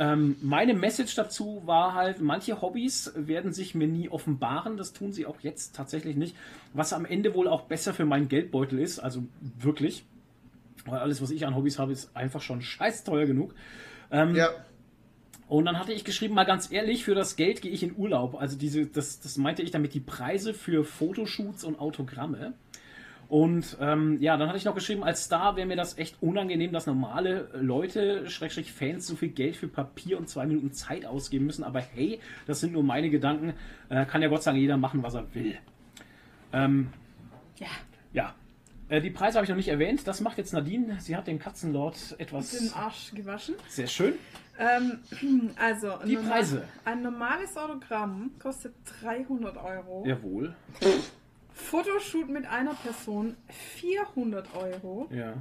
Ähm, meine Message dazu war halt, manche Hobbys werden sich mir nie offenbaren, das tun sie auch jetzt tatsächlich nicht, was am Ende wohl auch besser für meinen Geldbeutel ist, also wirklich, weil alles, was ich an Hobbys habe, ist einfach schon scheiß teuer genug. Ähm, ja. Und dann hatte ich geschrieben, mal ganz ehrlich, für das Geld gehe ich in Urlaub. Also diese, das, das meinte ich damit die Preise für Fotoshoots und Autogramme. Und ähm, ja, dann hatte ich noch geschrieben, als Star wäre mir das echt unangenehm, dass normale Leute, Schrägstrich Fans, so viel Geld für Papier und zwei Minuten Zeit ausgeben müssen. Aber hey, das sind nur meine Gedanken. Äh, kann ja Gott sagen, jeder machen, was er will. Ähm, Ja. ja. Äh, die Preise habe ich noch nicht erwähnt. Das macht jetzt Nadine. Sie hat den Katzenlord Den etwas Arsch gewaschen. sehr schön. Ähm, also, Die normal- Preise. Ein normales Autogramm kostet 300 Euro. Jawohl. Fotoshoot mit einer Person 400 Euro. Ja.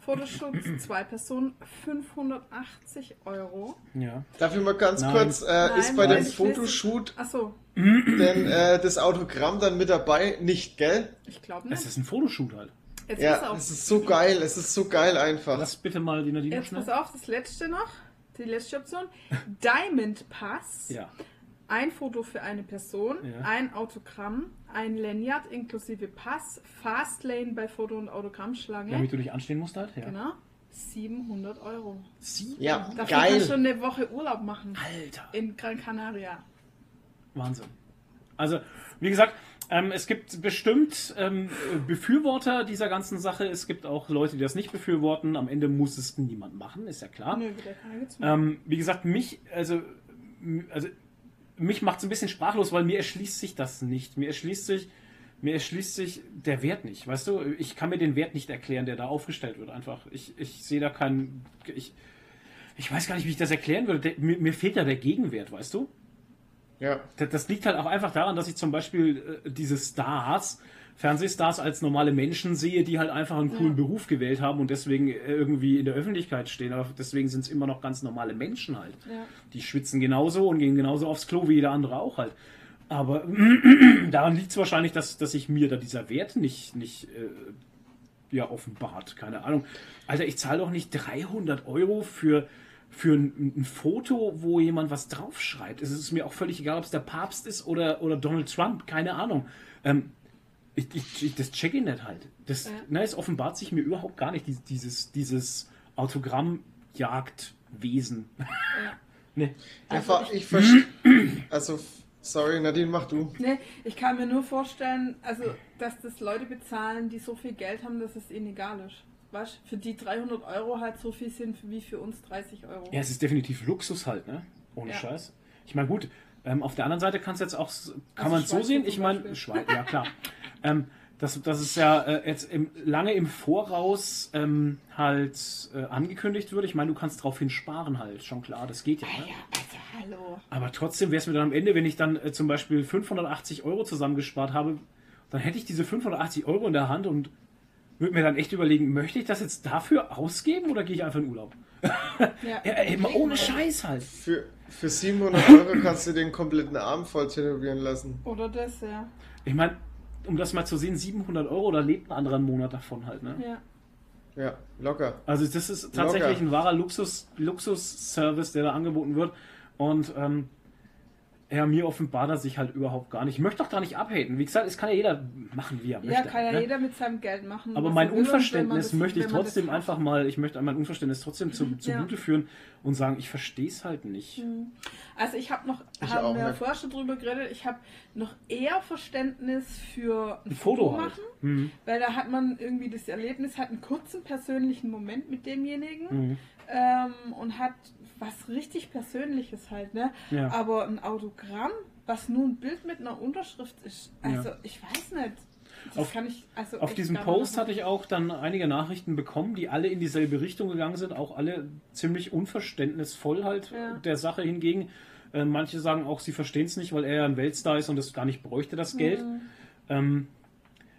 Fotoshoot zwei Personen 580 Euro. Ja. Darf ich mal ganz Nein. kurz, äh, Nein, ist bei dem Fotoshoot Achso, denn äh, das Autogramm dann mit dabei? Nicht, gell? ich glaube Es nicht. ist ein Fotoshoot halt. Jetzt Ja, auf. es ist so geil, es ist so geil einfach. Lass bitte mal die Nadine Jetzt schnell. pass auf, das letzte noch. Die letzte Option. Diamond Pass. Ja. Ein Foto für eine Person, Ja. ein Autogramm, ein Lanyard inklusive Pass, Fastlane bei Foto- und Autogrammschlange. Damit du dich anstehen musst halt. Ja. Genau. 700 Euro. Sie? Ja, Dafür kannst du geil. schon eine Woche Urlaub machen. Alter. In Gran Canaria. Wahnsinn. Also, wie gesagt, ähm, es gibt bestimmt ähm, Befürworter dieser ganzen Sache. Es gibt auch Leute, die das nicht befürworten. Am Ende muss es niemand machen, ist ja klar. Nö, wieder keine gezwungen. Ähm, wie gesagt, mich, also, also mich macht es ein bisschen sprachlos, weil mir erschließt sich das nicht. Mir erschließt sich, mir erschließt sich der Wert nicht. Weißt du, ich kann mir den Wert nicht erklären, der da aufgestellt wird. Einfach, ich, ich sehe da keinen, ich, ich weiß gar nicht, wie ich das erklären würde. Der, mir, mir fehlt da der Gegenwert, weißt du? Ja. Das, das liegt halt auch einfach daran, dass ich zum Beispiel äh, diese Stars, Fernsehstars als normale Menschen sehe, die halt einfach einen coolen Ja. Beruf gewählt haben und deswegen äh, irgendwie in der Öffentlichkeit stehen. Aber deswegen sind es immer noch ganz normale Menschen halt. Ja. Die schwitzen genauso und gehen genauso aufs Klo wie jeder andere auch halt. Aber daran liegt es wahrscheinlich, dass, dass sich mir da dieser Wert nicht, nicht äh, ja, offenbart. Keine Ahnung. Alter, ich zahle doch nicht 300 Euro für, für ein, ein Foto, wo jemand was draufschreibt. Es ist mir auch völlig egal, ob es der Papst ist oder, oder Donald Trump. Keine Ahnung. Ähm, ich, ich, ich, das check ich nicht halt. Das, Ja. ne, es offenbart sich mir überhaupt gar nicht, dies- dieses, dieses Autogrammjagdwesen. Ja. ne. Also Einfach, ich verstehe. Also, sorry, Nadine, mach du. Nee, ich kann mir nur vorstellen, also, dass das Leute bezahlen, die so viel Geld haben, dass es ihnen egal ist. Weißt für die 300 Euro halt so viel sind wie für uns 30 Euro. Ja, es ist definitiv Luxus halt, ne? Ohne Ja. Scheiß. Ich meine, gut, ähm, auf der anderen Seite kannst du jetzt auch, kann Also man es so sehen, ich meine. Schweiz, ja klar. ähm, das, das ist ja äh, jetzt im, lange im Voraus ähm, halt äh, angekündigt wird. Ich meine, du kannst drauf hin sparen halt, schon klar, das geht ja. Ne? Ja, also hallo. Aber trotzdem wäre es mir dann am Ende, wenn ich dann äh, zum Beispiel 580 Euro zusammengespart habe, dann hätte ich diese 580 Euro in der Hand und würde mir dann echt überlegen, möchte ich das jetzt dafür ausgeben oder gehe ich einfach in Urlaub? Ja, Ja, ey, mal ohne Scheiß halt. Für, für 700 Euro kannst du den kompletten Arm voll tätowieren lassen. Oder das, ja. Ich meine, um das mal zu sehen, 700 Euro, da lebt ein anderer Monat davon halt, ne? Ja. Ja, locker. Also das ist tatsächlich Locker. ein wahrer Luxus, Luxus-Service, der da angeboten wird. Und ähm, ja, mir offenbart er sich halt überhaupt gar nicht. Ich möchte doch da nicht abhaten. Wie gesagt, es kann ja jeder machen, wie er möchte. Ja, kann ja ne? jeder mit seinem Geld machen. Aber mein er Unverständnis das- möchte ich trotzdem einfach mal, ich möchte mein Unverständnis trotzdem zu, zugute Ja. führen und sagen, ich verstehe es halt nicht. Also ich habe noch, Ich haben auch wir vorher schon drüber geredet, ich habe noch eher Verständnis für ein Ein Foto Foto halt. machen, Mhm. weil da hat man irgendwie das Erlebnis, hat einen kurzen persönlichen Moment mit demjenigen Mhm. ähm, und hat was richtig Persönliches halt, ne? Ja. Aber ein Autogramm, was nur ein Bild mit einer Unterschrift ist, also ich weiß nicht. Das Auf- kann ich, also Auf diesem Post hatte ich auch dann einige Nachrichten bekommen, die alle in dieselbe Richtung gegangen sind, auch alle ziemlich unverständnisvoll halt Ja. der Sache hingegen. Äh, manche sagen auch, sie verstehen es nicht, weil er ja ein Weltstar ist und es gar nicht bräuchte, das Geld. Mhm. Ähm,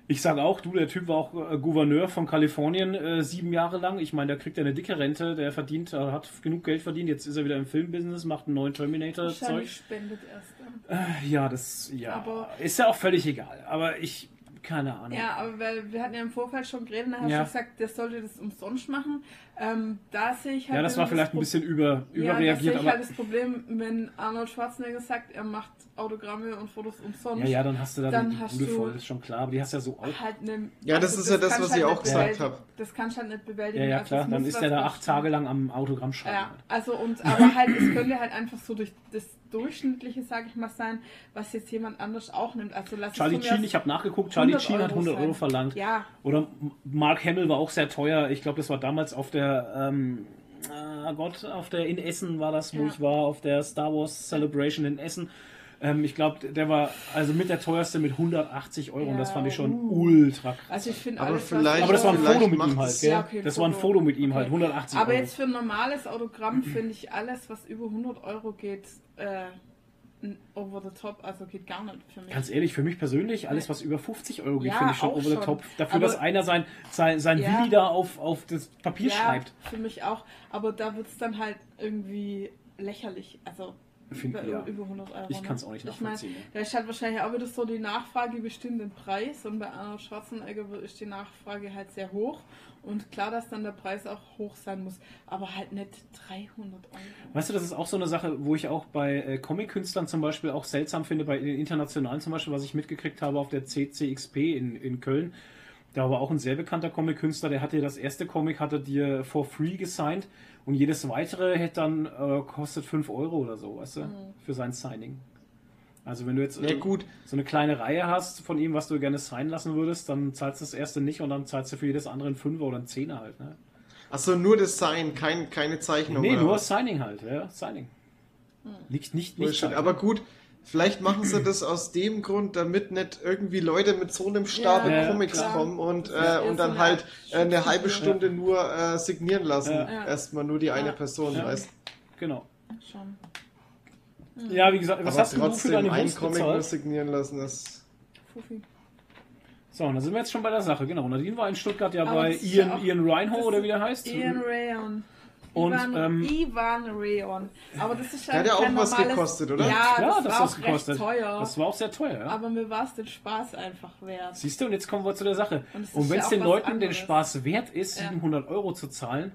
ich sage auch, du, der Typ war auch äh, Gouverneur von Kalifornien äh, sieben Jahre lang. Ich meine, der kriegt ja eine dicke Rente, der verdient, äh, hat genug Geld verdient. Jetzt ist er wieder im Filmbusiness, macht einen neuen Terminator-Zeug. Spendet erst dann. Ja, das ja, Aber- ist ja auch völlig egal. Aber ich, keine Ahnung. Ja, aber weil wir hatten ja im Vorfeld schon geredet, da hast Ja. du gesagt, der sollte das umsonst machen. Ähm, da sehe ich halt. Ja, das war vielleicht ein Pro- bisschen über, Ja, da sehe überreagiert, ich aber halt das Problem, wenn Arnold Schwarzenegger sagt, er macht Autogramme und Fotos umsonst. ja, ja, dann hast du da Dann die hast Bude du- voll, ist schon klar. Aber die hast ja so auch. halt ne, Ja, das ist ja das, was ich halt auch nicht gesagt habe. Das kannst du halt nicht bewältigen. Ja, ja, Also klar. es Dann ist der da acht Tage lang am Autogramm schreiben. Ja, also und aber halt, es könnte halt einfach so durch das Durchschnittliche, sag ich mal, sein, was jetzt jemand anders auch nimmt. Also lass Charlie Sheen, ich habe nachgeguckt, Charlie 100 Sheen hat 100 Euro verlangt. Ja, Oder Mark Hamill war auch sehr teuer. Ich glaube, das war damals auf der, ähm, äh, Gott, auf der in Essen war das, wo Ja. ich war, auf der Star Wars Celebration in Essen. Ähm, ich glaube, der war also mit der teuerste mit 180 Euro und das Ja, fand ich schon uh. ultra krass. also ich finde Aber vielleicht- Aber das war ein Foto mit ihm halt, gell? Ja, okay, das war ein Foto. Foto mit ihm halt, Okay. 180 Aber Euro. jetzt für ein normales Autogramm finde ich alles, was über 100 Euro geht, äh, over the top. Also geht gar nicht für mich. Ganz ehrlich, für mich persönlich, alles was über 50 Euro geht, Ja, finde ich schon over the schon. top. Dafür, Aber- dass einer sein, sein, sein Ja. Willi da auf, auf das Papier ja, schreibt. für mich auch. Aber da wird es dann halt irgendwie lächerlich. Also Find, über, ja. über 100 Euro. Ich ne? kann's auch nicht Ich mein, nachvollziehen, da ist halt wahrscheinlich auch wieder so die Nachfrage bestimmt den Preis und bei Arnold Schwarzenegger ist die Nachfrage halt sehr hoch und klar, dass dann der Preis auch hoch sein muss, aber halt nicht 300 Euro. Weißt du, das ist auch so eine Sache, wo ich auch bei äh, Comic-Künstlern zum Beispiel auch seltsam finde, bei den internationalen zum Beispiel, was ich mitgekriegt habe auf der CCXP in, in Köln. Da war auch ein sehr bekannter Comic-Künstler, der hatte das erste Comic, hatte dir for free gesigned und jedes weitere hätte dann äh, kostet 5 Euro oder so, weißt du, Mhm. für sein Signing. Also wenn du jetzt Ja, äh, gut. so eine kleine Reihe hast von ihm, was du gerne signen lassen würdest, dann zahlst du das erste nicht und dann zahlst du für jedes andere einen Fünfer oder einen Zehner halt. Ne? Achso, nur Design, kein, keine Zeichnung. Nee, oder nur was? Signing halt, ja, Signing. Nicht, nicht, nicht Bullshit. Aber gut, vielleicht machen sie das aus dem Grund, damit nicht irgendwie Leute mit so einem Stapel Ja, Comics klar. kommen und, äh, und dann halt äh, eine halbe. Stunde nur äh, signieren lassen. Ja. Erstmal nur die eine. Person, Ja. weißt Genau. Schon. Ja, wie gesagt, was Aber hast du für trotzdem deine ein Comic nur signieren lassen, das. Fuffi. So, und dann sind wir jetzt schon bei der Sache. Genau, Nadine war in Stuttgart ja Aber bei Ian, Ian Reinho oder wie der heißt. Ian Rayon. Und, Ivan, ähm, Ivan Rayon. Aber das ist Der hat ja kein auch was normales- gekostet, oder? Ja, Klar, das dass war das auch gekostet. recht teuer. Das war auch sehr teuer, ja. aber mir war es den Spaß einfach wert. Siehst du, und jetzt kommen wir zu der Sache. Und es ist Und wenn ja es auch den Leuten den anderes. Spaß wert ist, Ja. 700 Euro zu zahlen,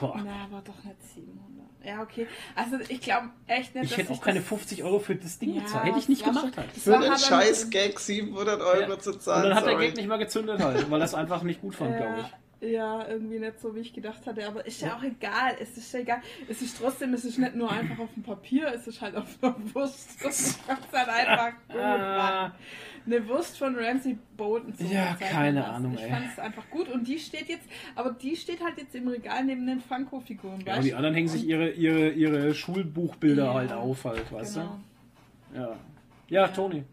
boah, Na, aber doch nicht 700. Ja, okay. Also ich glaube echt nicht, ich hätte auch ich keine das- 50 Euro für das Ding Ja, gezahlt. Hätte ich nicht das gemacht schon- halt. das Für war einen halt scheiß Gag 700 Euro Ja. zu Und zahlen. dann hat der sorry. Gag nicht mal gezündet halt, weil er es einfach nicht gut fand, glaube ich. Ja, irgendwie nicht so, wie ich gedacht hatte. Aber ist ja auch egal. Es ist ja egal. Es ist trotzdem, es ist nicht nur einfach auf dem Papier, es ist halt auf der Wurst. Das ist halt einfach gut, Mann. Eine Wurst von Ramsey Bolton. Ja, keine. Ahnung, Ich fand es einfach gut. Und die steht jetzt, aber die steht halt jetzt im Regal neben den Funko-Figuren, Ja, und die anderen hängen sich ihre, ihre, ihre Schulbuchbilder Ja. halt auf, halt, weißt genau. du? Ja. Ja, Toni.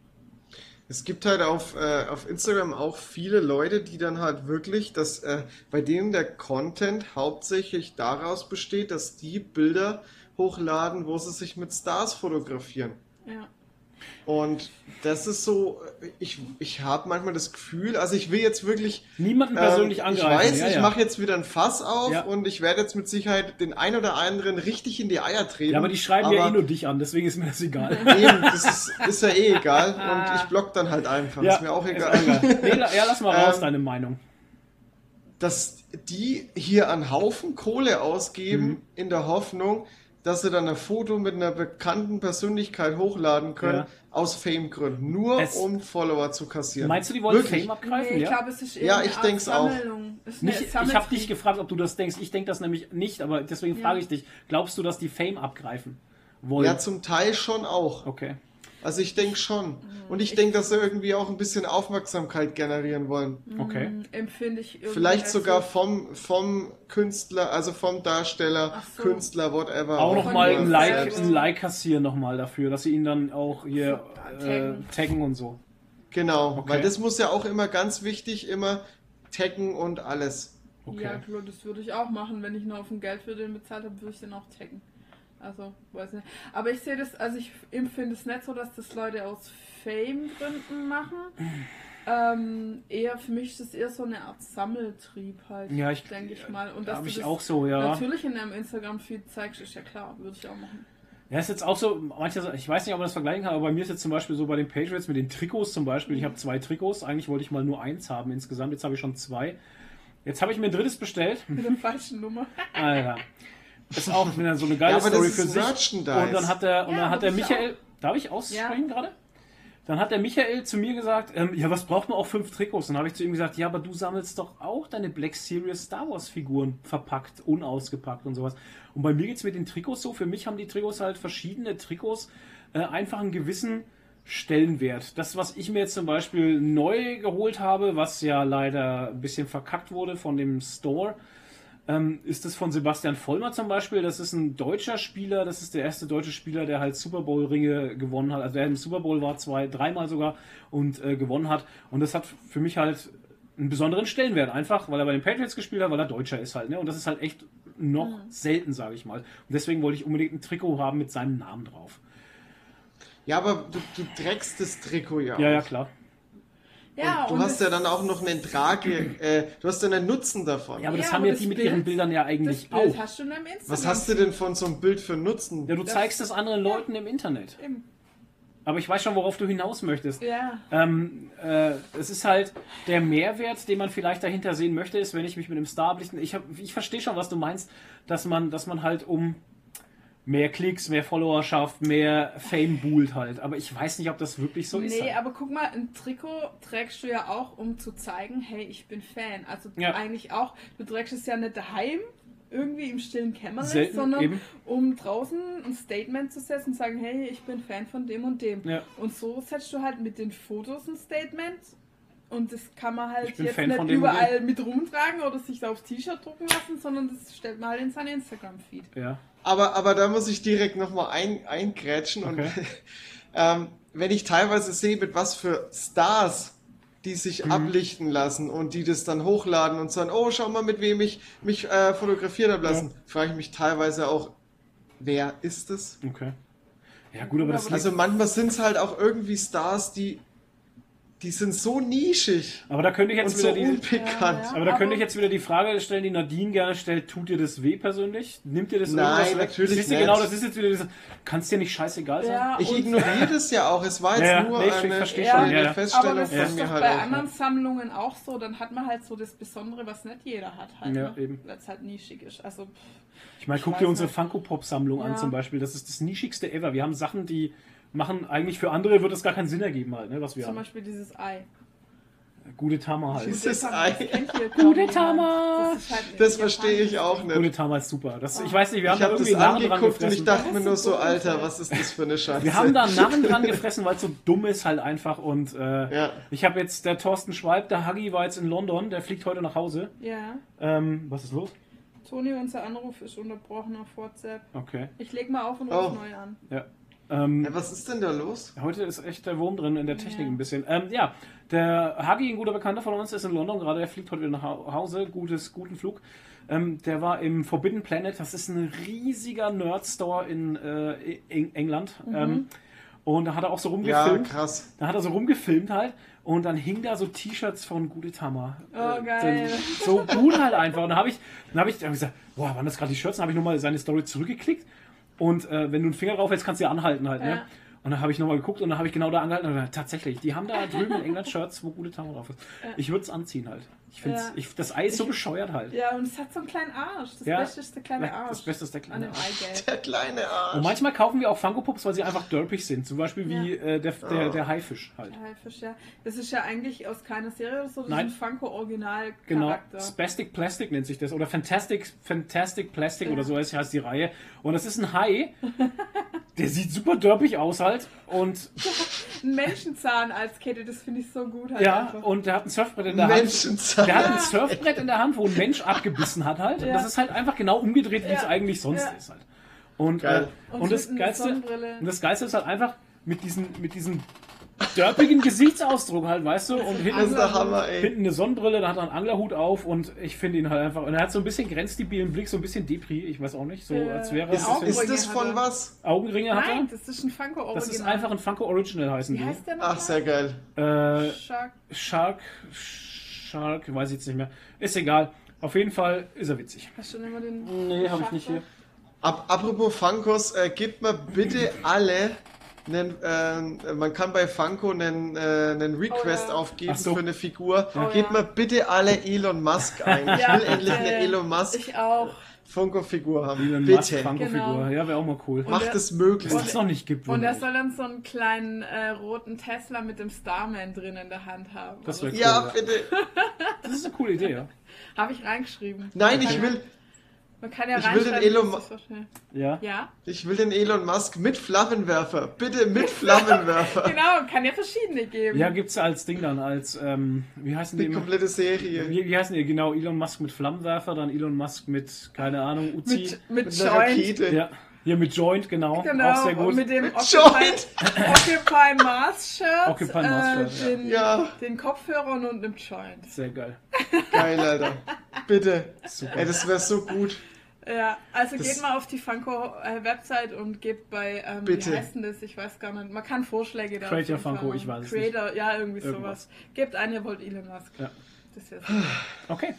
Es gibt halt auf, äh, auf Instagram auch viele Leute, die dann halt wirklich, dass äh, bei denen der Content hauptsächlich daraus besteht, dass die Bilder hochladen, wo sie sich mit Stars fotografieren. Ja. Und das ist so, ich, ich habe manchmal das Gefühl, also ich will jetzt wirklich Niemanden persönlich ähm, angreifen. Ich weiß, ja, ich ja. mache jetzt wieder ein Fass auf Ja. und ich werde jetzt mit Sicherheit den ein oder anderen richtig in die Eier treten. Ja, aber die schreiben ja eh Aber nur dich an, deswegen ist mir das egal. Eben, das ist, ist ja eh egal und ich block dann halt einfach. ist mir auch egal. Nee, la- ja, lass mal raus, Ähm, deine Meinung. dass die hier einen Haufen Kohle ausgeben Mhm. in der Hoffnung, dass sie dann ein Foto mit einer bekannten Persönlichkeit hochladen können, Ja. aus Fame-Gründen. Nur Es- um Follower zu kassieren. Meinst du, die wollen Wirklich? Fame abgreifen? Nee, ich ja? glaube, es ist eher Ja, eine ich auch. Sammlung. Es Nicht, eine ich habe dich gefragt, ob du das denkst. Ich denke das nämlich nicht, aber deswegen Ja. frage ich dich. Glaubst du, dass die Fame abgreifen wollen? Ja, zum Teil schon auch. okay. Also ich denke schon. Und ich Ich- denke, dass sie irgendwie auch ein bisschen Aufmerksamkeit generieren wollen. Okay. Mm, Empfinde ich irgendwie Vielleicht sogar so. vom, vom Künstler, also vom Darsteller, so. Künstler, whatever. Auch nochmal ein Like, ein like kassieren nochmal dafür, dass sie ihn dann auch hier So, äh, taggen. taggen und so. Genau, Okay. weil das muss ja auch immer ganz wichtig, immer taggen und alles. Okay. Ja, klar, das würde ich auch machen. Wenn ich nur auf ein Geld für den bezahlt habe, würde ich den auch taggen. Also, weiß nicht. Aber ich sehe das, also ich empfinde es nicht so, dass das Leute aus Fame-Gründen machen. Ähm, eher, für mich ist es eher so eine Art Sammeltrieb halt, Ja, ich- denke ich mal. Und dass du ich das auch so, ja. natürlich in deinem Instagram-Feed zeigst, ist ja klar, würde ich auch machen. Ja, ist jetzt auch so, manche, ich weiß nicht, ob man das vergleichen kann, aber bei mir ist jetzt zum Beispiel so bei den Patriots mit den Trikots zum Beispiel. Ich habe zwei Trikots, eigentlich wollte ich mal nur eins haben insgesamt, jetzt habe ich schon zwei. Jetzt habe ich mir ein drittes bestellt. Mit der falschen Nummer. Alter. Das ist auch wieder so eine geile Ja, aber das Story ist für sich. Und dann hat der, und Ja, dann hat der das ist Michael, darf ich aussprechen gerade? Dann hat der Michael zu mir gesagt, ähm, ja, was braucht man auch fünf Trikots? Dann habe ich zu ihm gesagt, ja, aber du sammelst doch auch deine Black Series Star Wars Figuren verpackt, unausgepackt und sowas. Und bei mir geht's mit den Trikots so, für mich haben die Trikots halt verschiedene Trikots äh, einfach einen gewissen Stellenwert. Das, was ich mir jetzt zum Beispiel neu geholt habe, was ja leider ein bisschen verkackt wurde von dem Store, ähm, ist das von Sebastian Vollmer zum Beispiel. Das ist ein deutscher Spieler. Das ist der erste deutsche Spieler, der halt Super Bowl Ringe gewonnen hat. Also der im Super Bowl war, zwei, dreimal sogar und äh, gewonnen hat. Und das hat für mich halt einen besonderen Stellenwert. Einfach, weil er bei den Patriots gespielt hat, weil er Deutscher ist halt. Ne? Und das ist halt echt noch selten, sage ich mal. Und deswegen wollte ich unbedingt ein Trikot haben mit seinem Namen drauf. Ja, aber du, du trägst das Trikot ja. Ja, ja, auch. klar. Ja, und du hast ja dann auch noch einen Trage, äh, du hast ja einen Nutzen davon. Ja, aber das Ja, haben ja die mit Bild- ihren Bildern ja das eigentlich Bild auch. hast du in deinem Instagram. Was hast du denn von so einem Bild für Nutzen? Ja, du Das- zeigst es anderen Leuten im Internet. Eben. Aber ich weiß schon, worauf du hinaus möchtest. Ja. Ähm, äh, es ist halt der Mehrwert, den man vielleicht dahinter sehen möchte, ist, wenn ich mich mit einem Star. Ich, hab, ich verstehe schon, was du meinst, dass man, dass man halt um mehr Klicks, mehr Followerschaft, mehr Fame buhlt halt. Aber ich weiß nicht, ob das wirklich so ist. Nee, halt. aber guck mal, ein Trikot trägst du ja auch, um zu zeigen, hey, ich bin Fan. Also Ja. eigentlich auch, du trägst es ja nicht daheim, irgendwie im stillen Kämmerlein, sondern eben. um draußen ein Statement zu setzen und sagen, hey, ich bin Fan von dem und dem. Ja. Und so setzt du halt mit den Fotos ein Statement und das kann man halt jetzt Fan nicht überall mit rumtragen oder sich da aufs T-Shirt drucken lassen, sondern das stellt man halt in seinen Instagram-Feed. ja. Aber, aber da muss ich direkt nochmal ein, eingrätschen. Okay. Und ähm, wenn ich teilweise sehe, mit was für Stars die sich Mhm. ablichten lassen und die das dann hochladen und sagen, oh, schau mal, mit wem ich mich äh, fotografieren habe lassen, frage ich mich teilweise auch, wer ist es? Okay. Ja, gut, aber das Also manchmal sind es halt auch irgendwie Stars, die, die sind so nischig Aber da könnte ich jetzt so wieder die. unbekannt. Ja, ja. Aber da könnte ich jetzt wieder die Frage stellen, die Nadine gerne stellt, tut dir das weh persönlich? Nimmt dir das Nein, irgendwas weg? natürlich Siehst du, nicht. Genau, das ist jetzt wieder dieses, kannst dir nicht scheißegal sein? Ja, Ich ignoriere das ja auch. Es war jetzt nur nee, ich eine, verstehe schon, eine. Feststellung Aber das von ist mir doch halt bei auch. anderen Ne? Sammlungen auch so. Dann hat man halt so das Besondere, was nicht jeder hat. Halt, Ja, ne? eben. Weil es halt nischig ist. Also, pff, Ich meine, guck Ich dir unsere nicht. Funko-Pop-Sammlung an Ja. zum Beispiel. Das ist das nischigste ever. Wir haben Sachen, die machen eigentlich für andere wird es gar keinen Sinn ergeben halt, ne, was wir zum haben. Beispiel dieses Ei. Gute Tama halt. Gute Ei? Gute. Tama. Das, halt Das verstehe ich auch Ding. Gute nicht. Tama ist super. Das, ich weiß nicht, wir haben Ich da habe das irgendwie Narren dran angeguckt und ich dachte mir nur so, Alter, was ist das für eine Scheiße? Wir haben da Narren dran gefressen, weil es so dumm ist halt einfach. Und äh, Ja. ich habe jetzt, der Thorsten Schwalb, der Huggy war jetzt in London, der fliegt heute nach Hause. Ja. Ähm, was ist los? Toni, unser Anruf ist unterbrochen auf WhatsApp. Okay. Ich leg mal auf und Oh. ruf neu an. Ja. Ähm, Ja, was ist denn da los? Heute ist echt der Wurm drin in der Technik Ja. ein bisschen. Ähm, ja, der Hagi, ein guter Bekannter von uns, ist in London gerade. Der fliegt heute wieder nach Hau- Hause. Gutes, guten Flug. Ähm, der war im Forbidden Planet. Das ist ein riesiger Nerd-Store in äh, Eng England. Ähm, und da hat er auch so Ja, rumgefilmt. krass. da hat er so rumgefilmt halt. Und dann hing da so T-Shirts von Gudetama. Oh, geil. So gut halt einfach. Und dann habe ich, dann habe ich, dann hab ich gesagt, boah, waren das gerade die Shirts? Dann habe ich nochmal seine Story zurückgeklickt. Und äh, wenn du einen Finger drauf hältst, kannst du ja anhalten halt. Ne? Ja. Und dann habe ich nochmal geguckt und dann habe ich genau da angehalten und gesagt, tatsächlich, die haben da drüben in England Shirts, wo gute Tama drauf ist. Ich würde es anziehen halt. Ich finde Ja. ich, das Ei ist so bescheuert halt. Ja, und es hat so einen kleinen Arsch. Das Ja. Beste ist der kleine Arsch. Das Beste ist der kleine Arsch. Eigelb. Der kleine Und Arsch. manchmal kaufen wir auch Funko Pops, weil sie einfach derpig sind. Zum Beispiel wie äh, der, der, Oh. der Haifisch halt. Der Haifisch, ja. Das ist ja eigentlich aus keiner Serie oder so. Das Nein. ist ein Funko-Original-Charakter. Genau, Spastic Plastic nennt sich das. Oder Fantastic, Fantastic Plastic Ja. oder so heißt, die Reihe. Und das ist ein Hai. der sieht super derpig aus halt. Und Ein Menschenzahn als Kette, das finde ich so gut halt ja, einfach. und der hat ein Surfbrett in der Hand. Der hat ein Surfbrett in der Hand, wo ein Mensch abgebissen hat halt. Und Ja. das ist halt einfach genau umgedreht, wie Ja. es eigentlich sonst Ja. ist halt. Und, Geil. äh, Und und, das Geilste, Sonnenbrille. und das Geilste ist halt einfach mit diesen, mit diesen dörpigen Gesichtsausdruck halt, weißt du? Und hinten, ist Hammer, ey. hinten eine Sonnenbrille, da hat er einen Anglerhut auf und ich finde ihn halt einfach. Und er hat so ein bisschen grenzdebilen Blick, so ein bisschen Depri, ich weiß auch nicht, so Äh, als wäre Ist, Augenringe ist das von was? Augenringe hat Nein, er. das ist ein Funko Original. Das ist einfach ein Funko Original heißen Wie die. heißt der noch? Ach, sehr geil. Äh, Shark. Shark, Shark, weiß ich jetzt nicht mehr. Ist egal. Auf jeden Fall ist er witzig. Hast du schon immer den. Nee, habe ich nicht hier. Ab, apropos Funkos, äh, gebt mir bitte alle einen, äh, man kann bei Funko einen, äh, einen Request Oh ja. aufgeben so. für eine Figur. Oh Gebt ja. mir bitte alle Elon Musk ein. Ich Ja, will endlich eine. Elon Musk Ich auch. Funko-Figur haben. Bitte. Funko-Figur. Genau. Ja, wäre auch mal cool. Und Macht es möglich. Was es noch nicht gibt. Und er soll dann so einen kleinen äh, roten Tesla mit dem Starman drin in der Hand haben. Das wär cool. Ja, bitte. Das ist eine coole Idee, ja. Habe ich reingeschrieben. Nein, ich will, Man kann ja ich will den Elon so Ja. Ja, ich will den Elon Musk mit Flammenwerfer. Bitte mit Flammenwerfer. genau, kann ja verschiedene geben. Ja, gibt's als Ding dann, als, ähm, wie heißen die? Die komplette Serie. Wie, wie heißen die? Genau, Elon Musk mit Flammenwerfer, dann Elon Musk mit, keine Ahnung, Uzi. mit, mit, Mit einer Joint. Rakete. ja, hier mit Joint, genau. Genau, Auch sehr gut. und mit dem Mit Occupy, Joint. Occupy Mars Shirt, Occupy Mars Shirt, äh, ja. den, Ja. den Kopfhörern und einem Joint. Sehr geil. Geil, Alter. Bitte. Super. Ey, das wäre so gut. Ja, also Das- geht mal auf die Funko-Website und gebt bei, ähm, Bitte. wie heißt denn das? Ich weiß gar nicht. Man kann Vorschläge da. Creator Funko, ich weiß es Creator, ja, irgendwie Irgendwas. sowas. Gebt ein, ihr wollt Elon Musk. Ja. Das wäre. Okay.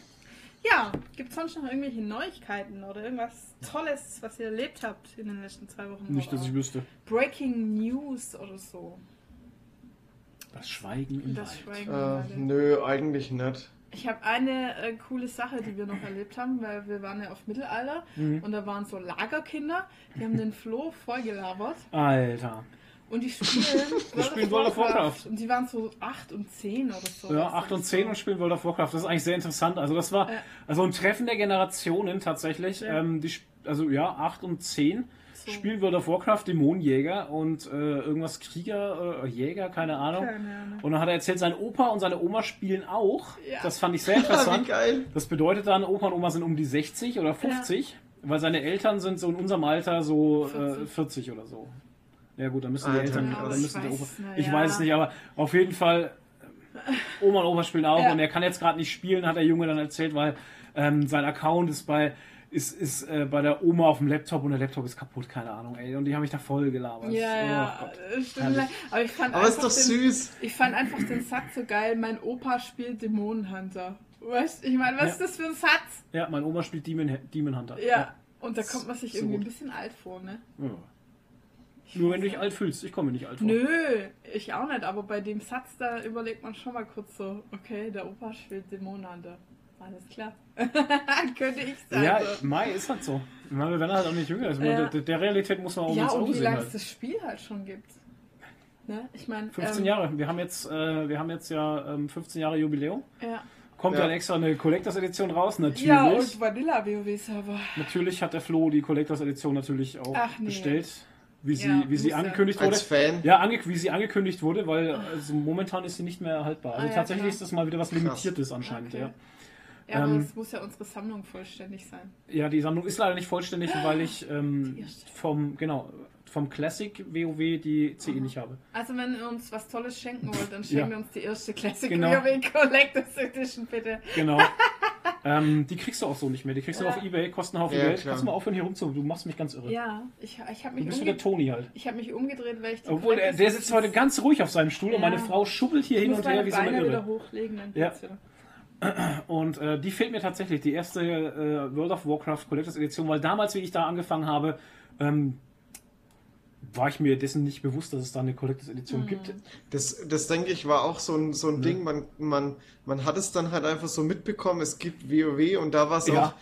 Ja, gibt es sonst noch irgendwelche Neuigkeiten oder irgendwas Tolles, was ihr erlebt habt in den letzten zwei Wochen? Nicht, dass ich wüsste. Breaking News oder so. Das Schweigen im Das Wald. Schweigen. Äh, nö, eigentlich nicht. Ich habe eine äh, coole Sache, die wir noch erlebt haben, weil wir waren ja auf Mittelalter Mhm. und da waren so Lagerkinder, die haben den Flo vollgelabert Alter. und die spielen World spielen World of Warcraft. Und die waren so 8 und 10 oder so. Ja, 8 und 10 und spielen World of Warcraft. Das ist eigentlich sehr interessant. Also das war Ja. also ein Treffen der Generationen tatsächlich. Ja. Ähm, die, also ja, 8 und 10 So. spielen World of Warcraft, Dämonenjäger und äh, irgendwas Krieger, äh, Jäger, keine Ahnung. Keine Ahnung. Und dann hat er erzählt, sein Opa und seine Oma spielen auch. Ja. Das fand ich sehr interessant. wie geil. Das bedeutet dann, Opa und Oma sind um die 60 oder 50, weil seine Eltern sind so in unserem Alter so 40, äh, 40 oder so. Ja gut, dann müssen die Eltern, Ja, dann ich müssen der weiß Opa. es nicht, Ich ja. weiß es nicht, aber auf jeden Fall Oma und Opa spielen auch Ja. und er kann jetzt gerade nicht spielen, hat der Junge dann erzählt, weil ähm, sein Account ist bei ist, ist äh, bei der Oma auf dem Laptop und der Laptop ist kaputt, keine Ahnung, ey. Und die haben mich da voll gelabert. Ja, Oh ja. Aber ich fand Aber ist einfach doch den, süß. Ich fand einfach den Satz so geil. Mein Opa spielt Dämonenhunter. Weißt ich meine, was Ja. ist das für ein Satz? Ja, meine Oma spielt Demon, Demon Hunter. Ja. Und da kommt man sich So irgendwie gut. ein bisschen alt vor, ne? Ja. Nur wenn du dich alt fühlst. Ich komme nicht alt vor. Nö, ich auch nicht, aber bei dem Satz, da überlegt man schon mal kurz so, okay, der Opa spielt Dämonenhunter. Alles klar. Könnte ich sein. Ja, so. Mai ist halt so. Ich meine, wir werden halt auch nicht jünger. Also Ja. der, der Realität muss man auch ja ins und Auge wie sehen. lange es Halt. das Spiel halt schon gibt. Ne? Ich meine, 15 ähm, Jahre. Wir haben jetzt, äh, wir haben jetzt ja ähm, 15 Jahre Jubiläum. Ja, Kommt Ja. dann extra eine Collectors Edition raus. Natürlich. ja und Vanilla WoW-Server. natürlich hat der Flo die Collectors Edition natürlich auch Ach, nee. bestellt, wie sie, Ja, wie sie angekündigt wurde. Als Fan. Ja, ange wie sie angekündigt wurde, weil also momentan ist sie nicht mehr erhaltbar. Also Ah, ja, tatsächlich klar. ist das mal wieder was Limitiertes anscheinend. Okay. Ja. Ja, aber Ähm, es muss ja unsere Sammlung vollständig sein. ja, die Sammlung ist leider nicht vollständig, weil ich ähm, vom genau vom Classic WoW die CE nicht habe. Also wenn ihr uns was Tolles schenken wollt, dann Ja. schenkt ihr uns die erste Classic Genau. WoW Collectors Edition, bitte. Genau. ähm, die kriegst du auch so nicht mehr. Die kriegst du Ja. auf Ebay, kosten einen Haufen Ja, Geld. klar. Kannst du mal aufhören hier rumzu. Du machst mich ganz irre. Ja, ich, ich habe du mich, bist wie der umge Toni halt. ich hab mich umgedreht, weil ich die Obwohl, der, der sitzt heute ganz ruhig auf seinem Stuhl und Ja. meine Frau schubbelt hier Ich hin und her wie so eine Beine wieder Irre. hochlegen, dann Ja. geht's wieder. Und äh, die fehlt mir tatsächlich, die erste äh, World of Warcraft Collectors Edition, weil damals, wie ich da angefangen habe, ähm, war ich mir dessen nicht bewusst, dass es da eine Collectors Edition gibt. Das, das denke ich war auch so ein, so ein Ding, man, man, man hat es dann halt einfach so mitbekommen, es gibt WoW und da war es Ja. auch,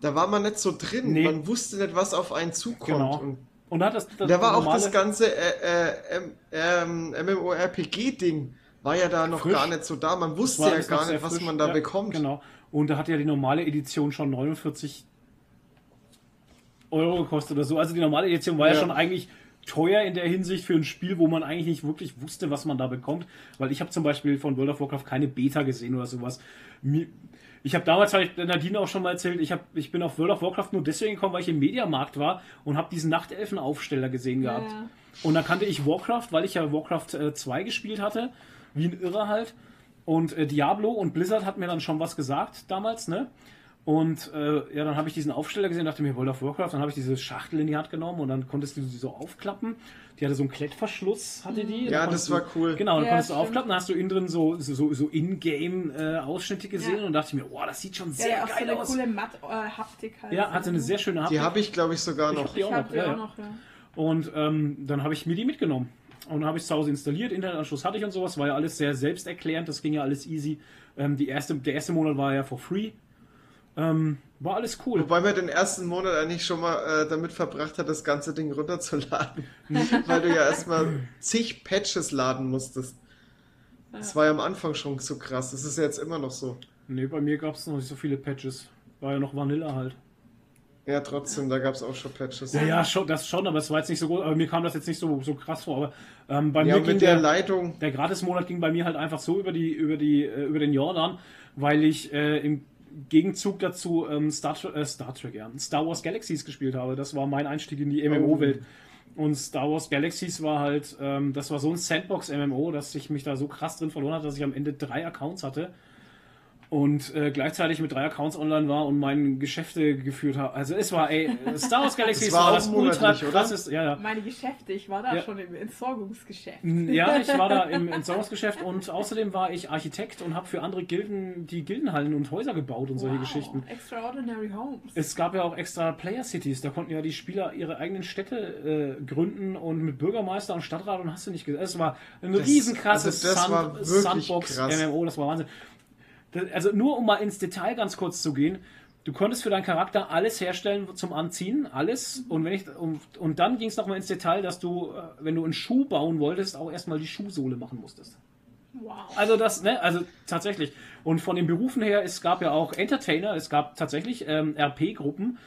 da war man nicht so drin, Nee. man wusste nicht, was auf einen zukommt. Genau. Und Und da hat das, das da war auch das ganze äh, äh, ähm, MMORPG-Ding, war ja da noch Frisch. gar nicht so da, man wusste ja gar nicht, was frisch. man da Ja, bekommt. Genau. Und da hat ja die normale Edition schon 49 Euro gekostet oder so. Also die normale Edition war ja, Ja. schon eigentlich teuer in der Hinsicht für ein Spiel, wo man eigentlich nicht wirklich wusste, was man da bekommt. Weil ich habe zum Beispiel von World of Warcraft keine Beta gesehen oder sowas. Ich habe damals, habe ich Nadine auch schon mal erzählt, ich, hab, ich bin auf World of Warcraft nur deswegen gekommen, weil ich im Mediamarkt war und habe diesen Nachtelfen-Aufsteller gesehen gehabt. Ja. Und dann kannte ich Warcraft, weil ich ja Warcraft äh, 2 gespielt hatte, wie ein Irrer halt. Und äh, Diablo und Blizzard hat mir dann schon was gesagt damals, ne? Und äh, ja, dann habe ich diesen Aufsteller gesehen, dachte mir, World of Warcraft, dann habe ich diese Schachtel in die Hand genommen und dann konntest du sie so aufklappen. Die hatte so einen Klettverschluss, hatte die. Ja, Dann das konntest war du, cool. Genau, dann Ja, konntest du aufklappen, dann hast du innen drin so, so, so, so In-Game-Ausschnitte gesehen Ja. und dachte mir, wow, das sieht schon Ja, sehr der auch so geil eine aus. coole Matt-Haptik halt. Ja, hatte eine sehr schöne Haptik. Die habe ich, glaube ich, sogar Ich noch. die Ich auch noch. die Ja, auch ja. noch, ja. Und ähm, dann habe ich mir die mitgenommen. Und dann habe ich es zu Hause installiert, Internetanschluss hatte ich und sowas, war ja alles sehr selbsterklärend, das ging ja alles easy. Ähm, die erste, der erste Monat war ja for free. Ähm, war alles cool. Wobei man den ersten Monat eigentlich schon mal äh, damit verbracht hat, das ganze Ding runterzuladen. Weil du ja erstmal zig Patches laden musstest. Das war ja am Anfang schon so krass. Das ist ja jetzt immer noch so. Nee, bei mir gab es noch nicht so viele Patches. War ja noch Vanilla halt. Ja, trotzdem, da gab es auch schon Patches. Ja, ja, schon, das schon, aber es war jetzt nicht so gut. Aber mir kam das jetzt nicht so, so krass vor. Aber ähm, bei Ja, mir ging der der, Leitung. der Gratismonat ging bei mir halt einfach so über die über die äh, über den Jordan, weil ich äh, im Gegenzug dazu ähm, Star, äh, Star Trek, ja, Star Wars Galaxies gespielt habe. Das war mein Einstieg in die MMO-Welt. Und Star Wars Galaxies war halt, ähm, das war so ein Sandbox-MMO, dass ich mich da so krass drin verloren hatte, dass ich am Ende drei Accounts hatte und äh, gleichzeitig mit drei Accounts online war und meine Geschäfte geführt habe. Also es war, ey, Star Wars Galaxies Das war das ultra oder? krasses, ja, ja. Meine Geschäfte, ich war da Ja. schon im Entsorgungsgeschäft. Ja, ich war da im Entsorgungsgeschäft und außerdem war ich Architekt und habe für andere Gilden die Gildenhallen und Häuser gebaut und solche Wow, Geschichten. Extraordinary Homes. Es gab ja auch extra Player Cities, da konnten ja die Spieler ihre eigenen Städte äh, gründen und mit Bürgermeister und Stadtrat und hast du nicht gesehen. Es war ein Das- riesenkrasses also das wirklich Sandbox krass. MMO, das war Wahnsinn. Also nur um mal ins Detail ganz kurz zu gehen, du konntest für deinen Charakter alles herstellen zum Anziehen, alles. Und wenn ich und, und dann ging es nochmal ins Detail, dass du, äh, wenn du einen Schuh bauen wolltest, auch erstmal die Schuhsohle machen musstest. Wow. Also das, ne, also tatsächlich. Und von den Berufen her, es gab ja auch Entertainer, es gab tatsächlich ähm, RP-Gruppen,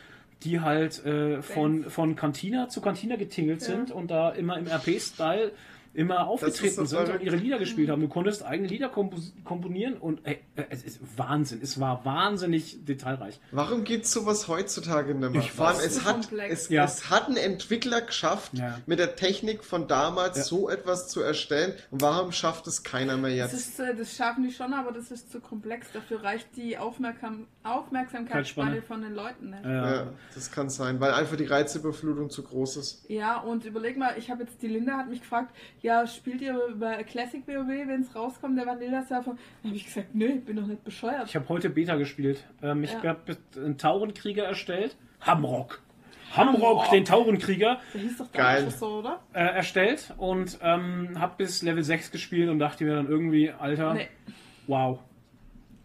die halt äh, von, von Cantina zu Cantina getingelt sind und da immer im RP-Style immer aufgetreten das sind und ihre Lieder gespielt haben. Du konntest eigene Lieder kompos- komponieren und ey, äh, es ist Wahnsinn. Es war wahnsinnig detailreich. Warum gibt es sowas heutzutage nicht mehr? Ich Vor allem, es hat, es, Ja. es hat ein Entwickler geschafft, Ja. mit der Technik von damals Ja. so etwas zu erstellen. Und warum schafft es keiner mehr Das, jetzt? ist, äh, das schaffen die schon, aber das ist zu komplex. Dafür reicht die Aufmerksam Aufmerksamkeitsspanne von den Leuten nicht. Äh, Ja, das kann sein, weil einfach die Reizüberflutung zu groß ist. Ja, und überleg mal, ich habe jetzt, die Linda hat mich gefragt, ja, spielt ihr über Classic WoW, wenn es rauskommt, der Vanilla Surfer? Dann habe ich gesagt, nö, ich bin doch nicht bescheuert. Ich habe heute Beta gespielt. Ähm, ich Ja. habe einen Taurenkrieger erstellt. Hamrock. Hamrock, den Taurenkrieger. Der hieß doch Geil. so, oder? äh, erstellt und ähm, habe bis Level 6 gespielt und dachte mir dann irgendwie, Alter, Nee. wow.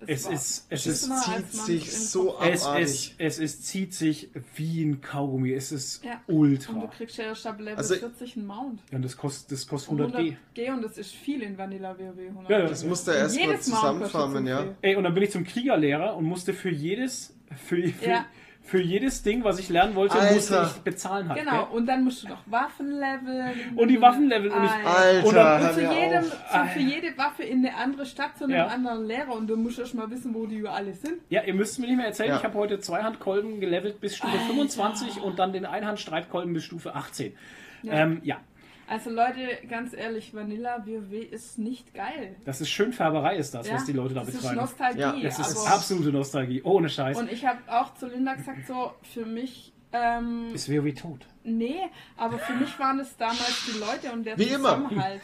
Es ist, es Es ist, als zieht sich so es ist, es ist, zieht sich wie ein Kaugummi. Es ist Ja. Und ultra. du kriegst ja ab Level Also- 40 einen Mount. Ja, und das kostet, das kostet 100 G. 100G und das ist viel in Vanilla WoW. 100 Ja, ja. Das musst du Und erstmal zusammenfarmen, ja. Ey, und dann bin ich zum Kriegerlehrer und musste für jedes, für, für, Ja. Für jedes Ding, was ich lernen wollte, Alter. musste ich bezahlen halt. Genau, gell? und dann musst du noch Waffen leveln. Und die Waffen leveln und ich- Alter, Und dann- Und zu, jedem, zu, für jede Waffe in eine andere Stadt zu einem Ja. anderen Lehrer und du musst erst mal wissen, wo die alle sind. Ja, ihr müsst mir nicht mehr erzählen, Ja. ich habe heute Zweihandkolben gelevelt bis Stufe Alter. 25 und dann den Einhandstreitkolben bis Stufe 18. Ja. Ähm, ja, Also Leute, ganz ehrlich, Vanilla WoW ist nicht geil. das ist schön Färberei, ist das, Ja? was die Leute da das betreiben. ist Nostalgie. Ja, Das ist absolute Nostalgie, ohne Scheiß. und ich habe auch zu Linda gesagt, so für mich, ähm, Ist WoW tot. nee, aber für mich waren es damals die Leute und der Wie immer. Zusammenhalt.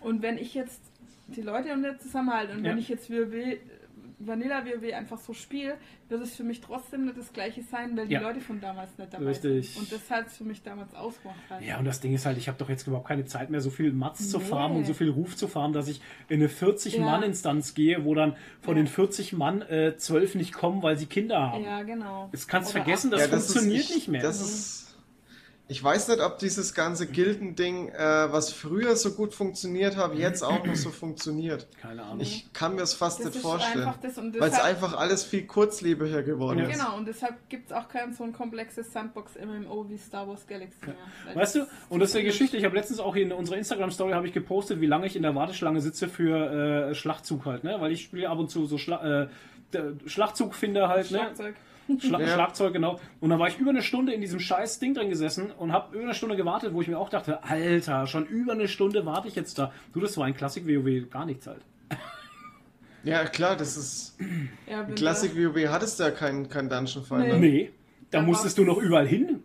Und wenn ich jetzt die Leute und der Zusammenhalt und Ja. wenn ich jetzt WoW, Vanilla WoW einfach so spiele, wird es für mich trotzdem nicht das gleiche sein, weil die Ja. Leute von damals nicht dabei Richtig. sind. Und das hat es für mich damals ausgemacht. Halt. Ja, und das Ding ist halt, ich habe doch jetzt überhaupt keine Zeit mehr, so viel Mats zu Nee. farmen und so viel Ruf zu farmen, dass ich in eine 40-Mann-Instanz gehe, wo dann von Ja. den 40 Mann äh, 12 nicht kommen, weil sie Kinder haben. Ja, genau. Das kannst du Oder vergessen, das Ja, funktioniert ist, ich, nicht mehr. Das ist, ich weiß nicht, ob dieses ganze Gildending, äh, was früher so gut funktioniert hat, jetzt auch noch so funktioniert. Keine Ahnung. Ich kann mir das fast Das nicht ist vorstellen. Weil es einfach alles viel kurzlebiger geworden Ja. ist. Genau, und deshalb gibt es auch kein so ein komplexes Sandbox-MMO wie Star Wars Galaxy mehr. Weißt du, und das ist eine. Geschichte, ich habe letztens auch in unserer Instagram-Story habe ich gepostet, wie lange ich in der Warteschlange sitze für äh, Schlachtzug halt, ne? Weil ich spiele ab und zu so Schla äh, der Schlachtzugfinder halt, ne? Schlagzeug. Schla Ja. Schlagzeug, genau. Und dann war ich über eine Stunde in diesem scheiß Ding drin gesessen und habe über eine Stunde gewartet, wo ich mir auch dachte, Alter, schon über eine Stunde warte ich jetzt da. Du, das war ein Klassik WoW gar nichts halt. Ja, klar, das ist. Ja, wenn Klassik du- WoW hattest ja kein, kein Dungeon Finder. Nee. Nee, da Da musstest du noch überall hingehen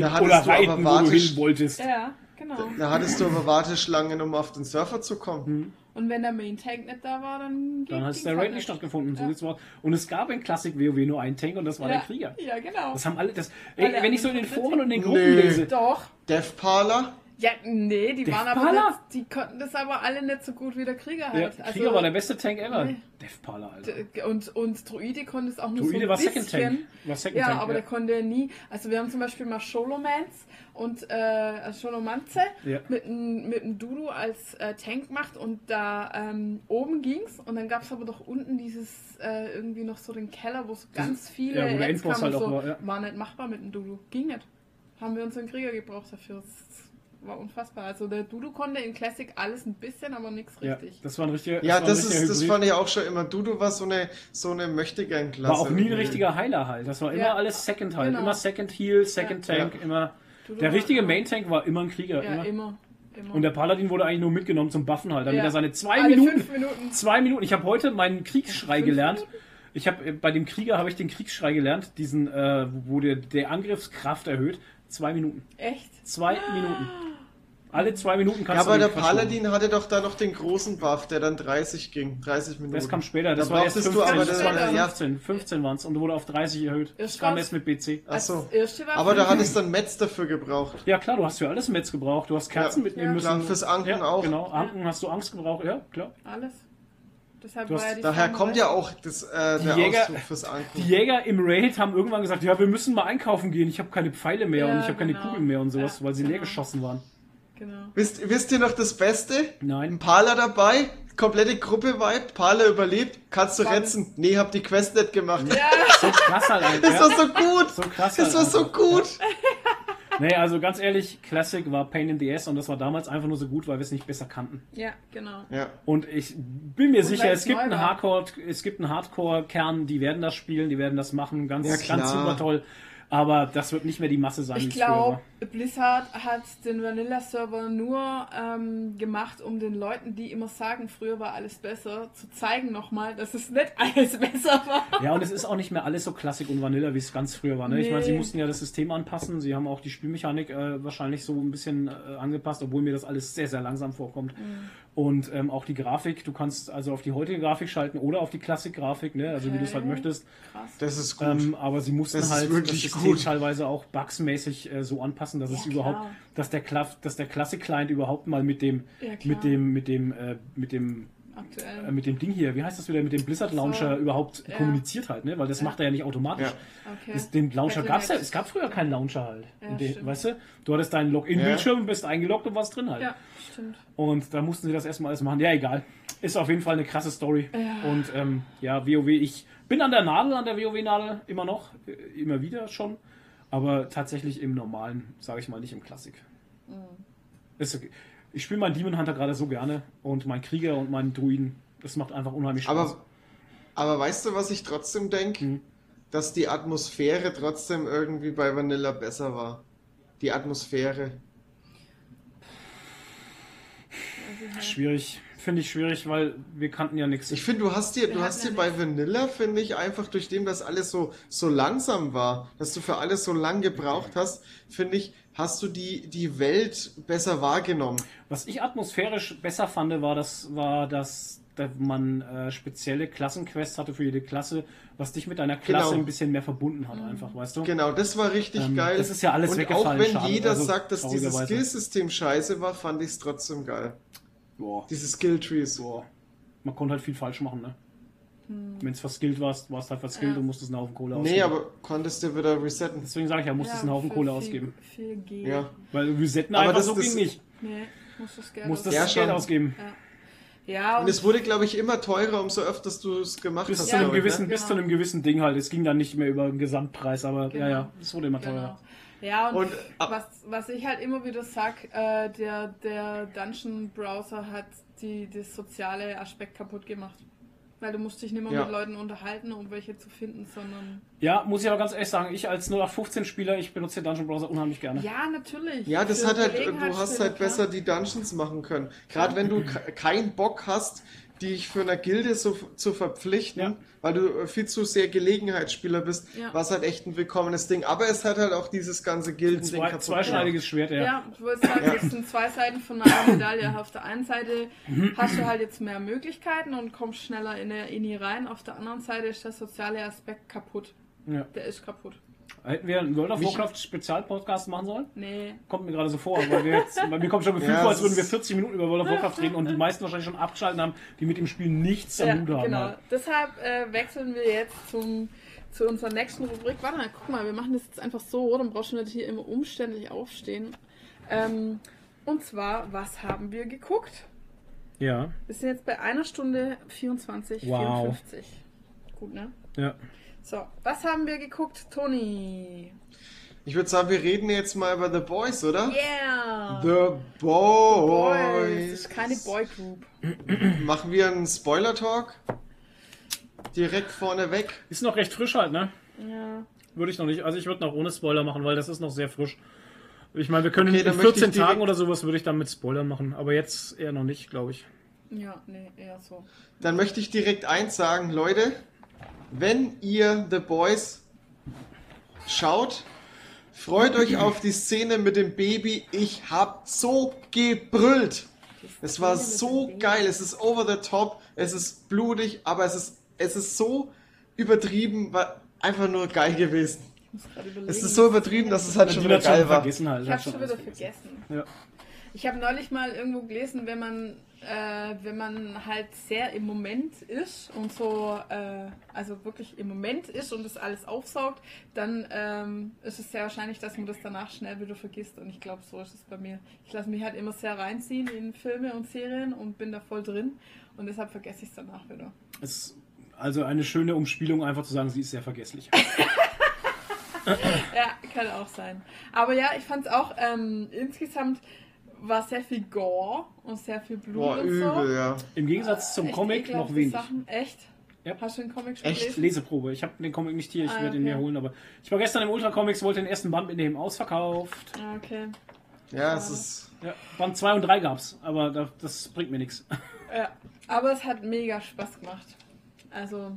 Da oder du aber reiten, wo du hin wolltest. Ja, genau. Da hattest du aber Warteschlangen, um auf den Server zu kommen. Und wenn der Main Tank nicht da war, dann Dann hat der halt Raid nicht stattgefunden. So Ja. aus. Und es gab in Klassik WoW nur einen Tank und das war ja. der Krieger. Ja, genau. Das haben alle, das, ey, Alle wenn ich so in den Foren und in den Gruppen Nee. lese, Doch. Death Parler? Ja, nee, die Der waren aber nicht, die konnten das aber alle nicht so gut wie der Krieger halt. der Krieger war der beste Tank ever. Nee. Death Parler, Alter. Und, und Druide konnte es auch nur so Druide ein war bisschen. Second Tank. War Second ja, Tank, aber ja. der konnte nie. Also wir haben zum Beispiel mal Sholomance und äh, Sholomanze Ja. mit einem mit einem Dudu als äh, Tank gemacht und da ähm, oben ging's und dann gab es aber doch unten dieses äh, irgendwie noch so den Keller, wo so ganz viele ja, wo Endboss halt so. war, ja. War nicht machbar mit dem Dudu. Ging nicht. Haben wir unseren Krieger gebraucht dafür. Das war unfassbar. Also der Dudu konnte in Classic alles ein bisschen, aber nichts Ja, richtig. das war ein richtiger. Ja, das, richtiger ist, das fand ich auch schon immer. Dudu war so eine, so eine Möchtegern-Klasse. War auch nie ein richtiger Heiler halt. Das war immer Ja. alles Second halt. Genau. Immer Second Heal, Second Ja. Tank, Ja. immer. Dudu Der richtige Main Tank war immer ein Krieger. Ja, immer. immer. immer. Und der Paladin wurde eigentlich nur mitgenommen zum Buffen halt, damit Ja. er seine zwei Alle Minuten, Minuten. zwei Minuten. Ich habe heute meinen Kriegsschrei Fünf gelernt. Minuten? Ich habe bei dem Krieger habe ich den Kriegsschrei gelernt, diesen, äh, wo der, der Angriffskraft erhöht. Zwei Minuten. Echt? Zwei Minuten. Alle zwei Minuten Ja, kannst aber du der den verschlucken. Paladin hatte doch da noch den großen Buff, der dann 30 ging. 30 Minuten. Das kam später, das Da war erst brauchtest 15, du aber das war ja. 15, 15 waren es und wurde auf 30 erhöht. Das kam erst mit BC. Ach so. Als erste war Aber da hattest du dann Metz dafür gebraucht. Ja klar, du hast für alles Metz gebraucht. Du hast Kerzen Ja. mitnehmen Ja. müssen. Klar, fürs Anken ja, auch. Genau, Anken hast du Angst gebraucht, ja, klar. Alles. Deshalb hast- war ja die Daher kommt ja auch das, äh, der Jäger- Ausdruck fürs Die Anken. Jäger im Raid haben irgendwann gesagt, ja, wir müssen mal einkaufen gehen. Ich habe keine Pfeile mehr Ja, und ich habe keine genau. Kugeln mehr und sowas, Ja, weil sie leer genau. geschossen waren. Genau. Wisst, wisst ihr noch das Beste? Ein Nein. Parler dabei, komplette Gruppe wiped, Parler überlebt, kannst du Warte. retzen. Nee, hab die Quest nicht gemacht. Ja, So krass halt. Alter, Das war so gut! So krass Das halt war so gut! Nee, also ganz ehrlich, Classic war Pain in the Ass und das war damals einfach nur so gut, weil wir es nicht besser kannten. ja, genau. Ja. Und ich bin mir sicher, weil es gibt einen. Hardcore, es gibt einen Hardcore-Kern, die werden das spielen, die werden das machen, ganz, Ja, ganz super toll. Aber das wird nicht mehr die Masse sein, Ich glaube. Blizzard hat den Vanilla-Server nur ähm, gemacht, um den Leuten, die immer sagen, früher war alles besser, zu zeigen nochmal, dass es nicht alles besser war. Ja, und es ist auch nicht mehr alles so Klassik und Vanilla, wie es ganz früher war. Ne? Ich meine, sie Nee. mussten ja das System anpassen, sie haben auch die Spielmechanik äh, wahrscheinlich so ein bisschen äh, angepasst, obwohl mir das alles sehr, sehr langsam vorkommt. Mhm. Und ähm, auch die Grafik, du kannst also auf die heutige Grafik schalten oder auf die Klassik-Grafik, ne? also wie du es halt Okay. möchtest. Krass. Das ist gut. Ähm, aber sie mussten Das halt wirklich das System gut. teilweise auch bugsmäßig äh, so anpassen, dass Ja, es klar. überhaupt, dass der Kla dass der Classic-Client überhaupt mal mit dem, Ja, klar. mit dem, mit dem, äh, mit dem Aktuell. äh, mit dem Ding hier, wie heißt das wieder, mit dem Blizzard Launcher So. überhaupt Ja. kommuniziert halt, ne? Weil das Ja. macht er ja nicht automatisch. Ja. okay. Das, den Launcher gab es ja, es gab früher keinen Launcher halt. Den- weißt du? Du hattest deinen Login-Bildschirm, bist eingeloggt und warst drin halt. Ja, stimmt. Und da mussten sie das erstmal alles machen. Ja, egal. Ist auf jeden Fall eine krasse Story. Ja. Und ähm, ja, WoW, ich bin an der Nadel, an der WoW-Nadel immer noch, äh, immer wieder schon. Aber tatsächlich im normalen, sage ich mal, nicht im Klassik. Mhm. Ist okay. Ich spiele meinen Demon Hunter gerade so gerne und meinen Krieger und meinen Druiden. Das macht einfach unheimlich Spaß. Aber, aber weißt du, was ich trotzdem denke? Hm. Dass die Atmosphäre trotzdem irgendwie bei Vanilla besser war. Die Atmosphäre. Schwierig. Finde ich schwierig, weil wir kannten ja nichts. Ich finde, du hast dir, Wir du hast dir ja bei Vanilla, finde ich, einfach durch dem, dass alles so, so langsam war, dass du für alles so lang gebraucht hast, finde ich, hast du die, die Welt besser wahrgenommen. Was ich atmosphärisch besser fand, war, das, war, dass da man äh, spezielle Klassenquests hatte für jede Klasse, was dich mit deiner Klasse Genau. ein bisschen mehr verbunden hat, einfach, weißt du? Genau, das war richtig Ähm, geil. das ist ja alles Und auch weggefallen, wenn schade, jeder also sagt, dass dieses. Skillsystem scheiße war, fand ich es trotzdem geil. Boah. Diese Skilltrees. Boah. Man konnte halt viel falsch machen, ne? Wenn es verskillt warst, warst halt verskillt Ja. und musstest einen Haufen Kohle ausgeben. Nee, aber konntest du wieder resetten. Deswegen sage ich ja, musstest einen Haufen Kohle viel, ausgeben. Viel Geld. Ja. Weil Resetten Aber einfach das- so das- ging nicht. Nee, musst das Geld Musstest Ja, das Geld ausgeben. Ja, Und es wurde, glaube ich, immer teurer, umso öfters du es gemacht Bis, hast. zu einem Ja, ich, gewissen, ne? bis Genau. zu einem gewissen Ding halt. Es ging dann nicht mehr über den Gesamtpreis, aber Genau. ja, ja, es wurde immer Genau. teurer. Ja, und, Und, ab- was, was ich halt immer wieder sag, äh, der, der Dungeon Browser hat die, das soziale Aspekt kaputt gemacht. Weil du musst dich nicht mehr Ja. mit Leuten unterhalten, um welche zu finden, sondern. Ja, muss ich aber ganz ehrlich sagen, ich als 0815-Spieler, ich benutze den Dungeon Browser unheimlich gerne. Ja, natürlich. Ja, das Für hat halt, du hast halt klar. besser die Dungeons machen können. Gerade wenn du ke- keinen Bock hast, dich für eine Gilde so, zu verpflichten, Ja. weil du äh, viel zu sehr Gelegenheitsspieler bist, Ja. war es halt echt ein willkommenes Ding. Aber es hat halt auch dieses ganze Gildending Zwei, kaputt zweischneidiges Schwert, ja. Ja, ich wollte sagen, das sind zwei Seiten von einer Medaille. Auf der einen Seite hast du halt jetzt mehr Möglichkeiten und kommst schneller in der Ini rein. Auf der anderen Seite ist der soziale Aspekt kaputt. ja. Der ist kaputt. Hätten wir einen World of Warcraft Spezialpodcast machen sollen? Nee. Kommt mir gerade so vor, weil wir jetzt, bei mir kommt schon ein Gefühl Ja, vor, als es würden wir ist- 40 Minuten über World of Warcraft reden und die meisten wahrscheinlich schon abgeschaltet haben, die mit dem Spiel nichts am Ja, Hut haben. genau. halt. Deshalb äh, wechseln wir jetzt zum, zu unserer nächsten Rubrik. Warte mal, guck mal, wir machen das jetzt einfach so, dann brauchst du nicht hier immer umständlich aufstehen. Ähm, und zwar, was haben wir geguckt? Ja, Wir sind jetzt bei einer Stunde 24, Wow. 54. Gut, ne? ja. So, was haben wir geguckt, Toni? Ich würde sagen, wir reden jetzt mal über The Boys, oder? Yeah! The Boys. Boys. Das ist keine Boygroup. Machen wir einen Spoiler-Talk? Direkt vorne weg. Ist noch recht frisch halt, ne? Ja. Würde ich noch nicht. Also ich würde noch ohne Spoiler machen, weil das ist noch sehr frisch. Ich meine, wir können Okay, in dann möchte 14 ich direkt- Tagen oder sowas würde ich dann mit Spoilern machen, aber jetzt eher noch nicht, glaube ich. Ja, nee, eher so. Dann möchte ich direkt eins sagen, Leute. Wenn ihr The Boys schaut, freut euch auf die Szene mit dem Baby. Ich hab so gebrüllt. Es war so geil. Es ist over the top. Es ist blutig, aber es ist, es ist so übertrieben, war einfach nur geil gewesen. Es ist so übertrieben, dass es halt schon wieder geil war. vergessen halt. Ich habe schon wieder vergessen. Ja. Ich habe neulich mal irgendwo gelesen, wenn man, äh, wenn man halt sehr im Moment ist und so, äh, also wirklich im Moment ist und das alles aufsaugt, dann ähm, ist es sehr wahrscheinlich, dass man das danach schnell wieder vergisst. Und ich glaube, so ist es bei mir. Ich lasse mich halt immer sehr reinziehen in Filme und Serien und bin da voll drin und deshalb vergesse ich es danach wieder. Es ist also eine schöne Umspielung, einfach zu sagen, sie ist sehr vergesslich. Ja, kann auch sein. Aber ja, ich fand es auch ähm, insgesamt war sehr viel Gore und sehr viel Blut Boah, und so. übel, ja. Im Gegensatz zum Echt Comic noch wenig. Sachen. Echt? Ja. Hast du den Comic schon Echt? gelesen? Leseprobe. Ich habe den Comic nicht hier, ich Ah, werde ihn okay. mir holen, aber ich war gestern im Ultra Comics, wollte den ersten Band mitnehmen, ausverkauft. Ah, okay. Ja, es ist. Ja, Band 2 und 3 gab's, aber da, das bringt mir nichts. Ja, aber es hat mega Spaß gemacht. Also,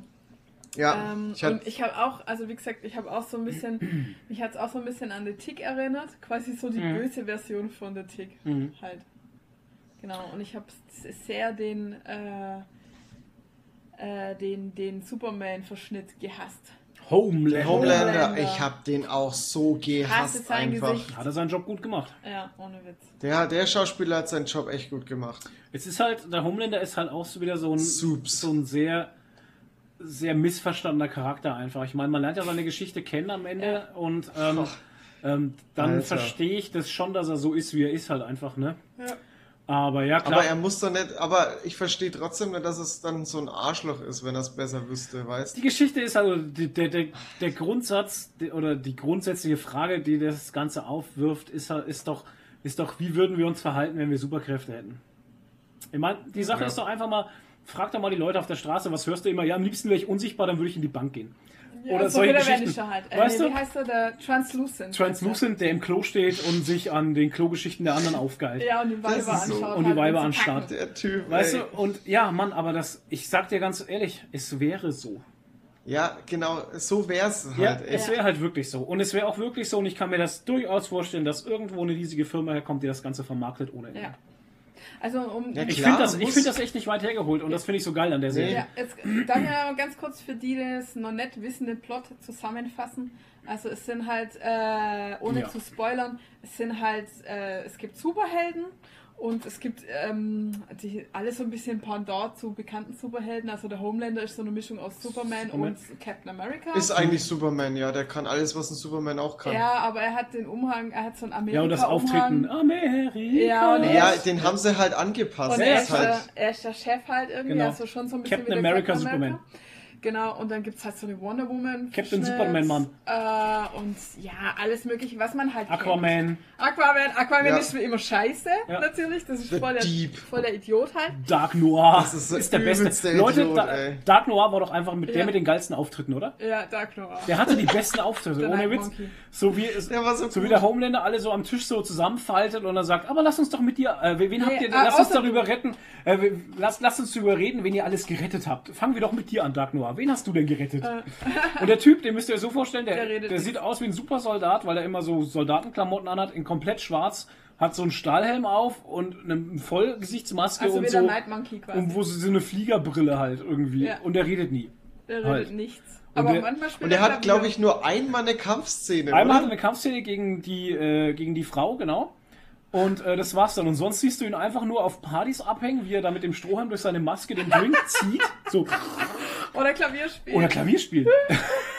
Ja, ähm, ich und ich habe auch, also wie gesagt, ich habe auch so ein bisschen, mich hat es auch so ein bisschen an The Tick erinnert. Quasi so die Mhm. böse Version von The Tick. Mhm. Halt. Genau, und ich habe sehr den, äh, äh, den, den Superman-Verschnitt gehasst. Homelander. Homelander, ich hab den auch so gehasst sein einfach. Gesicht. Hat er seinen Job gut gemacht. Ja, ohne Witz. Der, der Schauspieler hat seinen Job echt gut gemacht. Es ist halt, der Homelander ist halt auch so wieder so ein, Soups. so ein sehr, sehr missverstandener Charakter einfach. Ich meine, man lernt ja seine Geschichte kennen am Ende und ähm, ähm, dann verstehe ich das schon, dass er so ist, wie er ist halt einfach, ne? Ja. Aber ja, klar. Aber er muss doch nicht, aber ich verstehe trotzdem nicht, dass es dann so ein Arschloch ist, wenn er es besser wüsste, weißt Die Geschichte ist also die, der, der, der Grundsatz die, oder die grundsätzliche Frage, die das Ganze aufwirft, ist, halt- ist, doch, ist doch, wie würden wir uns verhalten, wenn wir Superkräfte hätten? Ich meine, die Sache Ja. ist doch einfach mal, frag doch mal die Leute auf der Straße, was hörst du immer? Ja, am liebsten wäre ich unsichtbar, dann würde ich in die Bank gehen. Ja, Oder so solche wie der Geschichten. Halt. Äh, Weißt nee, du? Wie heißt der? Der Translucent. Translucent, der im Klo steht und sich an den Klogeschichten der anderen aufgeilt. Ja, und die Weiber ist so. anschaut. Und die halt, Weiber anstarrt. Der Typ. Weißt ey. du, und ja, Mann, aber das, ich sag dir ganz ehrlich, es wäre so. Ja, genau, so wär's halt. Ja, es wäre halt wirklich so. Und es wäre auch wirklich so, und ich kann mir das durchaus vorstellen, dass irgendwo eine riesige Firma herkommt, die das Ganze vermarktet ohne Ende. Ja. Also um. Ja, Ich finde das, ich find das echt nicht weit hergeholt und das finde ich so geil an der Serie. Ja, jetzt ich mal ganz kurz für die, die es noch nicht wissen, den Plot zusammenfassen. Also es sind halt, äh, ohne Ja. zu spoilern, es sind halt, äh, es gibt Superhelden und es gibt ähm, die, alle so ein bisschen Pendant zu bekannten Superhelden. Also der Homelander ist so eine Mischung aus Superman Superman. und Captain America. Ist eigentlich Superman, ja. Der kann alles, was ein Superman auch kann. ja, aber er hat den Umhang, er hat so einen Amerika Ja, und das Auftreten Amerika. Ja, und Ja, ist- den haben sie halt angepasst. Und er ist halt, der, er ist der Chef halt irgendwie, Genau. also schon so ein bisschen Captain wie der America, Captain Superman. Genau, und dann gibt es halt so eine Wonder Woman. Captain Superman, Mann. Äh, und ja, alles mögliche, was man halt kennt. Aquaman, Aquaman, Aquaman Ja. ist wie immer scheiße, Ja. natürlich. Das ist The voll der, Deep. voll der Idiot halt. Dark Noir Das ist ist, der der beste. übelste Leute, Idiot, Da-. Dark Noir war doch einfach mit der Ja. mit den geilsten Auftritten, oder? Ja, Dark Noir. Der hatte die besten Auftritte, Der ohne Witz. Monkey. So wie, Der so so wie der Homelander alle so am Tisch so zusammenfaltet und er sagt, aber lass uns doch mit dir, äh, wen habt ihr, äh, lass uns darüber retten, äh, lass, lass uns darüber reden, wen ihr alles gerettet habt. Fangen wir doch mit dir an, Dark Noir. Wen hast du denn gerettet? Und der Typ, den müsst ihr euch so vorstellen, der, Der der, sieht aus wie ein Supersoldat, weil er immer so Soldatenklamotten anhat, in komplett schwarz, hat so einen Stahlhelm auf und eine Vollgesichtsmaske Also und wie so. der Night Monkey quasi. Und wo so so eine Fliegerbrille halt irgendwie. Ja. Und der redet nie. der redet halt. nichts. Und Aber der- manchmal spielt Und er hat, glaube ich, nur einmal eine Kampfszene. Einmal hat er oder? eine Kampfszene gegen die, äh, gegen die Frau, genau. Und äh, das war's dann. Und sonst siehst du ihn einfach nur auf Partys abhängen, wie er da mit dem Strohhalm durch seine Maske den Drink zieht. So. Oder Klavier spielt. Oder Klavier spielt.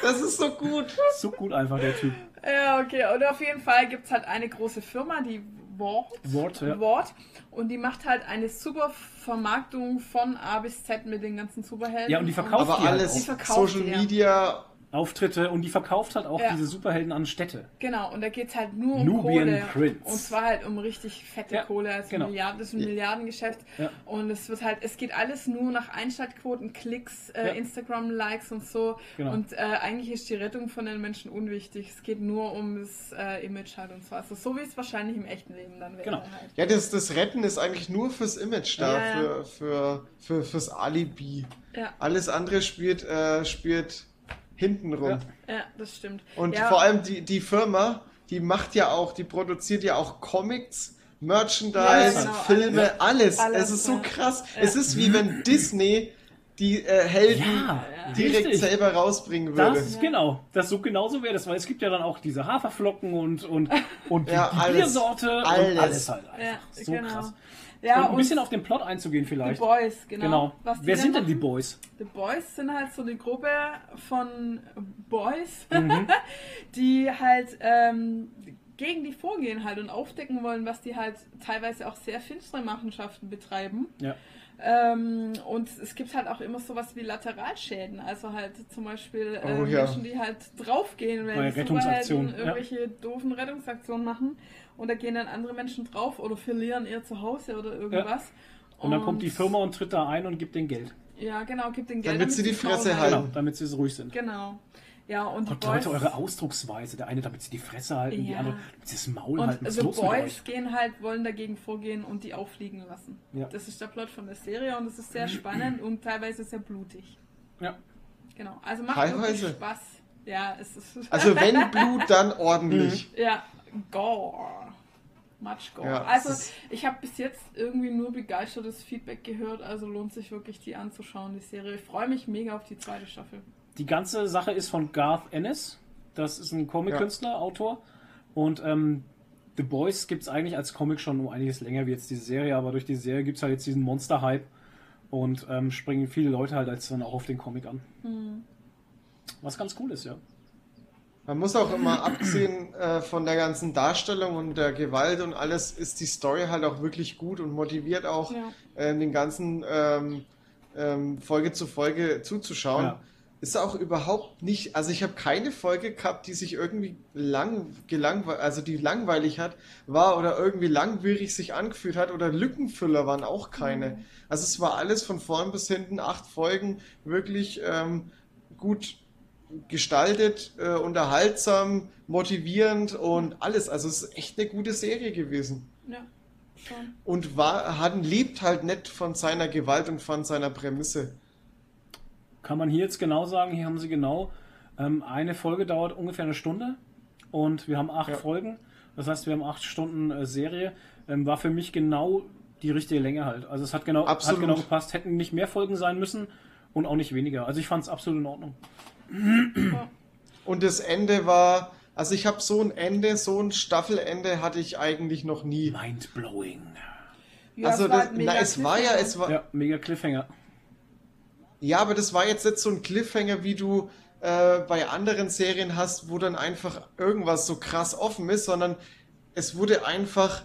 Das ist so gut. So gut einfach, der Typ. Ja, okay. Und auf jeden Fall gibt es halt eine große Firma, die Wort. Wort, ja. Wort. Und die macht halt eine super Vermarktung von A bis Z mit den ganzen Superhelden. Ja, und die verkauft Aber die halt alles Die verkauft Social die, ja. Media. Auftritte und die verkauft halt auch Ja. diese Superhelden an Städte. Genau, und da geht es halt nur um Nubian Kohle. Prince. Und zwar halt um richtig fette Ja, Kohle. Also genau. Milliarden, das ist ein Milliardengeschäft. Ja. Und es wird halt, es geht alles nur nach Einschaltquoten, Klicks, äh, Ja. Instagram-Likes und so. Genau. Und äh, eigentlich ist die Rettung von den Menschen unwichtig. Es geht nur um das äh, Image halt und so. Also so wie es wahrscheinlich im echten Leben dann wäre. Genau. Halt. Ja, das, das Retten ist eigentlich nur fürs Image da, Ja, ja. Für, für, für, fürs Alibi. Ja, Alles andere spielt, äh, spielt hintenrum. Ja. ja, das stimmt. Und ja, vor allem die, die Firma, die macht ja auch, die produziert ja auch Comics, Merchandise, Ja, genau, Filme, alles. Alles, Es ist so krass. Ja. Es ist wie wenn Disney die äh, Helden Ja, direkt richtig. selber rausbringen würde. Das, genau. Das so genauso wäre das, weil es gibt ja dann auch diese Haferflocken und, und, und die, Ja, die alles. Biersorte und Alles. alles halt einfach. Ja, so genau. krass. Ja, und ein bisschen auf den Plot einzugehen The vielleicht. Boys, genau. Genau. Wer sind denn die? Boys? The Boys sind halt so eine Gruppe von Boys, Mhm. die halt ähm, gegen die vorgehen halt und aufdecken wollen, was die halt teilweise auch sehr finstere Machenschaften betreiben. Ja. Ähm, und es gibt halt auch immer sowas wie Lateralschäden, also halt zum Beispiel äh, Oh, ja. Menschen, die halt draufgehen, wenn Superhelden irgendwelche doofen Rettungsaktionen machen und da gehen dann andere Menschen drauf oder verlieren ihr Zuhause oder irgendwas. Und dann kommt die Firma und tritt da ein und gibt den Geld. Ja, genau, gibt den Geld. Damit sie die Fresse halten. Genau, damit sie so ruhig sind. Genau. Ja, und die Gott, Boys, Leute, eure Ausdrucksweise. Der eine, damit sie die Fresse halten, die Ja. andere, damit sie das Maul und halten. Was ist The Boys gehen halt, wollen dagegen vorgehen und die auffliegen lassen. Ja. Das ist der Plot von der Serie und es ist sehr spannend und teilweise sehr blutig. Ja. Genau. Also macht Teilweise. wirklich Spaß. Ja, es ist. Also wenn Blut, dann ordentlich. ja, Gore. Much Gore. Ja, also ich habe bis jetzt irgendwie nur begeistertes Feedback gehört, also lohnt sich wirklich die anzuschauen, die Serie. Ich freue mich mega auf die zweite Staffel. Die ganze Sache ist von Garth Ennis. Das ist ein Comic-Künstler, Autor. Und ähm, The Boys gibt es eigentlich als Comic schon um einiges länger wie jetzt diese Serie, aber durch die Serie gibt es halt jetzt diesen Monster-Hype und ähm, springen viele Leute halt als dann auch auf den Comic an. Hm. Was ganz cool ist, ja. Man muss auch immer abgesehen äh, von der ganzen Darstellung und der Gewalt und alles, ist die Story halt auch wirklich gut und motiviert auch Ja. ähm, den ganzen ähm, ähm, Folge zu Folge zuzuschauen. Ja. Ist auch überhaupt nicht, also ich habe keine Folge gehabt, die sich irgendwie lang, gelangwe also die langweilig hat, war oder irgendwie langwierig sich angefühlt hat oder Lückenfüller waren auch keine. Also es war alles von vorn bis hinten, acht Folgen, wirklich ähm, gut gestaltet, äh, unterhaltsam, motivierend und alles. Also es ist echt eine gute Serie gewesen. Ja, schon. Und war, hat, lebt halt nicht von seiner Gewalt und von seiner Prämisse. Kann man hier jetzt genau sagen, hier haben sie genau, ähm, eine Folge dauert ungefähr eine Stunde und wir haben acht Ja. Folgen. Das heißt, wir haben acht Stunden äh, Serie. Ähm, war für mich genau die richtige Länge halt. Also es hat genau, hat Absolut. genau gepasst. Hätten nicht mehr Folgen sein müssen und auch nicht weniger. Also ich fand es absolut in Ordnung. Und das Ende war, also ich habe so ein Ende, so ein Staffelende hatte ich eigentlich noch nie. Mindblowing. Ja, also es war das, mega na, es war ja, Cliffhanger. es war, Ja, mega Cliffhanger. Ja, aber das war jetzt nicht so ein Cliffhanger, wie du äh, bei anderen Serien hast, wo dann einfach irgendwas so krass offen ist, sondern es wurde einfach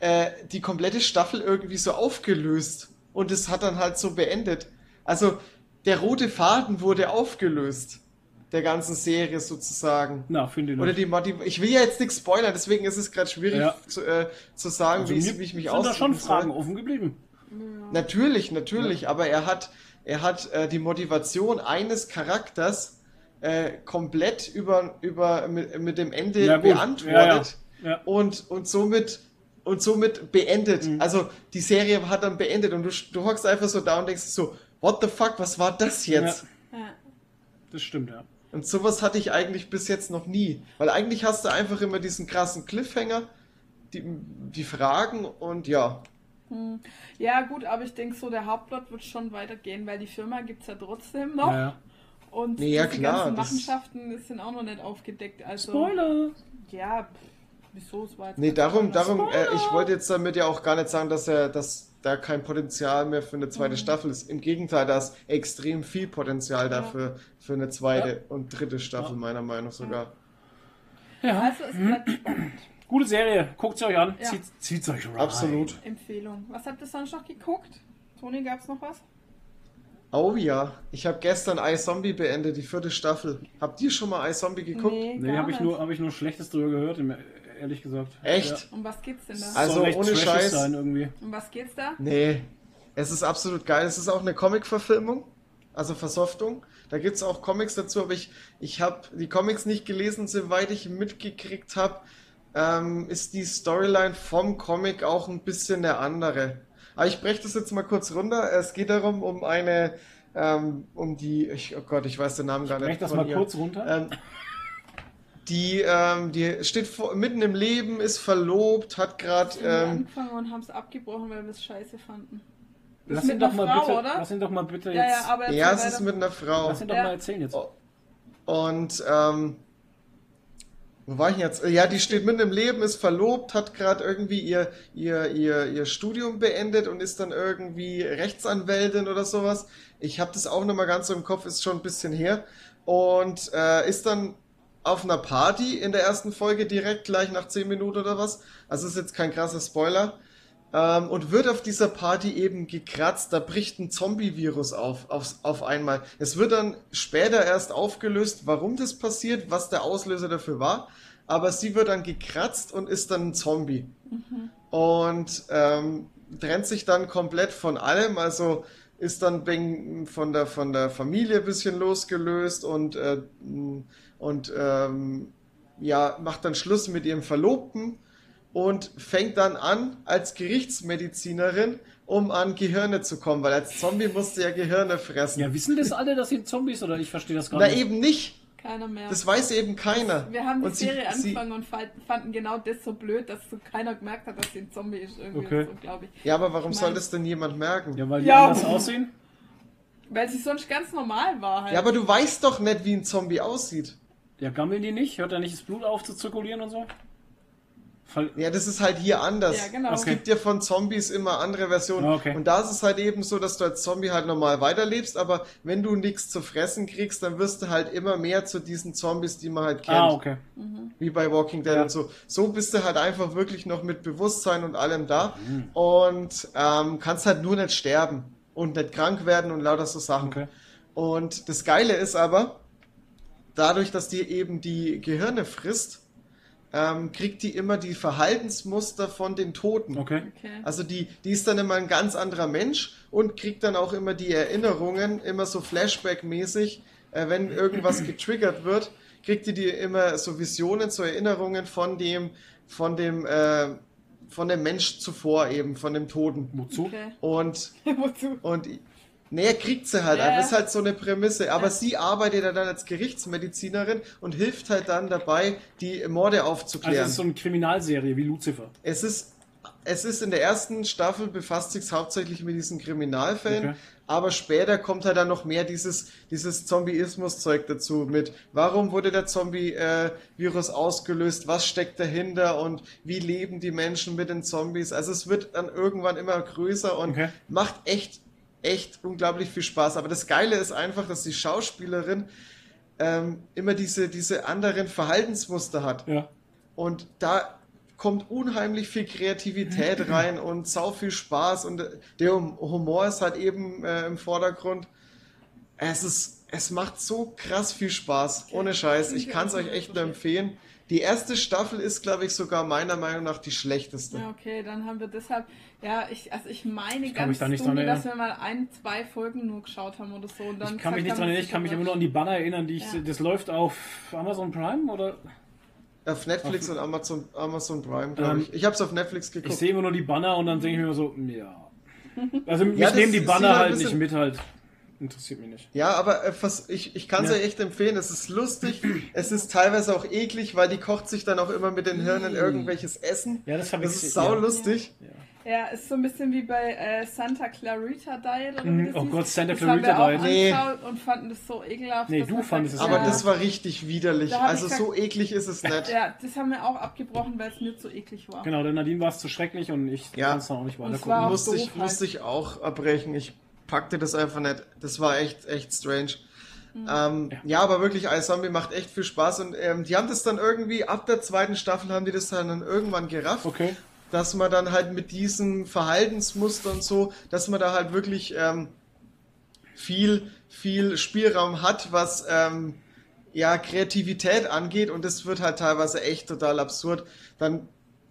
äh, die komplette Staffel irgendwie so aufgelöst und es hat dann halt so beendet. Also der rote Faden wurde aufgelöst. Der ganzen Serie sozusagen. Na, finde ich Oder die Motiv Ich will ja jetzt nichts spoilern, deswegen ist es gerade schwierig Ja. zu, äh, zu sagen, Also wie, ich, wie ich mich sind da schon ausdrücken soll. Fragen offen geblieben. Natürlich, natürlich, aber er hat, er hat äh, die Motivation eines Charakters äh, komplett über, über mit, mit dem Ende Ja, beantwortet Ja, ja. Ja. und und somit und somit beendet. Mhm. Also die Serie hat dann beendet und du, du hockst einfach so da und denkst so, what the fuck, was war das jetzt? Ja. Ja. Das stimmt, ja. Und sowas hatte ich eigentlich bis jetzt noch nie. Weil eigentlich hast du einfach immer diesen krassen Cliffhanger, die, die Fragen und ja. Hm. Ja, gut, aber ich denke so, der Hauptplot wird schon weitergehen, weil die Firma gibt es ja trotzdem noch. Ja. Und Nee, ja, klar, ganzen das- Machenschaften das sind auch noch nicht aufgedeckt. Also, Spoiler! Ja, pff, wieso? Es war jetzt Nee, darum, darum, äh, ich wollte jetzt damit ja auch gar nicht sagen, dass er, dass da kein Potenzial mehr für eine zweite Staffel ist. Im Gegenteil, da ist extrem viel Potenzial dafür für eine zweite und dritte Staffel, Ja. meiner Meinung nach sogar. Ja. Also, es bleibt spannend. Gute Serie. Guckt sie euch an. Ja. Zieht, zieht's euch rein. Absolut. Empfehlung. Was habt ihr sonst noch geguckt? Toni, gab es noch was? Oh ja, ich habe gestern iZombie beendet, die vierte Staffel. Habt ihr schon mal iZombie geguckt? Nee, Nee, habe ich, nur- hab ich nur Schlechtes drüber gehört, ehrlich gesagt. Echt? Ja. Um was geht's denn da? Also, ohne Scheiß. sein irgendwie. Um was geht's da? Nee, es ist absolut geil. Es ist auch eine Comic-Verfilmung, also Versoftung. Da gibt es auch Comics dazu, aber ich, ich habe die Comics nicht gelesen, soweit ich mitgekriegt habe, ähm, ist die Storyline vom Comic auch ein bisschen eine andere. Aber ich breche das jetzt mal kurz runter. Es geht darum, um eine, ähm, um die, ich, oh Gott, ich weiß den Namen gar Brech nicht. das von mal ihr. kurz runter. Ähm, die, ähm, die steht vor, mitten im Leben, ist verlobt, hat gerade, Wir haben ähm, angefangen und haben es abgebrochen, weil wir es scheiße fanden. lass mit ihn doch einer mal Frau, bitte, oder? lass ihn doch mal bitte jetzt. Ja, ja, aber ja, es ist mit einer Frau. lass ihn doch Ja. mal erzählen jetzt. Oh. Und ähm, wo war ich jetzt? Ja, die steht mitten im Leben, ist verlobt, hat gerade irgendwie ihr, ihr, ihr, ihr Studium beendet und ist dann irgendwie Rechtsanwältin oder sowas. Ich habe das auch noch mal ganz so im Kopf, ist schon ein bisschen her. Und äh, ist dann auf einer Party in der ersten Folge direkt gleich nach 10 Minuten oder was. Also ist jetzt kein krasser Spoiler. Ähm, und wird auf dieser Party eben gekratzt, da bricht ein Zombie-Virus auf, auf, auf einmal. Es wird dann später erst aufgelöst, warum das passiert, was der Auslöser dafür war. Aber sie wird dann gekratzt und ist dann ein Zombie. Und ähm, trennt sich dann komplett von allem, also ist dann von der, von der Familie ein bisschen losgelöst und, äh, und ähm, ja, macht dann Schluss mit ihrem Verlobten und fängt dann an als Gerichtsmedizinerin, um an Gehirne zu kommen, weil als Zombie musste ja Gehirne fressen. Ja, wissen das alle, dass sie Zombies oder ich verstehe das gar Na nicht. eben nicht. Keiner mehr. Das weiß eben keiner. wir haben die Und sie- Serie sie- angefangen und fa- fanden genau das so blöd, dass so keiner gemerkt hat, dass sie ein Zombie ist. Irgendwie Okay. so, glaube ich. Ja, aber warum Ich soll mein- das denn jemand merken? Ja, weil die Ja. anders aussehen. Weil sie sonst ganz normal war halt. Ja, aber du weißt doch nicht, wie ein Zombie aussieht. Ja, gammeln die nicht? Hört da nicht das Blut auf zu zirkulieren und so? Ja, das ist halt hier anders. Ja, genau. Es Okay. gibt ja von Zombies immer andere Versionen. Ah, okay. Und da ist es halt eben so, dass du als Zombie halt normal weiterlebst, aber wenn du nichts zu fressen kriegst, dann wirst du halt immer mehr zu diesen Zombies, die man halt kennt. ah, okay. Wie bei Walking Dead Ja. und so. So bist du halt einfach wirklich noch mit Bewusstsein und allem da Mhm. und ähm, kannst halt nur nicht sterben und nicht krank werden und lauter so Sachen. Okay. Und das Geile ist aber, dadurch, dass die eben die Gehirne frisst, ähm, kriegt die immer die Verhaltensmuster von den Toten. Okay. Okay. Also die, die ist dann immer ein ganz anderer Mensch und kriegt dann auch immer die Erinnerungen, immer so Flashback-mäßig, äh, wenn irgendwas getriggert wird, kriegt die die immer so Visionen, so Erinnerungen von dem, von dem, äh, von dem Mensch zuvor eben, von dem Toten. Wozu? okay. Und Wozu? und nee, kriegt sie halt. Ja. Das ist halt so eine Prämisse. Aber Ja. sie arbeitet ja dann als Gerichtsmedizinerin und hilft halt dann dabei, die Morde Also aufzuklären. es ist so eine Kriminalserie wie Lucifer. es ist es ist in der ersten Staffel befasst sich hauptsächlich mit diesen Kriminalfällen, Okay. aber später kommt halt dann noch mehr dieses, dieses Zombieismus-Zeug dazu mit, warum wurde der Zombie-Virus ausgelöst, was steckt dahinter und wie leben die Menschen mit den Zombies. Also es wird dann irgendwann immer größer und Okay. macht echt, echt unglaublich viel Spaß. Aber das Geile ist einfach, dass die Schauspielerin ähm, immer diese, diese anderen Verhaltensmuster hat. Ja. Und da kommt unheimlich viel Kreativität rein und sau viel Spaß und der Hum- Humor ist halt eben äh, im Vordergrund. Es ist, es macht so krass viel Spaß. Ohne Scheiß. Ich kann es euch echt nur empfehlen. Die erste Staffel ist, glaube ich, sogar meiner Meinung nach die schlechteste. Ja, okay, dann haben wir deshalb, ja, ich, also ich meine kann mich ganz da nicht dran dunkel, erinnern. dass wir mal ein, zwei Folgen nur geschaut haben oder so. Und dann Ich kann mich nicht dran erinnern, ich kann mich immer nur an die Banner erinnern, die ich, Ja. das läuft auf Amazon Prime oder? Auf Netflix und Amazon, Amazon Prime, glaube Ähm, ich. Ich habe es auf Netflix Ich geguckt. sehe immer nur die Banner und dann denke ich mir immer so, ja. Also mich Ja, nehmen die Banner halt halt nicht bisschen- mit halt. Interessiert mich nicht. Ja, aber äh, was, ich, ich kann es Ja. euch echt empfehlen. Es ist lustig. es ist teilweise auch eklig, weil die kocht sich dann auch immer mit den Hirnen irgendwelches Essen. Ja, das habe ich Das ist gesehen, sau ja. Ja, ist so ein bisschen wie bei äh, Santa Clarita Diet oder wie Mhm, das oh. Gott, Santa das haben wir Clarita auch Diet. Nee. angeschaut und fanden das so ekelhaft. Nee, du fandest sagt, es Aber ja, das war richtig widerlich. Da Also so eklig ist es nicht. Ja, das haben wir auch abgebrochen, weil es mir zu eklig war. Genau, der Nadine war es zu schrecklich und ich Ja. kann es auch nicht weiter gucken. musste, ich, musste ich auch abbrechen. Ich packte das einfach nicht. Das war echt, echt strange. Ähm, ja. aber wirklich, iZombie macht echt viel Spaß und ähm, die haben das dann irgendwie, ab der zweiten Staffel haben die das dann, dann irgendwann gerafft, Okay. Dass man dann halt mit diesem Verhaltensmuster und so, dass man da halt wirklich ähm, viel, viel Spielraum hat, was ähm, ja Kreativität angeht und das wird halt teilweise echt total absurd. Dann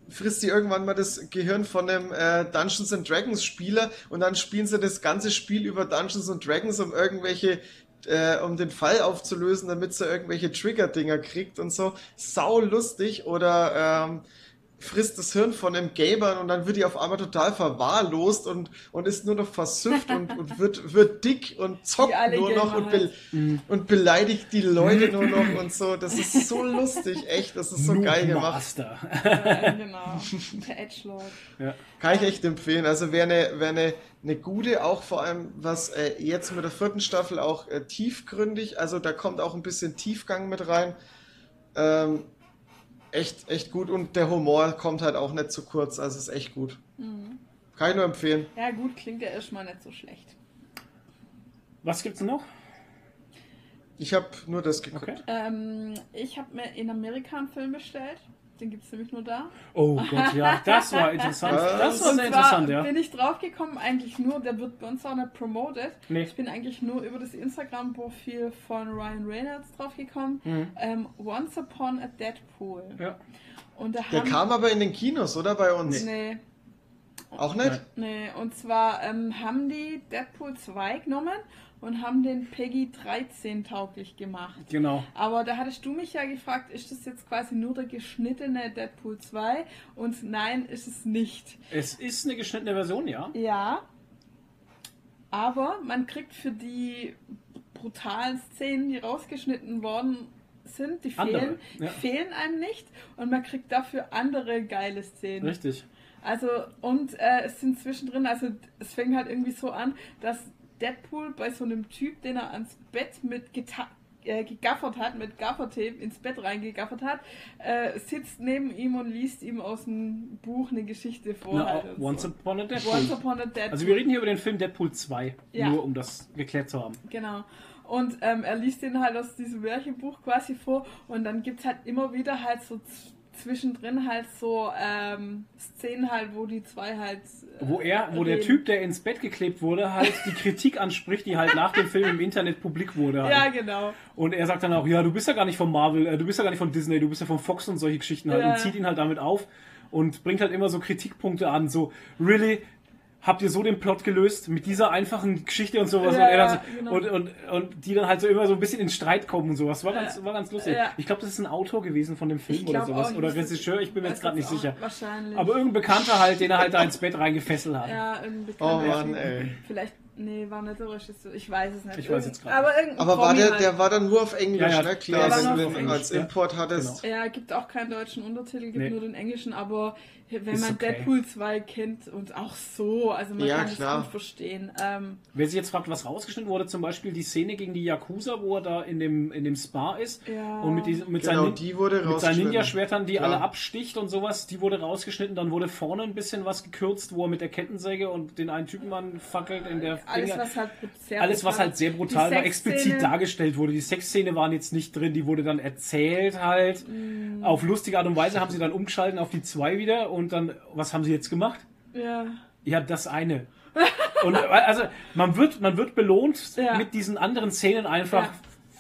frisst sie irgendwann mal das Gehirn von einem äh, Dungeons and Dragons Spieler und dann spielen sie das ganze Spiel über Dungeons and Dragons, um irgendwelche äh, um den Fall aufzulösen, damit sie irgendwelche Trigger-Dinger kriegt und so. Sau lustig oder ähm, frisst das Hirn von einem Gamer und dann wird die auf einmal total verwahrlost und, und ist nur noch versüfft und, und wird, wird dick und zockt nur noch Gamer und, be Mhm. und beleidigt die Leute nur noch und so. Das ist so lustig, echt. Das ist so geil gemacht. Ja, genau. Der Edgelord. ja. Kann ich echt empfehlen. Also wäre eine, wär eine, eine gute, auch vor allem was äh, jetzt mit der vierten Staffel auch äh, tiefgründig, also da kommt auch ein bisschen Tiefgang mit rein. Ähm, echt, echt gut und der Humor kommt halt auch nicht zu kurz, also ist echt gut. Kann ich nur empfehlen. Ja, gut, klingt ja erstmal nicht so schlecht. Was gibt's noch? Ich habe nur das geguckt. Okay. Ähm, ich habe mir in Amerika einen Film bestellt. Den gibt es nämlich nur da. Oh Gott, ja, das war interessant. Das war sehr interessant, ja. bin ich draufgekommen, eigentlich nur, der wird bei uns auch nicht promoted. Nee. Ich bin eigentlich nur über das Instagram-Profil von Ryan Reynolds draufgekommen. Mhm. Ähm, Once Upon a Deadpool. Ja. Und Der haben, kam aber in den Kinos, oder? Bei uns. Nee, Auch nicht? nee. Und zwar ähm, haben die Deadpool 2 genommen und haben den Peggy 13 tauglich gemacht. Genau. Aber da hattest du mich ja gefragt, ist das jetzt quasi nur der geschnittene Deadpool 2? Und nein, ist es nicht. Es ist eine geschnittene Version, ja. Ja. Aber man kriegt für die brutalen Szenen, die rausgeschnitten worden sind, die Andere, fehlen, ja. fehlen einem nicht. Und man kriegt dafür andere geile Szenen. Richtig. Also, und äh, es sind zwischendrin, also es fängt halt irgendwie so an, dass Deadpool bei so einem Typ, den er ans Bett mit geta äh, gegaffert hat, mit Gaffertape ins Bett reingegaffert hat, äh, sitzt neben ihm und liest ihm aus dem Buch eine Geschichte vor. Na, halt Once so. Upon a Deadpool. Once Upon a Deadpool. Also wir reden hier über den Film Deadpool 2, Ja. nur um das geklärt zu haben. Genau. Und ähm, er liest den halt aus diesem Märchenbuch quasi vor und dann gibt es halt immer wieder halt so zwischendrin halt so ähm, Szenen halt, wo die zwei halt. äh, Wo er, wo der reden. Typ, der ins Bett geklebt wurde, halt die Kritik anspricht, die halt nach dem Film im Internet publik wurde. Halt. Ja, genau. Und er sagt dann auch, ja, du bist ja gar nicht von Marvel, äh, du bist ja gar nicht von Disney, du bist ja von Fox und solche Geschichten halt Ja. und zieht ihn halt damit auf und bringt halt immer so Kritikpunkte an, so, really, habt ihr so den Plot gelöst mit dieser einfachen Geschichte und sowas Ja, und, er dann ja, so, genau. und, und, und die dann halt so immer so ein bisschen in Streit kommen und sowas. War ganz, war ganz lustig. Ja. Ich glaube, das ist ein Autor gewesen von dem Film oder sowas. auch, Oder Regisseur, ich bin mir jetzt gerade nicht sicher. Wahrscheinlich. Aber irgendein Bekannter halt, den er halt da ins Bett reingefesselt hat. ja, ein Oh bekannter Mann, Typ. ey. Vielleicht, nee, war nicht der Regisseur. Ich weiß es nicht. Ich weiß jetzt grad Aber irgendein Aber war der, halt. der war dann nur auf Englisch, Ja, ja, ne? Klar, wenn du den Englisch, als ja. Import hattest. Genau. Ja, gibt auch keinen deutschen Untertitel, gibt Nee. nur den englischen, aber wenn Ist man okay. Deadpool 2 kennt und auch so, also man Ja, kann klar. das gut verstehen. Ähm, Wer sich jetzt fragt, was rausgeschnitten wurde, zum Beispiel die Szene gegen die Yakuza, wo er da in dem, in dem Spa ist Ja. und mit, diesem, mit Genau, seinen, die wurde mit seinen. Ninja-Schwertern, die Klar. alle absticht und sowas, die wurde rausgeschnitten. Dann wurde vorne ein bisschen was gekürzt, wo er mit der Kettensäge und den einen Typen anfackelt in der alles, Dinge. was halt sehr Alles, was brutal- halt sehr brutal war, explizit dargestellt wurde. Die Sexszene waren jetzt nicht drin, die wurde dann erzählt halt. Mm. Auf lustige Art und Weise haben sie dann umgeschalten auf die zwei wieder und dann, was haben sie jetzt gemacht? Ja. Ja, das eine. Und also man wird, man wird belohnt Ja. mit diesen anderen Szenen einfach Ja.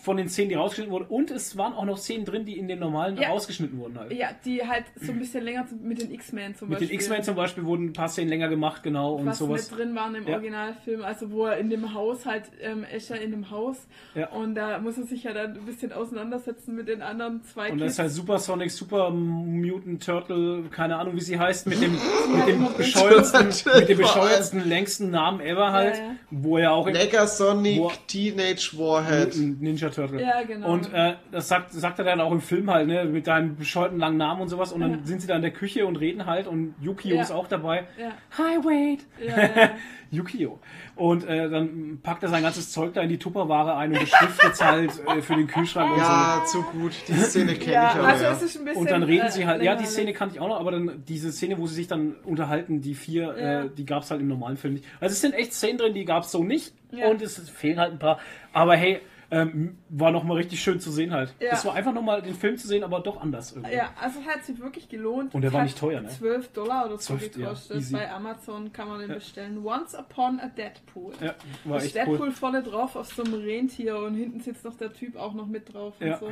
Von den Szenen, die rausgeschnitten wurden. Und es waren auch noch Szenen drin, die in den normalen Ja. rausgeschnitten wurden halt. Ja, die halt so ein bisschen länger mit den X-Men zum Mit Beispiel. den X-Men zum Beispiel wurden ein paar Szenen länger gemacht, genau, und was sowas. mit drin waren im Ja. Originalfilm, also wo er in dem Haus halt, ähm, Escher in dem Haus Ja. und da muss er sich ja dann ein bisschen auseinandersetzen mit den anderen zwei Und das ist halt Supersonic, Super Mutant Turtle, keine Ahnung wie sie heißt, mit dem, mit dem bescheuertsten, mit dem bescheuertsten, längsten Namen ever halt, Ja, ja. wo er auch in Negasonic Wo- Teenage Warhead. Mutant Ninja Turtle. Ja, genau. Und äh, das sagt, sagt er dann auch im Film halt, ne, mit deinem bescheuerten langen Namen und sowas. Und dann Ja. sind sie da in der Küche und reden halt und Yukio Ja. ist auch dabei. ja, Hi, wait! ja, ja. Yukio. Und äh, dann packt er sein ganzes Zeug da in die Tupperware ein und beschriftet es halt äh, für den Kühlschrank und so. Ja, zu gut. Die Szene kenne ja ich aber. also ja. es ist ein bisschen. Und dann reden äh, sie halt, ja, die Szene kannte ich auch noch, aber dann diese Szene, wo sie sich dann unterhalten, die vier, Ja. äh, die gab es halt im normalen Film nicht. Also es sind echt Szenen drin, die gab es so nicht Ja. und es fehlen halt ein paar. Aber hey, ähm, war nochmal richtig schön zu sehen halt. Ja. Das war einfach nochmal den Film zu sehen, aber doch anders irgendwie. Ja, also es hat sich wirklich gelohnt. Und der Es war nicht teuer, ne? 12 Dollar oder so 12, ja, gekostet. easy. Bei Amazon kann man den Ja. bestellen. Once Upon a Deadpool. Ja, war echt Deadpool cool. vorne drauf auf so einem Rentier und hinten sitzt noch der Typ auch noch mit drauf und Ja. so.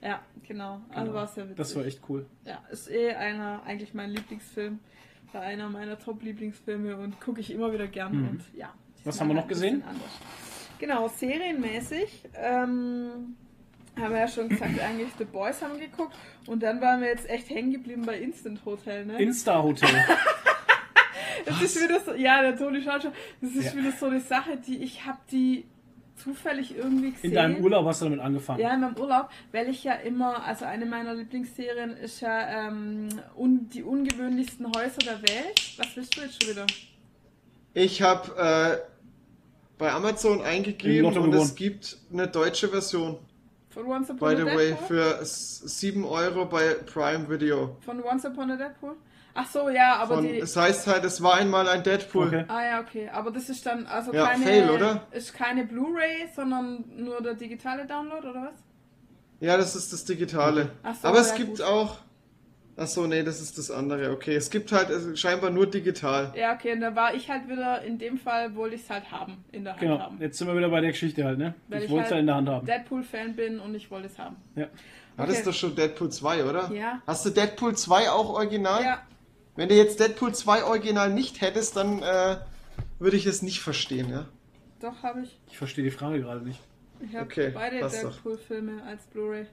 Ja, genau. Also Genau. war sehr witzig. Das war echt cool. Ja, ist eh einer, eigentlich mein Lieblingsfilm. War einer meiner Top-Lieblingsfilme und gucke ich immer wieder gern. Mhm. Und ja. Was haben wir noch gesehen? anders. Genau, serienmäßig. Ähm, haben wir ja schon gesagt, eigentlich The Boys haben geguckt und dann waren wir jetzt echt hängen geblieben bei Instant Hotel, ne? Insta Hotel. Das ist wieder so, ja, der Toni schaut schon. Das ist Ja. wieder so eine Sache, die ich habe die zufällig irgendwie gesehen. In deinem Urlaub hast du damit angefangen. Ja, in meinem Urlaub, weil ich ja immer, also eine meiner Lieblingsserien ist ja ähm, un, die ungewöhnlichsten Häuser der Welt. Was willst du jetzt schon wieder? Ich habe äh, bei Amazon eingegeben und gewonnen. es gibt eine deutsche Version. Von Once Upon By a the way, Deadpool? für s- 7 Euro bei Prime Video. Von Once Upon a Deadpool? Ach so, ja, aber Von, die. es heißt halt, es war einmal ein Deadpool. Okay. Ah ja, okay. Aber das ist dann also Ja, keine. Fail, oder? Ist keine Blu-ray, sondern nur der digitale Download, oder was? Ja, das ist das Digitale. Ach so, Aber es gibt gut. auch. Achso, nee, das ist das andere. Okay, es gibt halt äh, scheinbar nur digital. Ja, okay, und da war ich halt wieder, in dem Fall wollte ich es halt haben, in der Hand Genau. haben. Jetzt sind wir wieder bei der Geschichte halt, ne? Weil ich wollte es halt ja in der Hand haben. Deadpool-Fan bin und ich wollte es haben. Ja. Hattest Okay. du schon Deadpool 2, oder? Ja. Hast du Deadpool 2 auch original? Ja, Wenn du jetzt Deadpool 2 original nicht hättest, dann äh, würde ich es nicht verstehen, ja? doch habe ich. Ich verstehe die Frage gerade nicht. Ich habe Okay, beide. Deadpool-Filme als Blu-ray.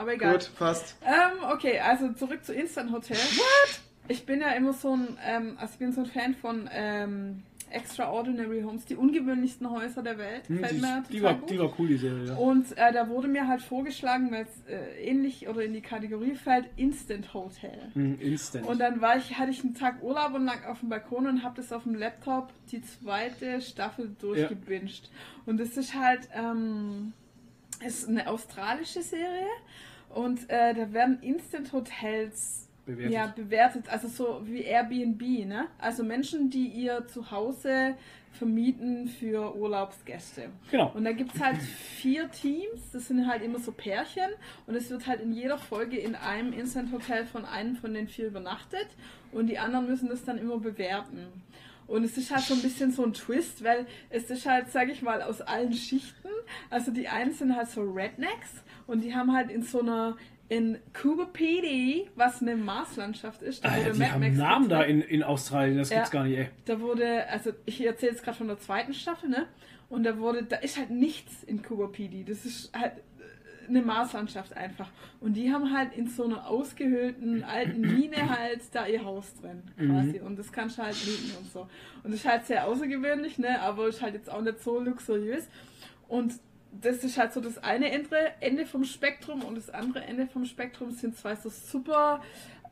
Aber egal. Gut, passt. Ähm, okay, also zurück zu Instant Hotel. What? Ich bin ja immer so ein, ähm, also ich bin so ein Fan von ähm, Extraordinary Homes, die ungewöhnlichsten Häuser der Welt. Hm, die, die, war, die war cool, die Serie, ja. Und äh, da wurde mir halt vorgeschlagen, weil es äh, ähnlich oder in die Kategorie fällt, Instant Hotel. Hm, Instant. Und dann war ich, hatte ich einen Tag Urlaub und lag auf dem Balkon und habe das auf dem Laptop die zweite Staffel durchgebinged. Und das ist halt, ähm, ist eine australische Serie und äh, da werden Instant Hotels Bewertet. ja, bewertet, also so wie Airbnb, ne? Also Menschen, die ihr Zuhause vermieten für Urlaubsgäste. Genau. Und da gibt es halt vier Teams, das sind halt immer so Pärchen und es wird halt in jeder Folge in einem Instant Hotel von einem von den vier übernachtet und die anderen müssen das dann immer bewerten. Und es ist halt so ein bisschen so ein Twist, weil es ist halt, sag ich mal, aus allen Schichten. Also die einen sind halt so Rednecks und die haben halt in so einer, in Cuba PD, was eine Marslandschaft ist, da Alter, wurde die Mad haben Max Namen da in, in Australien, das Ja. gibt's gar nicht, ey. Da wurde, also ich erzähle jetzt gerade von der zweiten Staffel, ne? Und da wurde, da ist halt nichts in Cuba PD. Das ist halt äh, eine Marslandschaft einfach. Und die haben halt in so einer ausgehöhlten alten Mine halt da ihr Haus drin, quasi. Und das kannst du halt mieten und so. Und das ist halt sehr außergewöhnlich, ne? Aber ist halt jetzt auch nicht so luxuriös. Und das ist halt so das eine Ende, vom Spektrum und das andere Ende vom Spektrum sind zwei so super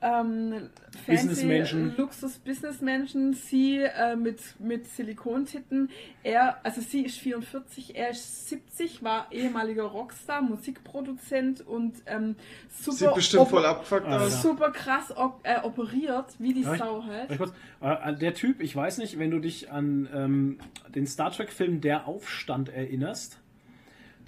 ähm, fancy Businessmenschen. Luxus-Businessmenschen. Sie äh, mit, mit Silikontitten. Er, also sie ist 44, er ist 70, war ehemaliger Rockstar, Musikproduzent und ähm, super, Sieht bestimmt voll abgefuckt aus. super krass op äh, operiert, wie die ich- Sau halt. Kurz. Äh, Der Typ, ich weiß nicht, wenn du dich an ähm, den Star Trek-Film Der Aufstand erinnerst,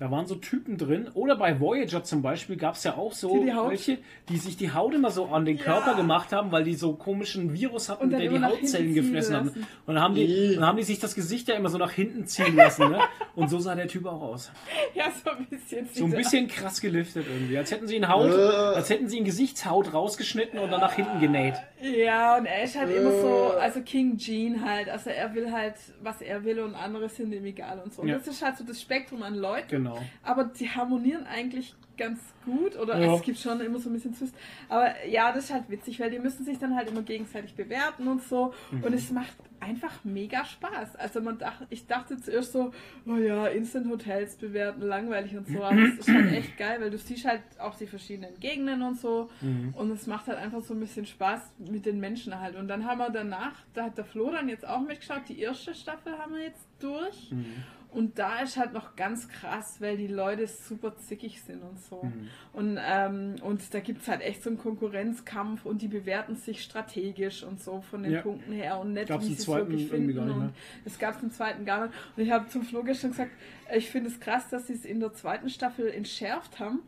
Da waren so Typen drin. Oder bei Voyager zum Beispiel gab es ja auch so Die die welche, die sich die Haut immer so an den Ja. Körper gemacht haben, weil die so komischen Virus hatten, der die Hautzellen gefressen haben. lassen. Und dann haben, die, dann haben die sich das Gesicht ja immer so nach hinten ziehen lassen. Ne? Und so sah der Typ auch aus. Ja, so ein bisschen. So ein bisschen krass geliftet irgendwie. Als hätten sie ihn Haut, Äh. als hätten sie ihn Gesichtshaut rausgeschnitten und dann nach hinten genäht. Ja, und er ist halt immer so, Äh. also King Gene halt, also er will halt, was er will und andere sind ihm egal und so. Und Ja. das ist halt so das Spektrum an Leuten. Genau. Aber die harmonieren eigentlich ganz gut oder Ja. es gibt schon immer so ein bisschen Zwist. Aber ja, das ist halt witzig, weil die müssen sich dann halt immer gegenseitig bewerten und so. Mhm. Und es macht einfach mega Spaß. Also man dachte, ich dachte zuerst so, oh ja, Instant Hotels bewerten, langweilig und so. Aber es ist halt echt geil, weil du siehst halt auch die verschiedenen Gegenden und so. Mhm. Und es macht halt einfach so ein bisschen Spaß mit den Menschen halt. Und dann haben wir danach, da hat der Flo dann jetzt auch mitgeschaut, die erste Staffel haben wir jetzt durch. Mhm. Und da ist halt noch ganz krass, weil die Leute super zickig sind und so. Mhm. Und, ähm, und da gibt es halt echt so einen Konkurrenzkampf und die bewerten sich strategisch und so von den Ja. Punkten her und nicht, Gab's wie sie es wirklich finden. gar nicht und es gab es im zweiten gar nicht. Und ich habe zum Flo gestern gesagt, ich finde es krass, dass sie es in der zweiten Staffel entschärft haben.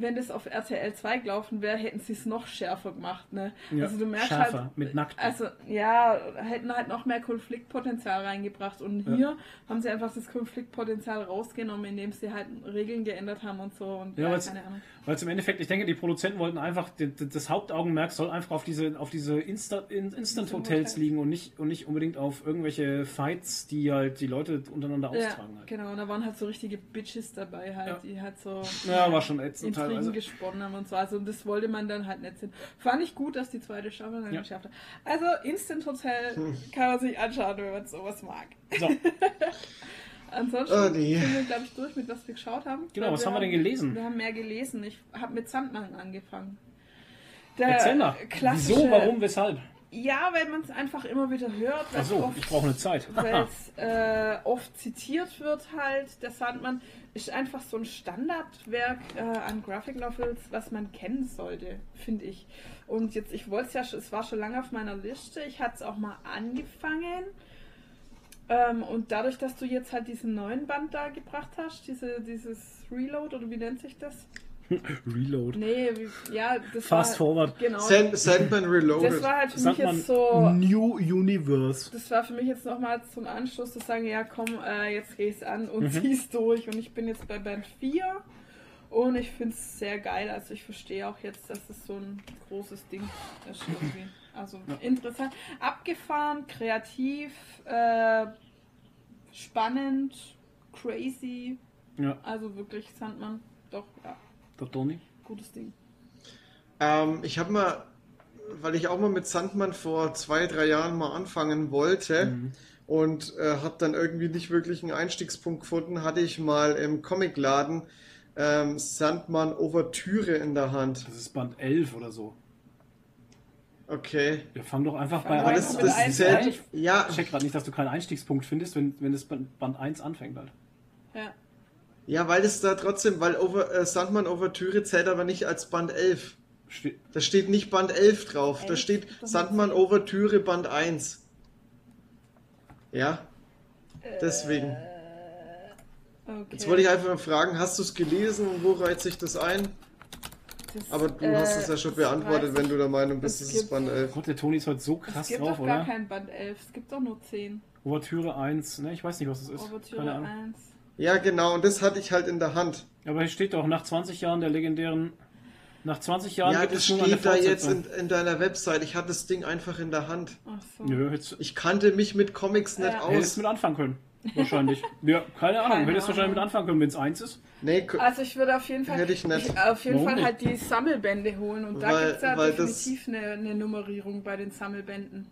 Wenn das auf RTL 2 gelaufen wäre, hätten sie es noch schärfer gemacht. Ne? Ja, Also du merkst schärfer, halt, mit Nackten. also ja, hätten halt noch mehr Konfliktpotenzial reingebracht. Und Ja. hier haben sie einfach das Konfliktpotenzial rausgenommen, indem sie halt Regeln geändert haben und so. Und Ja, ja, keine Ahnung. Weil es im Endeffekt, ich denke, die Produzenten wollten einfach, das Hauptaugenmerk soll einfach auf diese, auf diese Insta, in, Instant-Hotels Hotel. liegen und nicht, und nicht unbedingt auf irgendwelche Fights, die halt die Leute untereinander Ja, austragen. Halt. genau. Und da waren halt so richtige Bitches dabei, halt, Ja. die halt so Ja, war schon ätzend Intrigen teilweise. gesponnen haben und so. Also das wollte man dann halt nicht sehen. Fand ich gut, dass die zweite Staffel dann Ja. geschafft hat. Also Instant Hotel kann man sich anschauen, wenn man sowas mag. So, Ansonsten Oh, nee. sind wir, glaube ich, durch mit was wir geschaut haben. Genau, Weil was haben wir denn gelesen? Wir haben mehr gelesen. Ich habe mit Sandmann angefangen. Der erzähl mal. Wieso, warum, weshalb? Ja, weil man es einfach immer wieder hört. oft- ich brauche eine Zeit. weil es äh, oft zitiert wird halt. Der Sandmann ist einfach so ein Standardwerk äh, an Graphic Novels, was man kennen sollte, finde ich. Und jetzt, ich wollte es ja, schon- es war schon lange auf meiner Liste. Ich hatte es auch mal angefangen. Ähm, und dadurch, dass du jetzt halt diesen neuen Band da gebracht hast, diese, dieses Reload oder wie nennt sich das? Reload. Nee, wie, ja, das Fast war, forward. Genau. Sand, Sandman Reloaded. Das war halt für Sagt mich jetzt so New Universe. das war für mich jetzt nochmal zum Anschluss zu sagen, ja komm, äh, jetzt geh ich's an und Mhm. zieh's durch. Und ich bin jetzt bei Band 4 und ich finde es sehr geil. Also ich verstehe auch jetzt, dass es so ein großes Ding ist irgendwie. Also Ja. interessant. Abgefahren, kreativ, äh, spannend, crazy. Ja, Also wirklich Sandmann. Doch, ja, der Tony. gutes Ding. Ähm, ich habe mal, weil ich auch mal mit Sandmann vor zwei, drei Jahren mal anfangen wollte Mhm. und äh, habe dann irgendwie nicht wirklich einen Einstiegspunkt gefunden, hatte ich mal im Comicladen ähm, Sandmann Ouvertüre in der Hand. Das ist Band 11 oder so. Okay. Wir fangen doch einfach bei wir Aber einfach das, zählt. an. Ja, Ich check gerade nicht, dass du keinen Einstiegspunkt findest, wenn, wenn das Band Band 1 anfängt halt. Ja. Ja, weil es da trotzdem, weil Over, äh, Sandmann Ouvertüre zählt aber nicht als Band 11. Ste Da steht nicht Band 11 drauf. Da Elf? steht zehn. Ouvertüre Band 1. Ja, deswegen. Okay. Jetzt wollte ich einfach mal fragen, hast du es gelesen und wo reiht sich das ein? Das, Aber du äh, hast es ja schon das beantwortet, wenn du der Meinung bist, Es es ist gibt- Band 11. Gott, der Toni ist heute so Es krass gibt drauf, doch gar oder? kein Band 11, es gibt doch nur 10. Ouvertüre 1, ne, ich weiß nicht, was es ist. Keine Ahnung. 1. Ja, genau, und das hatte ich halt in der Hand. Aber hier steht doch, nach 20 Jahren der legendären. Nach 20 Jahren Ja, gibt das es nun eine steht da jetzt in, in deiner Website. Ich hatte das Ding einfach in der Hand. Ach so. Nö, jetzt Ich kannte mich mit Comics nicht Ja. hättest aus. mit anfangen können. Wahrscheinlich. ja, keine Ahnung. Keine hättest wahrscheinlich mit anfangen können, wenn es 1 ist. Nee, Also ich würde auf jeden Fall, Hätte ich nicht. auf jeden Warum Fall nicht? halt die Sammelbände holen und da gibt es ja weil das- definitiv eine, eine Nummerierung bei den Sammelbänden.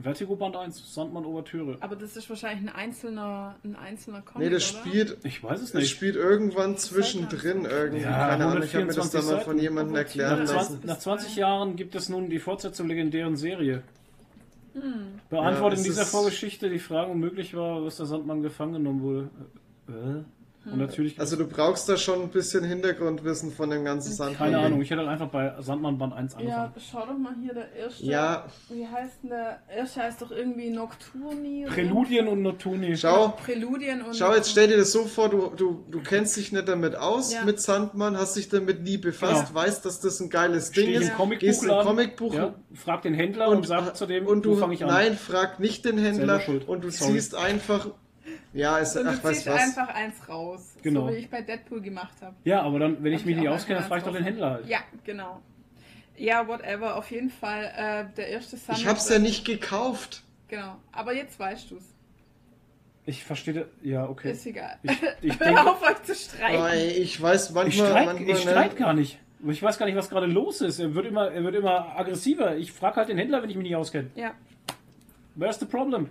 Vertigo Band 1, Sandmann Ouvertüre. Aber das ist wahrscheinlich ein einzelner, ein einzelner Comic, nee, das oder? spielt, Ich weiß es das nicht. spielt irgendwann zwischendrin irgendwie. Ja, Keine Ahnung, ich habe mir das da 124 mal von jemandem erklären Nach lassen. 20, nach 20 Jahren gibt es nun die Fortsetzung der legendären Serie. Hm. Beantwortet Ja, in es dieser Vorgeschichte die Frage, ob möglich war, was der Sandmann gefangen genommen wurde. Äh? Und natürlich. Also du brauchst da schon ein bisschen Hintergrundwissen von dem ganzen Sandman. keine Ahnung, ich hätte halt einfach bei Sandmann Band 1 Ja, angefangen. schau doch mal hier, der erste. Ja. Wie heißt denn der? erste heißt doch irgendwie Nocturni. Präludien und Nocturni. Schau, Präludien und. schau, jetzt stell dir das so vor, du, du, du kennst dich nicht damit aus Ja. mit Sandmann, hast dich damit nie befasst, Genau. weißt, dass das ein geiles Ding Steh ist, im Comicbuch gehst im Comicbuch ja, frag den Händler und, sagt zu dem, und du, wo fange ich an. nein, frag nicht den Händler und du Sorry. ziehst einfach, ja, du ach, weißt ziehst was. einfach eins raus. Genau. So wie ich bei Deadpool gemacht habe. Ja, aber dann, wenn ich mich ich nicht auskenne, einfach frage ich doch den. Händler halt. Ja, genau. Ja, whatever. Auf jeden Fall äh, der erste Summer. Ich hab's ja nicht gekauft. Genau. Aber jetzt weißt du's. Ich verstehe, ja, okay. Ist egal. Ich, ich Hör denke, auf euch zu streiten. Oh, ich weiß manchmal, ich streite manchmal, ich ne? streit gar nicht. Ich weiß gar nicht, was gerade los ist. Er wird immer, er wird immer aggressiver. Ich frage halt den Händler, wenn ich mich nicht auskenne. Ja, Where's the problem?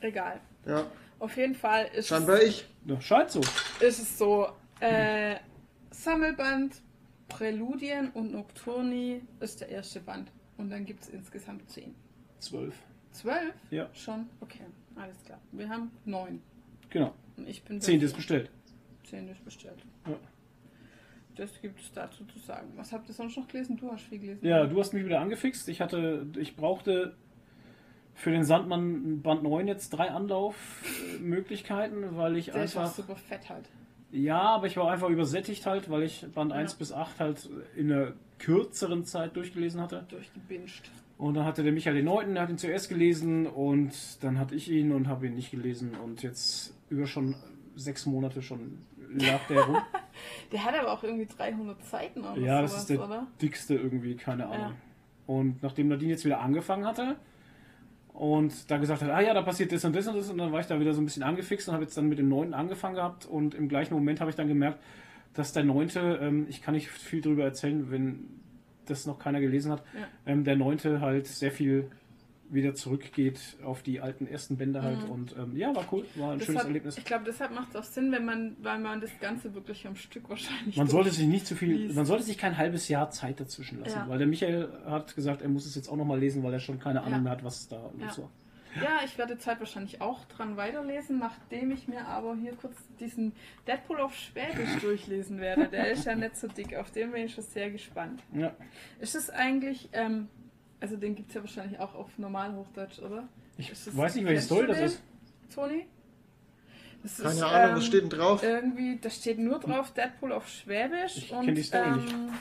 egal. Ja, Auf jeden Fall ist scheinbar ich. Ja, scheint so. ist es so, äh, Sammelband, Präludien und Nocturni ist der erste Band. Und dann gibt es insgesamt zehn. Zwölf. Zwölf? Ja. Schon? Okay, alles klar. Wir haben neun. Genau. Und ich bin Zehn ist bestellt. Zehn ist bestellt. Ja. Das gibt es dazu zu sagen. Was habt ihr sonst noch gelesen? Du hast viel gelesen. Ja, du hast mich wieder angefixt. Ich hatte, ich brauchte für den Sandmann Band 9 jetzt drei Anlaufmöglichkeiten, weil ich Der ist auch einfach. super fett halt. Ja, aber ich war einfach übersättigt halt, weil ich Band 1 bis 8 halt in einer kürzeren Zeit durchgelesen hatte. Durchgebinscht. Und dann hatte der Michael den Neunten, der hat ihn zuerst gelesen und dann hatte ich ihn und habe ihn nicht gelesen und jetzt über schon sechs Monate schon lag der rum. Der hat aber auch irgendwie 300 Seiten oder ja, das sowas, ist der oder? dickste irgendwie, keine Ahnung. Ja. Und nachdem Nadine jetzt wieder angefangen hatte und da gesagt hat, ah ja, da passiert das und das und das und dann war ich da wieder so ein bisschen angefixt und habe jetzt dann mit dem Neunten angefangen gehabt und im gleichen Moment habe ich dann gemerkt, dass der Neunte, ähm, ich kann nicht viel drüber erzählen, wenn das noch keiner gelesen hat, Ja. ähm, der Neunte halt sehr viel wieder zurückgeht auf die alten ersten Bände halt und ähm, ja, war cool, war ein schönes Deshalb, Erlebnis. ich glaube, deshalb macht es auch Sinn, wenn man, weil man das Ganze wirklich am Stück wahrscheinlich. Man sollte sich nicht zu viel, liest. man sollte sich kein halbes Jahr Zeit dazwischen lassen, Ja. weil der Michael hat gesagt, er muss es jetzt auch nochmal lesen, weil er schon keine Ahnung Ja. mehr hat, was da Ja. los war. Ja, ich werde Zeit wahrscheinlich auch dran weiterlesen, nachdem ich mir aber hier kurz diesen Deadpool auf Schwäbisch durchlesen werde. Der ist ja nicht so dick, auf den bin ich schon sehr gespannt. Ja. Ist es eigentlich, ähm, also den gibt es ja wahrscheinlich auch auf Normalhochdeutsch, oder? Ich weiß nicht, welche kennst Story du das ist. Toni? Das Keine ist, Ahnung, ähm, was steht denn drauf? Irgendwie, da steht nur drauf Deadpool auf Schwäbisch Ich und kenn die Story nicht. ähm,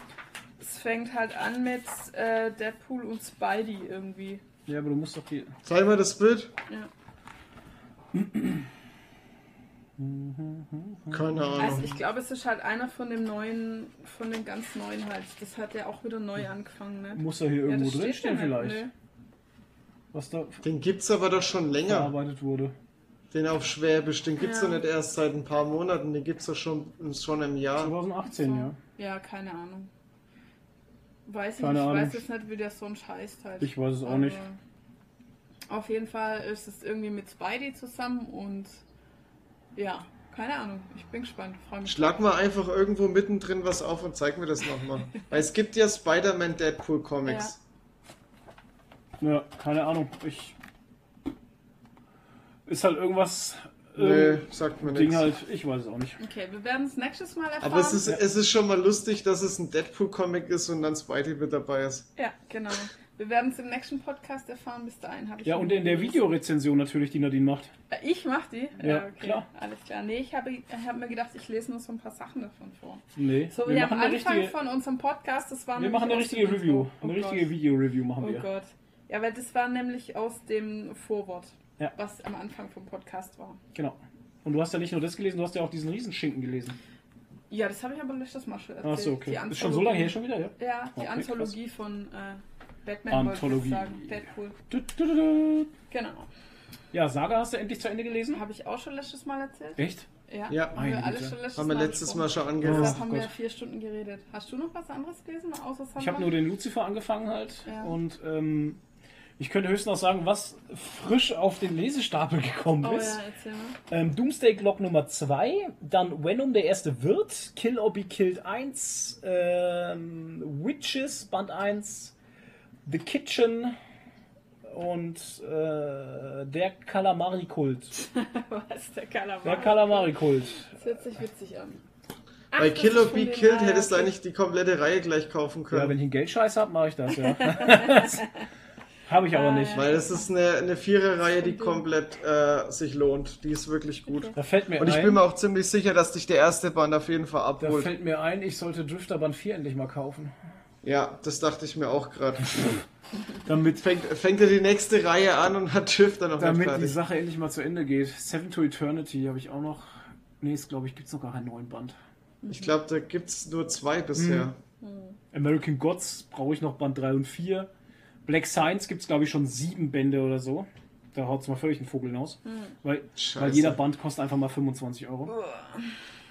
es fängt halt an mit äh, Deadpool und Spidey irgendwie. Ja, aber du musst doch die. Zeig mal das Bild. Ja. Keine Also Ahnung. ich glaube, es ist halt einer von dem neuen, von den ganz neuen halt. Das hat ja auch wieder neu angefangen, ne? Muss er hier Ja, irgendwo drinstehen vielleicht, ne? was da Den gibt's aber doch schon länger. verarbeitet wurde. Den auf Schwäbisch. Den gibt's Ja. doch nicht erst seit ein paar Monaten. Den gibt's doch schon, schon im Jahr. 2018, So. ja. Ja, keine Ahnung. Weiß ich Keine nicht, ich Ahnung. weiß jetzt nicht, wie der sonst heißt halt. Ich weiß es auch Aber nicht. Auf jeden Fall ist es irgendwie mit Spidey zusammen und ja, keine Ahnung. Ich bin gespannt. Freu mich. Schlag mal einfach irgendwo mittendrin was auf und zeig mir das nochmal. Weil es gibt ja Spider-Man Deadpool Comics. Ja, keine Ahnung. Ich. Ist halt irgendwas. Nee, Ähm, sagt mir Ding nichts. halt, ich weiß es auch nicht. Okay, wir werden es nächstes Mal erfahren. Aber es ist, es ist schon mal lustig, dass es ein Deadpool-Comic ist und dann Spidey mit dabei ist. Ja, genau. Wir werden es im nächsten Podcast erfahren. Bis dahin habe ich. Ja, und in der Videorezension natürlich, die Nadine macht. Äh, Ich mach die? Ja, okay. klar. Alles klar. Nee, ich habe hab mir gedacht, ich lese nur so ein paar Sachen davon vor. Nee, So wir wie am Anfang richtige, von unserem Podcast, das war wir machen eine richtige Review. Intro. Eine Oh richtige Gott. Video-Review machen Oh wir. Gott. Ja, weil das war nämlich aus dem Vorwort, Ja. was am Anfang vom Podcast war. Genau. Und du hast ja nicht nur das gelesen, du hast ja auch diesen Riesenschinken gelesen. Ja, das habe ich aber letztes Mal schon erzählt. Achso, okay. Die Ist schon so lange her schon wieder, ja? Ja, die Okay, Anthologie von äh, Batman ich Anthologie. Deadpool. Du, du, du, du. Genau. Ja, Saga hast du endlich zu Ende gelesen? Habe ich auch schon letztes Mal erzählt? Echt? Ja, Ja. haben Meine wir alles Güte. schon letztes Haben wir Mal letztes Mal besprochen. schon Ja. Deshalb angehört. haben Oh wir Gott. vier Stunden geredet. Hast du noch was anderes gelesen, außer? Ich habe nur den Lucifer angefangen halt. Ja. Und ähm, ich könnte höchstens noch sagen, was frisch auf den Lesestapel gekommen Oh ist. ja, erzähl mal. Ähm, Doomsday Clock Nummer 2, dann Venom der erste Wirt, Kill or Be Killed 1, ähm, Witches Band 1, The Kitchen und äh, der Kalamari-Kult. Was, der Kalamari? Der Kalamari-Kult. Das hört sich witzig an. Ach, Bei Kill or Be Killed ja, hättest du okay. eigentlich die komplette Reihe gleich kaufen Ja, können. wenn ich einen Geldscheiß habe, mache ich das, ja. habe ich aber nicht. Weil es ist eine, eine Vierer-Reihe, die komplett äh, sich lohnt. Die ist wirklich gut. Da fällt mir Und ich ein, bin mir auch ziemlich sicher, dass dich der erste Band auf jeden Fall da abholt. fällt mir ein, ich sollte Drifter Band 4 endlich mal kaufen. Ja, das dachte ich mir auch gerade. Damit, Fängt, fängt er die nächste Reihe an und hat Drifter noch nicht damit die. Sache endlich mal zu Ende geht. Seven to Eternity habe ich auch noch. Nee, ist glaube ich, gibt es noch gar keinen neuen Band. Ich glaube, da gibt es nur zwei bisher. American Gods brauche ich noch Band 3 und 4. Black Science gibt es glaube ich schon sieben Bände oder so. Da haut es mal völlig den Vogel hinaus. Weil, Scheiße. weil jeder Band kostet einfach mal 25 Euro.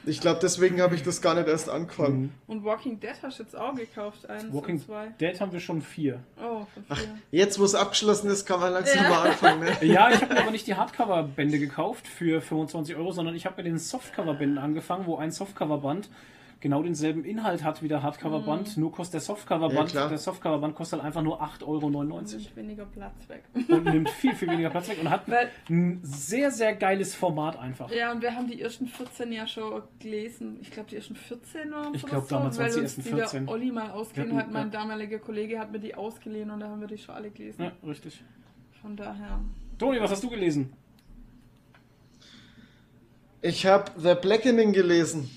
Ich glaube, deswegen habe ich das gar nicht erst angefangen. Und Walking Dead hast du jetzt auch gekauft, eins Walking und zwei. Dead haben wir schon vier. Oh, von vier. Jetzt, wo es abgeschlossen ist, kann man langsam mal anfangen. Ne? Ja, ich habe mir aber nicht die Hardcover-Bände gekauft für 25 Euro, sondern ich habe mit den Softcover-Bänden angefangen, wo ein Softcover-Band genau denselben Inhalt hat wie der Hardcover-Band, nur kostet der Ja, Softcover-Band, klar. der Softcover-Band kostet halt einfach nur 8,99 Euro Nimmt weniger Platz weg. und nimmt viel, viel weniger Platz weg und hat Weil- ein sehr, sehr geiles Format einfach. Ja, und wir haben die ersten 14 ja schon gelesen. Ich glaube, die ersten 14 waren Ich oder glaub, damals weil waren's die ersten die der 14. Olli mal ausgeliehen Ja, hat. Mein ja. damaliger Kollege hat mir die ausgeliehen und da haben wir die schon alle gelesen. Ja, richtig. Von daher. Toni, was hast du gelesen? Ich habe The Blackening gelesen.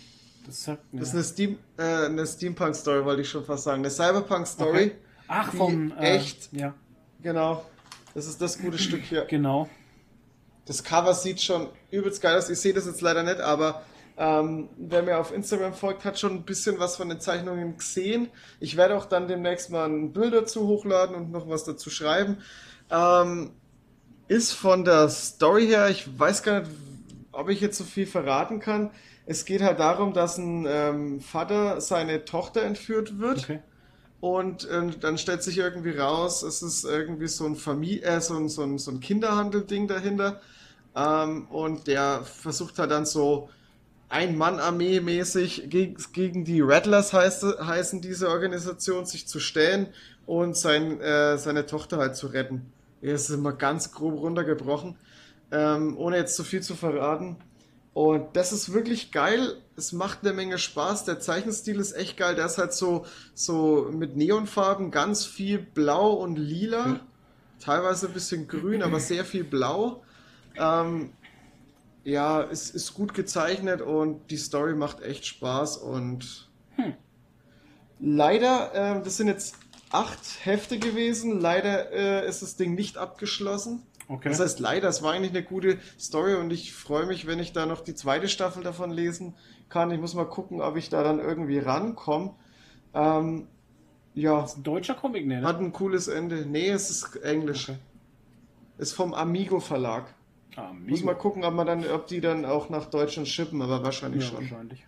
Das sagt mir. Das ist eine, Steam, äh, eine Steampunk-Story, wollte ich schon fast sagen. Eine Cyberpunk-Story. Okay. Ach, vom. Äh, echt- Ja, Genau. Das ist das gute Stück hier. genau. Das Cover sieht schon übelst geil aus. Ich sehe das jetzt leider nicht, aber ähm, wer mir auf Instagram folgt, hat schon ein bisschen was von den Zeichnungen gesehen. Ich werde auch dann demnächst mal ein Bild dazu hochladen und noch was dazu schreiben. Ähm, ist von der Story her, ich weiß gar nicht, ob ich jetzt so viel verraten kann. Es geht halt darum, dass ein ähm, Vater seine Tochter entführt wird. Okay. Und ähm, dann stellt sich irgendwie raus, es ist irgendwie so ein Familie, äh, so ein, so ein, so ein Kinderhandel-Ding dahinter. Ähm, und der versucht halt dann so ein-Mann-Armee mäßig gegen, gegen die Rattlers heißt, heißen diese Organisation, sich zu stellen und sein, äh, seine Tochter halt zu retten. Er ist immer ganz grob runtergebrochen, ähm, ohne jetzt zu viel zu verraten. Und das ist wirklich geil. Es macht eine Menge Spaß. Der Zeichenstil ist echt geil. Der ist halt so, so mit Neonfarben, ganz viel Blau und Lila. Teilweise ein bisschen grün, aber sehr viel Blau. Ähm, ja, es ist gut gezeichnet und die Story macht echt Spaß. Und leider, ähm, das sind jetzt acht Hefte gewesen. Leider äh, ist das Ding nicht abgeschlossen. Okay. Das heißt, leider, es war eigentlich eine gute Story und ich freue mich, wenn ich da noch die zweite Staffel davon lesen kann. Ich muss mal gucken, ob ich da dann irgendwie rankomme. Ähm, ja, ein deutscher Comic, ne? hat ein cooles Ende. Nee, es ist Englisch. Okay. Ist vom Amigo Verlag. Ah, Muss mal gucken, ob man dann, ob die dann auch nach Deutschland shippen, aber wahrscheinlich Ja, schon. wahrscheinlich.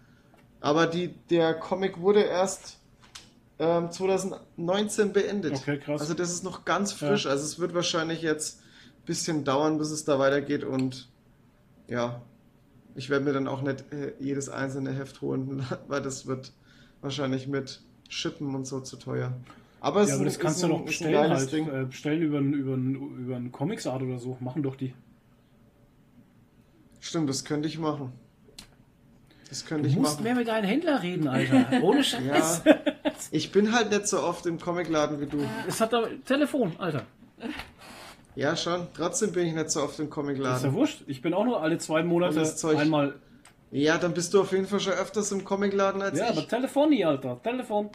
Aber die, der Comic wurde erst ähm, 2019 beendet. Okay, krass. Also das ist noch ganz frisch. Ja. Also es wird wahrscheinlich jetzt bisschen dauern, bis es da weitergeht und ja, ich werde mir dann auch nicht äh, jedes einzelne Heft holen, weil das wird wahrscheinlich mit Shippen und so zu teuer. Aber es Ja, aber ist, das kannst ist du ein, doch ein bestellen halt. Ding. Äh, bestellen über einen über einen- über einen Comics-Art oder so. Machen doch die. Stimmt, das könnte ich machen. Das könnte Du ich musst machen. mehr mit deinen Händler reden, Alter. Ohne Scheiß. Ja, ich bin halt nicht so oft im Comicladen wie du. Es hat da Telefon, Alter. Ja, schon. Trotzdem bin ich nicht so oft im Ist ja Comicladen. wurscht. Ich bin auch nur alle zwei Monate das Zeug- einmal. Ja, dann bist du auf jeden Fall schon öfters im Comicladen als Ja, ich. aber Telefon nie, Alter. Telefon.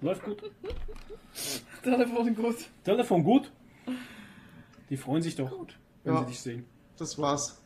Läuft gut. Telefon gut. Telefon gut. Die freuen sich doch, wenn Ja. sie dich sehen. Das war's.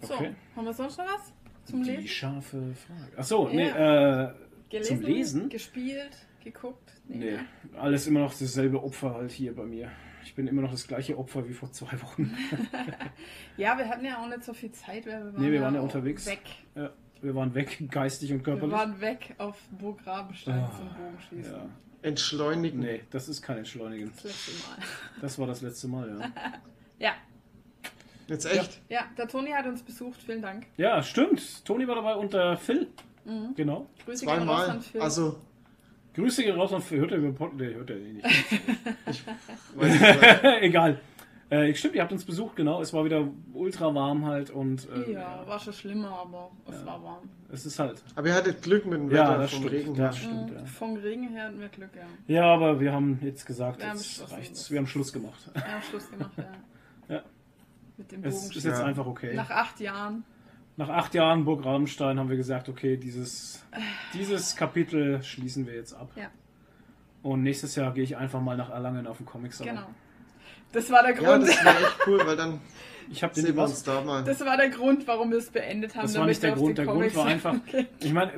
So, Okay. haben wir sonst noch was zum Die Lesen? scharfe Frage. Achso, nee, Ja. äh, Gelesen, zum Lesen? Gespielt, geguckt? Nee. Alles immer noch dasselbe Opfer halt hier bei mir. Ich bin immer noch das gleiche Opfer wie vor zwei Wochen. Ja, wir hatten ja auch nicht so viel Zeit, weil wir waren, Nee, wir waren ja auch unterwegs. weg. Ja, wir waren weg, geistig und Wir körperlich. waren weg auf Burg Rabenstein Ah, zum Bogenschießen. Ja. Entschleunigen. Nee, das ist kein Entschleunigen. Das letzte Mal. Das war das letzte Mal, ja. Ja, Jetzt echt? ja, der Toni hat uns besucht, vielen Dank. Ja, stimmt. Toni war dabei und der Phil. Mhm. Genau. Grüße Zweimal. an Phil. Also, Grüße gehen raus und hört er über Pod nee, hört er eh nicht. Weiß nicht, Egal. Äh, stimmt, ihr habt uns besucht, genau. Es war wieder ultra warm halt und äh, Ja, war schon schlimmer, aber es war warm. es ist halt. aber ihr hattet Glück mit dem Ja, Wetter das vom stimmt. Regen. Das her. stimmt, Mhm. ja. Vom Regen her hatten wir Glück, ja. Ja, aber wir haben jetzt gesagt, Wir haben jetzt beschlossen, reicht's. Wir haben Schluss gemacht. Wir haben Schluss gemacht, ja. Ja. Mit dem Es ist jetzt Ja. einfach okay. Nach acht Jahren. Nach acht Jahren Burg Rabenstein haben wir gesagt, okay, dieses, dieses Kapitel schließen wir jetzt ab. Ja, Und nächstes Jahr gehe ich einfach mal nach Erlangen auf den Comic Salon. genau. Das war der Ja, Grund. das wäre echt cool, weil dann Ich habe den sehen wir uns was. da mal. Das war der Grund, warum wir es beendet haben. Das war nicht der Grund. die Der Grund war einfach. Ich meine,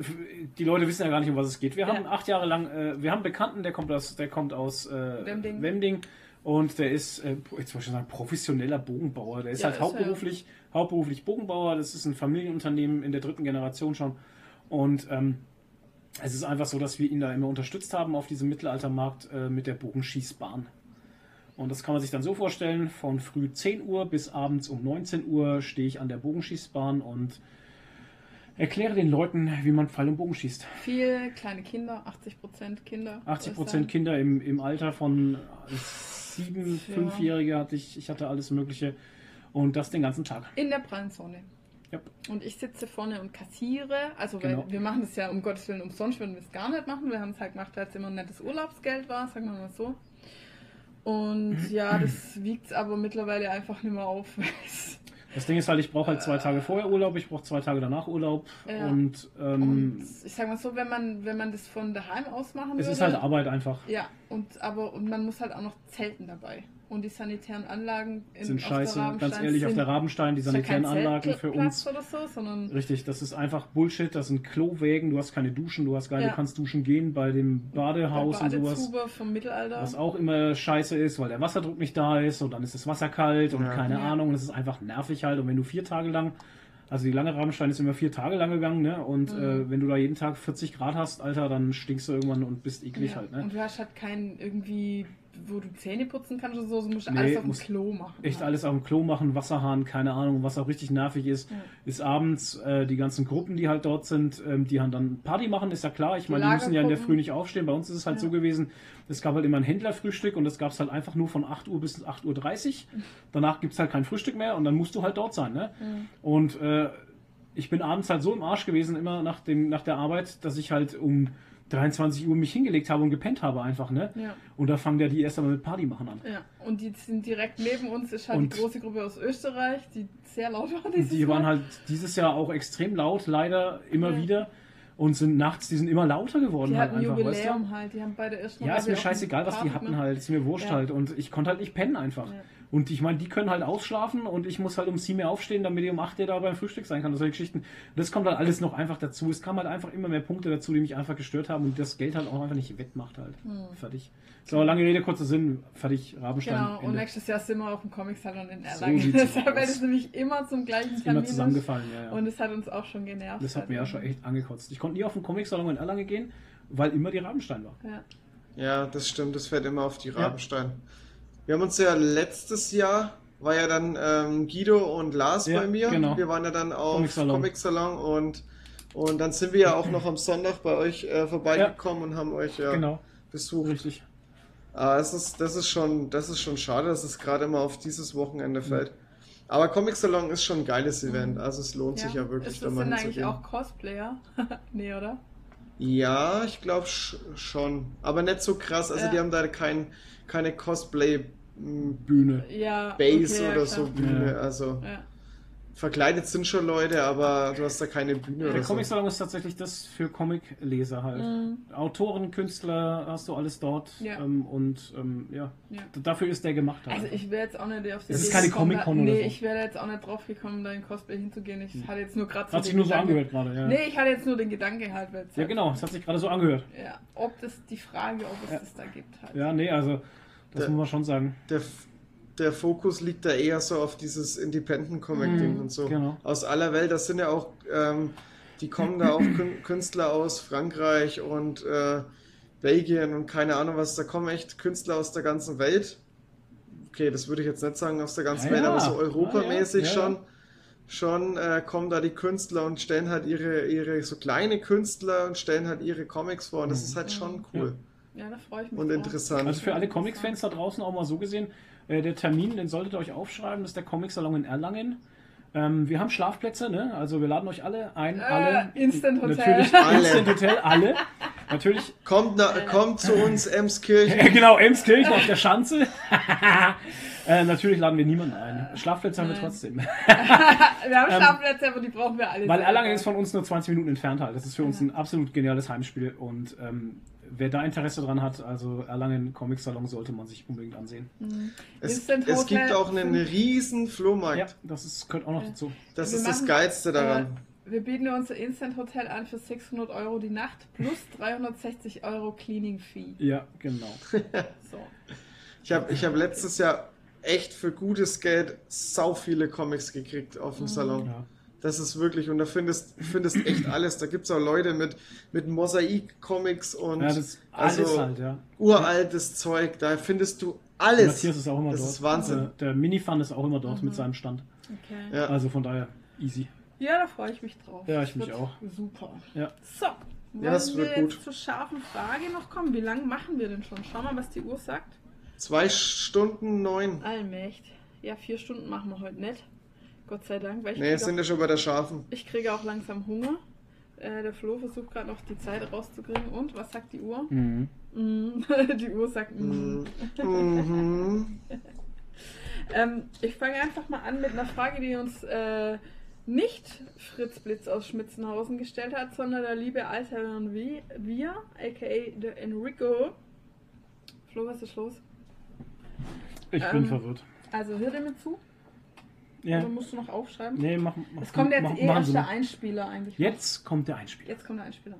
die Leute wissen ja gar nicht, um was es geht. Wir haben Ja. acht Jahre lang, äh, wir haben einen Bekannten, der kommt aus, der kommt aus äh, Wemding. Wemding und der ist, äh, jetzt wollte ich schon sagen, professioneller Bogenbauer. Der ist Ja, halt ist er, hauptberuflich, Bogenbauer. Das ist ein Familienunternehmen in der dritten Generation schon. Und ähm, es ist einfach so, dass wir ihn da immer unterstützt haben auf diesem Mittelaltermarkt äh, mit der Bogenschießbahn. Und das kann man sich dann so vorstellen, von früh 10 Uhr bis abends um 19 Uhr stehe ich an der Bogenschießbahn und erkläre den Leuten, wie man Pfeil und Bogen schießt. Viel kleine Kinder, 80% Kinder. 80 soll ich Prozent sagen. Kinder im, im Alter von sieben, Ja. fünfjährige hatte ich, ich hatte alles Mögliche und das den ganzen Tag. In der prallen Sonne. Ja. Und ich sitze vorne und kassiere. Also, Genau. weil wir machen das ja um Gottes Willen umsonst, würden wir es gar nicht machen. Wir haben es halt gemacht, weil es immer ein nettes Urlaubsgeld war, sagen wir mal so. Und ja, das wiegt es aber mittlerweile einfach nicht mehr auf. es- Das Ding ist halt, ich brauche halt zwei Tage vorher Urlaub, ich brauche zwei Tage danach Urlaub Ja. und ähm, und ich sag mal so, wenn man, wenn man das von daheim aus machen es würde. ist halt Arbeit einfach. Ja, und aber und man muss halt auch noch Zelten dabei. Und die sanitären Anlagen in, Sind scheiße, ganz ehrlich, auf der Rabenstein, die sanitären Anlagen für uns. oder so, sondern Richtig, das ist einfach Bullshit, das sind Klowägen, du hast keine Duschen, du hast keine, Ja. du kannst duschen gehen bei dem Badehaus und sowas. Vom Mittelalter. Was auch immer scheiße ist, weil der Wasserdruck nicht da ist und dann ist das Wasser kalt und Ja. keine Ja. Ahnung. Und es ist einfach nervig halt. Und wenn du vier Tage lang, also die lange Rabenstein ist immer vier Tage lang gegangen, ne? Und Mhm. äh, wenn du da jeden Tag 40 Grad hast, Alter, dann stinkst du irgendwann und bist eklig ja. halt, ne? Und du hast halt keinen irgendwie, wo du Zähne putzen kannst oder so, du musst Nee, alles auf dem Klo machen. Echt halt. alles auf dem Klo machen, Wasserhahn, keine Ahnung, was auch richtig nervig ist, Ja. ist abends äh, die ganzen Gruppen, die halt dort sind, ähm, die halt dann Party machen, ist ja klar. Ich meine, die müssen ja in der. Früh nicht aufstehen. Bei uns ist es halt Ja. so gewesen, es gab halt immer ein Händlerfrühstück und das gab es halt einfach nur von 8 Uhr bis 8.30 Uhr. Danach gibt es halt kein Frühstück mehr und dann musst du halt dort sein. Ne? Mhm. Und äh, ich bin abends halt so im Arsch gewesen, immer nach, dem, nach der Arbeit, dass ich halt um 23 Uhr mich hingelegt habe und gepennt habe einfach. Ne? Ja, Und da fangen ja die erst einmal mit Party machen an. ja. Und die sind direkt neben uns, ist halt Und- die große Gruppe aus Österreich, die sehr laut war dieses Die waren halt dieses Jahr auch extrem laut, leider immer Ja. wieder. Und sind nachts, die sind immer lauter geworden Die halt hatten einfach, weißt Jubiläum du? halt, die haben beide erst Ja, ist mir scheißegal, was die hatten halt. Ist mir wurscht Ja. halt. Und ich konnte halt nicht pennen einfach. Ja. Und ich meine, die können halt ausschlafen und ich muss halt um 7 Uhr aufstehen, damit ich um 8 Uhr da beim Frühstück sein kann. Und solche Geschichten. Das kommt halt alles noch einfach dazu. Es kamen halt einfach immer mehr Punkte dazu, die mich einfach gestört haben und das Geld halt auch einfach nicht wettmacht halt. Fertig. So, lange Rede, kurzer Sinn. Fertig, Rabenstein. Genau, und Ende. nächstes Jahr sind wir auf dem Comic-Salon in So Erlangen. sieht's Deshalb wäre das nämlich immer zum gleichen Ist Termin. immer zusammengefallen, ja, ja. Und es hat uns auch schon genervt. Das hat mir ja Also, schon echt angekotzt. Ich konnte nie auf den Comic-Salon in Erlangen gehen, weil immer die Rabenstein war. Ja. Ja, das stimmt, das fährt immer auf die Rabenstein. Wir haben uns ja letztes Jahr, war ja dann ähm, Guido und Lars Ja, bei mir. genau. Wir waren ja dann auf Comic-Salon. Comic-Salon und, und dann sind wir ja auch noch am Sonntag bei euch äh, vorbeigekommen und haben euch ja Genau, besucht. richtig. Aber es ist, das, ist schon, das ist schon schade, dass es gerade immer auf dieses Wochenende fällt. Aber Comic Salon ist schon ein geiles Event, also es lohnt sich ja wirklich, Ist da das mal denn eigentlich auch Cosplayer? nee, oder? Ja, ich glaube sch schon. Aber nicht so krass. Also Ja. die haben da kein, keine Cosplay-Base Bühne. Ja. okay, ja, oder klar. so Bühne. Ja. Also Ja. Verkleidet sind schon Leute, aber du hast da keine Bühne Der oder so. Comic-Salon ist tatsächlich das für Comic-Leser halt. Autoren, Künstler, hast du alles dort. Mhm. Ja. Ähm, und ähm, ja. Ja. Dafür ist der gemacht halt. Also ich wäre jetzt auch nicht auf die Es ist keine Comic-Con Nee, so. Ich wäre jetzt auch nicht drauf gekommen, da in Cosplay hinzugehen. Ich hatte jetzt nur gerade Hat sich nur so Gedanken- angehört gerade, ja. Nee, ich hatte jetzt nur den Gedanke halt, weil es Ja, halt- genau, es hat sich gerade so angehört. Ja, ob das die Frage, ob es Ja. das da gibt halt. Ja, nee, also, das Der- muss man schon sagen. Der, der Fokus liegt da eher so auf dieses Independent-Comic-Ding Mhm, und so. genau. Aus aller Welt, das sind ja auch, ähm, die kommen da auch Kün- Künstler aus Frankreich und äh, Belgien und keine Ahnung was, da kommen echt Künstler aus der ganzen Welt. Okay, das würde ich jetzt nicht sagen aus der ganzen Ja, Welt, aber so europamäßig Ah, ja, ja, schon. schon äh, kommen da die Künstler und stellen halt ihre, ihre so kleine Künstler und stellen halt ihre Comics vor. Und das ist halt schon cool Ja, da freue ich mich. und drauf. interessant. Also für alle Comic-Fans da draußen auch mal so gesehen, äh, der Termin, den solltet ihr euch aufschreiben, das ist der Comic-Salon in Erlangen. Ähm, wir haben Schlafplätze, ne? Also wir laden euch alle ein, alle. Instant Hotel. Natürlich Alle. Instant Hotel, alle. Natürlich Kommt, na, kommt zu uns, Emskirchen. Genau, Emskirchen auf der Schanze. äh, natürlich laden wir niemanden ein. Schlafplätze haben wir Nein. trotzdem. Wir haben Schlafplätze, aber die brauchen wir alle. Ähm, Weil. Erlangen ist von uns nur 20 Minuten entfernt halt. Das ist für uns ein absolut geniales Heimspiel. Und ähm, wer da Interesse dran hat, also Erlangen Comic Salon, sollte man sich unbedingt ansehen. Es, Instant es gibt auch einen riesen Flohmarkt. Ja, das ist, gehört auch noch dazu. Das Wir ist das machen, Geilste daran. Äh, wir bieten unser Instant Hotel an für 600 Euro die Nacht plus 360 Euro Cleaning Fee. Ja, genau. So. Ich habe ich hab letztes Jahr echt für gutes Geld sau viele Comics gekriegt auf dem Salon. Ja. Das ist wirklich, und da findest findest echt alles. Da gibt es auch Leute mit, mit Mosaik-Comics und Ja, das ist alles also halt, ja. uraltes Zeug. Da findest du alles. Matthias ist auch immer das dort. ist Wahnsinn. Der, der Minifan ist auch immer dort mit seinem Stand. Okay. Ja. Also von daher easy. Ja, da freue ich mich drauf. Ja, ich Das mich auch. Super. Ja. So. Wollen Ja, wird wir gut. jetzt zur scharfen Frage noch kommen? Wie lange machen wir denn schon? Schau mal, was die Uhr sagt. Zwei Stunden neun. Allmächt. Ja, vier Stunden machen wir heute nicht. Gott sei Dank, weil ich, Nee, sind ja schon bei der Schafen. ich kriege auch langsam Hunger. Äh, der Flo versucht gerade noch die Zeit rauszukriegen. Und, was sagt die Uhr? Mhm. Mm, die Uhr sagt mm. Mhm. Ähm, ich fange einfach mal an mit einer Frage, die uns äh, nicht Fritz Blitz aus Schmitzenhausen gestellt hat, sondern der liebe alte Herrn Vi- Wir, aka der Enrico. Flo, was ist los? Ich bin Ähm, verwirrt. Also hör dir mir zu, Ja. oder musst du noch aufschreiben? Nee, mach, mach Es kommt jetzt mach, eh erst der mal. Einspieler eigentlich. Jetzt kommt der Einspieler. Jetzt kommt der Einspieler.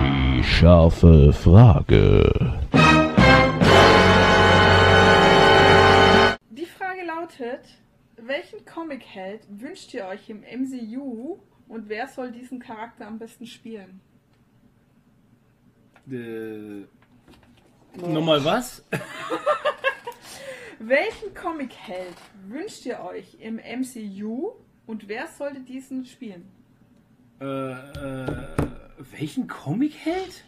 Die scharfe Frage. Die Frage lautet: Welchen Comic-Held wünscht ihr euch im MCU und wer soll diesen Charakter am besten spielen? Äh, Nochmal was? Welchen Comic-Held wünscht ihr euch im MCU und wer sollte diesen spielen? Äh, äh, welchen Comic-Held?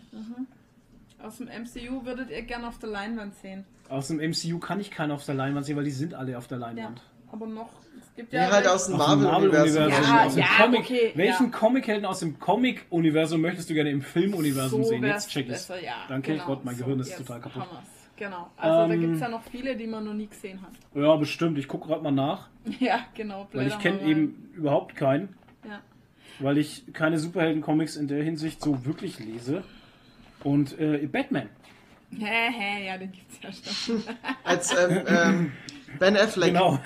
Aus dem MCU würdet ihr gerne auf der Leinwand sehen. Aus dem MCU kann ich keinen auf der Leinwand sehen, weil die sind alle auf der Ja, Leinwand. aber noch. Es gibt Die ja halt aus dem Aus dem Marvel-Universum. Marvel-Universum. Ja, aus dem ja, Comic. okay, welchen ja. Comic-Helden aus dem Comic-Universum möchtest du gerne im Filmuniversum so sehen? Jetzt check ich's. besser, ja. Danke, genau, Gott, mein so, Gehirn ist total kaputt. wir's. Genau. Also da Ähm, gibt es ja noch viele, die man noch nie gesehen hat. Ja, bestimmt. Ich gucke gerade mal nach, Ja, genau. weil ich kenne eben überhaupt keinen, Ja. weil ich keine Superhelden-Comics in der Hinsicht so wirklich lese. Und äh, Batman. Hä, hä, ja, den gibt's ja schon. Als ähm, ähm, Ben Affleck. Genau.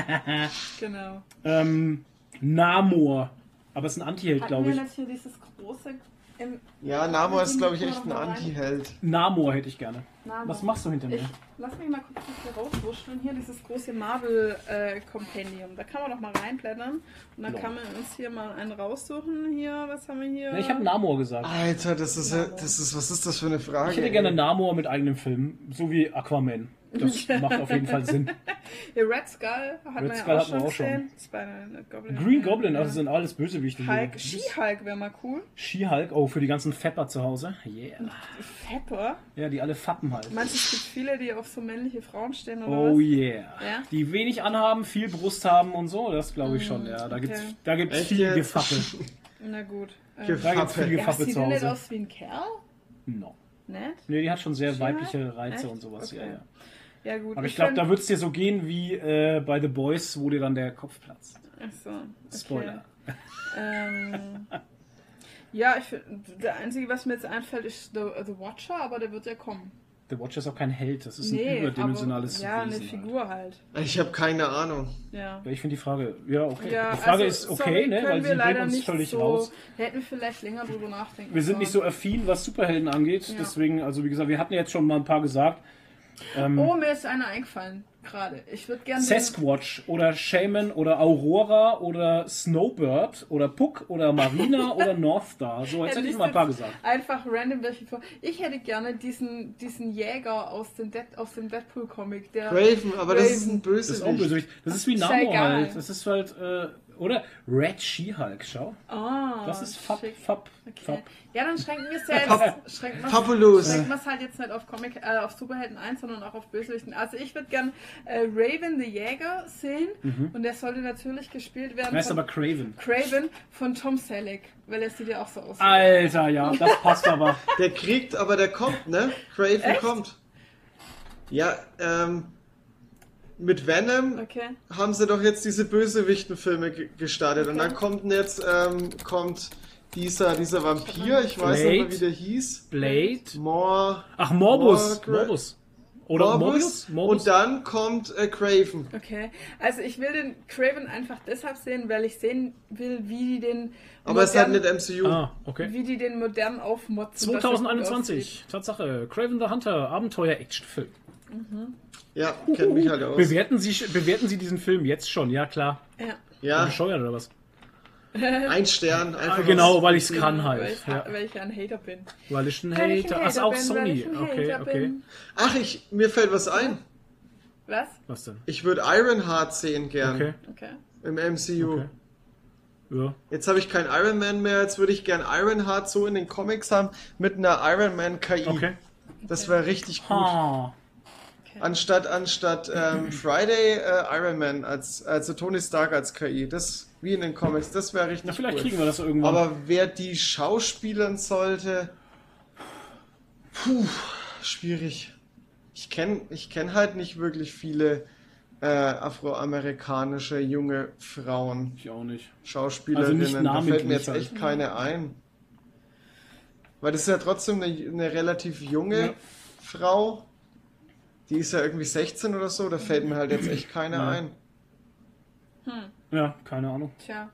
genau. ähm, Namor. Aber es ist ein Anti-Held, glaube wir ich. jetzt hier dieses große im Ja, Namor ist, glaube ich, echt ein? Anti-Held. Namor hätte ich gerne. Namor. Was machst du hinter mir? Ich lass mich mal kurz hier rauswurschteln. Hier dieses große Marvel-Kompendium. da kann man doch mal reinblättern. Und dann Ja. kann man uns hier mal einen raussuchen. Hier, was haben wir hier? Ja, ich habe Namor gesagt. Alter, das ist, ja- das ist, was ist das für eine Frage? Ich hätte gerne Namor mit eigenem Film, so wie Aquaman. Das macht auf jeden Fall Sinn. Hier Red Skull hat Red man Skull ja auch schon auch schon. gesehen. Spider Goblin. Green Goblin, ja. also sind alles Bösewichte. Hulk, She-Hulk wäre mal cool. She-Hulk, oh, für die ganzen Fepper zu Hause. Yeah. Pepper. Ja, die alle fappen halt. Meinst du, es gibt viele, die auf so männliche Frauen stehen oder Oh was? yeah. Ja? Die wenig anhaben, viel Brust haben und so, das glaube ich schon, ja. Da okay. gibt's, da gibt's Echt viel jetzt? Gefappe. Na gut. Ähm, Gef- Da gibt's viel Gefappe. ja, Gefappe sieht zu der nicht Hause. aus wie ein Kerl? No. Nett? Nee, die hat schon sehr She-Hulk? weibliche Reize Echt? und sowas, ja, Okay. ja. Ja gut. Aber ich glaube, fänd- da wird es dir so gehen wie äh, bei The Boys, wo dir dann der Kopf platzt. Ach so. Okay. Spoiler. Ähm, ja, ich der einzige, was mir jetzt einfällt, ist The, The Watcher, aber der wird ja kommen. The Watcher ist auch kein Held, das ist ein Nee, überdimensionales aber, ja, eine Wesen. Figur halt. Ich habe keine Ahnung. Ja. Ja, ich finde die Frage, ja, okay. Ja, die Frage also, ist okay, sorry, ne, weil wir sie leider bringt uns nicht völlig so, raus. Wir hätten vielleicht länger drüber nachdenken Wir sind nicht so affin, was Superhelden angeht. Ja. Deswegen, also wie gesagt, wir hatten jetzt schon mal ein paar gesagt. Ähm, Oh, mir ist einer eingefallen gerade. Ich würde gerne. Sasquatch oder Shaman oder Aurora oder Snowbird oder Puck oder Marina oder Northstar. So, jetzt hätte ich mal ein paar gesagt. Einfach random welche vor. Ich hätte gerne diesen, diesen Jäger aus dem, Dead, aus dem Deadpool-Comic. Der Raven, aber das ist Raven. ein Das ist auch. Bösewicht. Das ist wie Namor halt. Das ist halt, äh, oder? Red She-Hulk, schau. Ah, Das ist Fab, schick. Fab, Okay. Fab. Ja, dann schränken wir es ja Fab- jetzt. Schränken wir's- Fabulous. Schränken wir es halt jetzt nicht auf Comic, äh, auf Superhelden ein, sondern auch auf Bösewichten. Also ich würde gern äh, Raven the Jäger sehen und der sollte natürlich gespielt werden Er ist aber Craven. Craven von Tom Selleck, weil er sieht ja auch so aus. Alter, ja, das passt aber. Der kriegt, aber der kommt, ne? Craven kommt. Ja, ähm, mit Venom Okay. haben sie doch jetzt diese Bösewichten-Filme ge- gestartet. Und Okay. dann kommt jetzt, ähm, kommt dieser, dieser Vampir, ich weiß nicht mehr, wie der hieß. Blade. More. Ach, Morbus. Margaret- Morbus. Oder Morbius? Und dann kommt äh, Craven. Okay, also ich will den Craven einfach deshalb sehen, weil ich sehen will, wie die den Aber es ist halt modern- nicht MCU. Ah, okay. wie die den modern aufmotzen. dass er gut aussieht. 2021. Tatsache. Craven the Hunter. Abenteuer-Action-Film. Ja, kennt mich halt aus. Bewerten Sie, bewerten Sie diesen Film jetzt schon? Ja, klar. Ja, Ja, Bescheuert oder was? ein Stern. Einfach Ah, genau, weil ich es kann weil, halt. ich, Ja. weil ich ein Hater bin. Weil ich ein Weil ich ein Hater. Ach, Hater auch bin, weil Sony. ich ein Okay, Hater okay. bin. Ach, ich, mir fällt was ein. Was? Was denn? Ich würde Ironheart sehen gern Okay. Okay. im MCU. Okay. Ja. Jetzt habe ich keinen Iron Man mehr, jetzt würde ich gern Ironheart so in den Comics haben mit einer Iron Man KI. Okay. Das wäre richtig gut. Ha. Anstatt anstatt ähm, Friday äh, Iron Man als also Tony Stark als KI. Das wie in den Comics, das wäre richtig Na, vielleicht cool. kriegen wir das irgendwann. Aber wer die schauspielern sollte, puh, schwierig. Ich kenne ich kenn halt nicht wirklich viele äh, afroamerikanische junge Frauen, ich auch nicht. Schauspielerinnen. Also nicht da fällt mir jetzt halt. echt keine ein. Weil das ist ja trotzdem eine, eine relativ junge Ja. Frau. Die ist ja irgendwie 16 oder so, da fällt mir halt jetzt echt keine Ja. ein. Ja, keine Ahnung. Tja,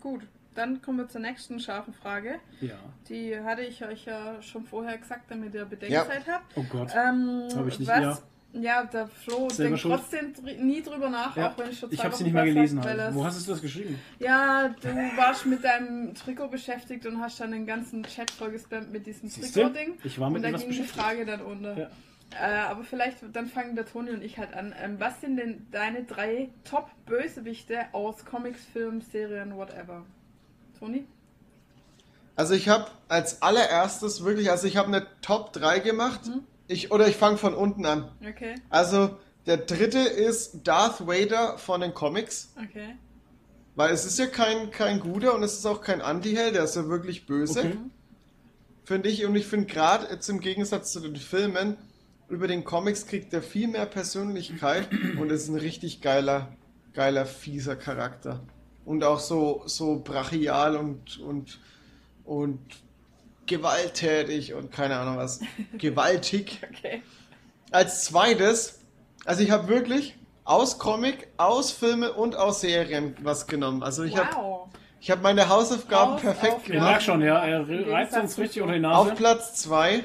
gut. Dann kommen wir zur nächsten scharfen Frage. Ja. Die hatte ich euch ja schon vorher gesagt, damit ihr Bedenkzeit habt. Oh Gott. Ähm, Hab ich nicht, was? Ja, der Flo Selber denkt schuld. trotzdem dr nie drüber nach, Ja, auch wenn ich schon ich zwei habe sie Wochen nicht mal was gelesen. weil Halt. das- Wo hast du das geschrieben? Ja, du warst mit deinem Trikot beschäftigt und hast dann den ganzen Chat vollgespammt mit diesem? Trikot-Ding. Ich war mit Und da etwas ging die. Frage dann unter. Ja. Äh, aber vielleicht, dann fangen der Toni und ich halt an. Ähm, was sind denn deine drei Top-Bösewichte aus Comics, Filmen, Serien, whatever? Toni? Also ich habe als allererstes wirklich, also ich habe eine Top 3 gemacht. Ich, oder ich fange von unten an. Okay, Also der dritte ist Darth Vader von den Comics. okay. Weil es ist ja kein, kein guter und es ist auch kein Anti-Held, der ist ja wirklich böse. Okay. Finde ich. Und ich finde gerade jetzt im Gegensatz zu den Filmen, über den Comics kriegt er viel mehr Persönlichkeit und ist ein richtig geiler, geiler, fieser Charakter. Und auch so, so brachial und, und, und gewalttätig und keine Ahnung was. Gewaltig. Okay. Als zweites, also ich habe wirklich aus Comic, aus Filme und aus Serien was genommen. Also ich habe Wow. ich hab meine Hausaufgaben Haus- perfekt auf- Ich gemacht. merk schon, ja. Er reizt uns richtig unter die Auf Nase. Platz 2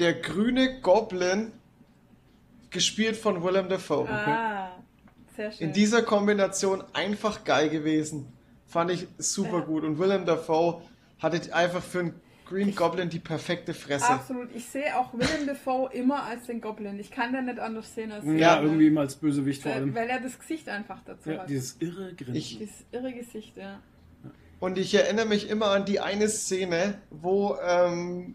der grüne Goblin, gespielt von Willem Dafoe. Ah, sehr schön. In dieser Kombination einfach geil gewesen. Fand ich super Ja. gut. Und Willem Dafoe hatte einfach für einen Green Goblin die perfekte Fresse. Absolut. Ich sehe auch Willem Dafoe immer als den Goblin. Ich kann den nicht anders sehen als Ja, Ja. irgendwie immer als Bösewicht vor weil, allem. weil er das Gesicht einfach dazu Ja, hat. dieses irre Grinsen. Ich- Dieses irre Gesicht, ja. Und ich erinnere mich immer an die eine Szene, wo ähm,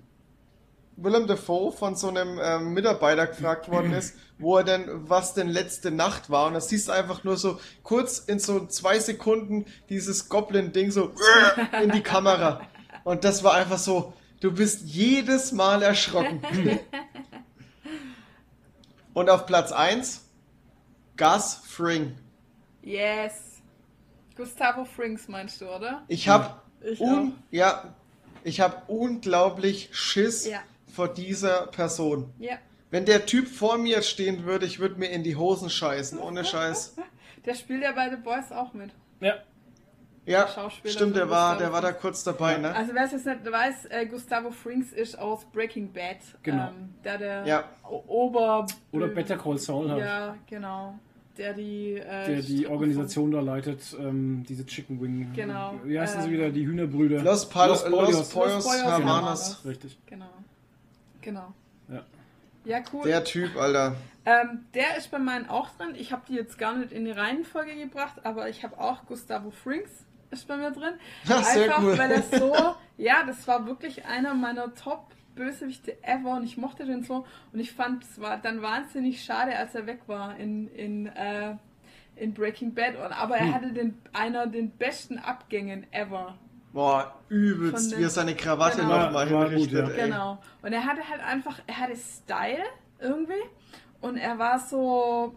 Willem Dafoe von so einem ähm, Mitarbeiter gefragt worden ist, wo er denn, was denn letzte Nacht war. Und da siehst du einfach nur so kurz in so zwei Sekunden dieses Goblin-Ding so in die Kamera. Und das war einfach so, du bist jedes Mal erschrocken. Und auf Platz 1 Gus Fring. Yes. Gustavo Frings meinst du, oder? Ich habe Ich un ja, ich habe unglaublich Schiss Ja. Vor dieser Person. Ja. Wenn der Typ vor mir stehen würde, ich würde mir in die Hosen scheißen, ohne Scheiß. Der spielt ja bei The Boys auch mit. Ja. Ja, Schauspieler stimmt, der war, der war da kurz dabei, ne? Also wer es jetzt nicht weiß, äh, Gustavo Frings ist aus Breaking Bad. Genau. Ähm, der der Ja. Ober... Oder Better Call Saul halt. Ja, genau. Der die... Äh, Der die Organisation da leitet, ähm, diese Chicken Wing. Genau. Wie heißen sie Ähm, wieder? Die Hühnerbrüder. Los, Pal Los Los, Pollos. Pollos Los Pollos Hermanos. Hermanos. Richtig. Genau. Genau. Ja. Ja, cool. Der Typ, Alter. Ähm, der ist bei meinen auch drin. Ich habe die jetzt gar nicht in die Reihenfolge gebracht, aber ich habe auch Gustavo Frings ist bei mir drin. Ja, sehr Einfach, cool. weil er so, ja, das war wirklich einer meiner Top-Bösewichte ever und ich mochte den so und ich fand es war dann wahnsinnig schade, als er weg war in, in, äh, in Breaking Bad. Und, aber Hm. er hatte den, einer den besten Abgängen ever. Boah, übelst, wie er seine Krawatte Genau. nochmal gut, hinrichtet, ja. Genau. Und er hatte halt einfach, er hatte Style irgendwie und er war so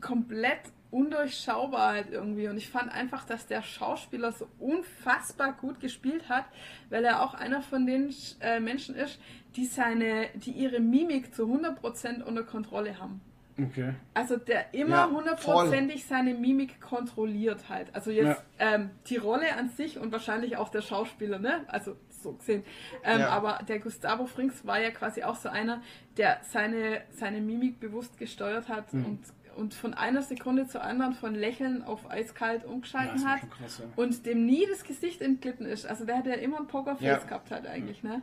komplett undurchschaubar halt irgendwie. Und ich fand einfach, dass der Schauspieler so unfassbar gut gespielt hat, weil er auch einer von den äh, Menschen ist, die seine, die ihre Mimik zu 100% unter Kontrolle haben. Okay. Also der immer Ja, hundertprozentig seine Mimik kontrolliert halt. Also jetzt ähm, die Rolle an sich und wahrscheinlich auch der Schauspieler, ne? Also so gesehen. Ähm, Ja. Aber der Gustavo Frings war ja quasi auch so einer, der seine, seine Mimik bewusst gesteuert hat Mhm. und, und von einer Sekunde zur anderen von Lächeln auf eiskalt Ja, umgeschalten war hat krass, ja. und dem nie das Gesicht entglitten ist. Also der hat ja immer ein Pokerface Ja. gehabt halt eigentlich, ne?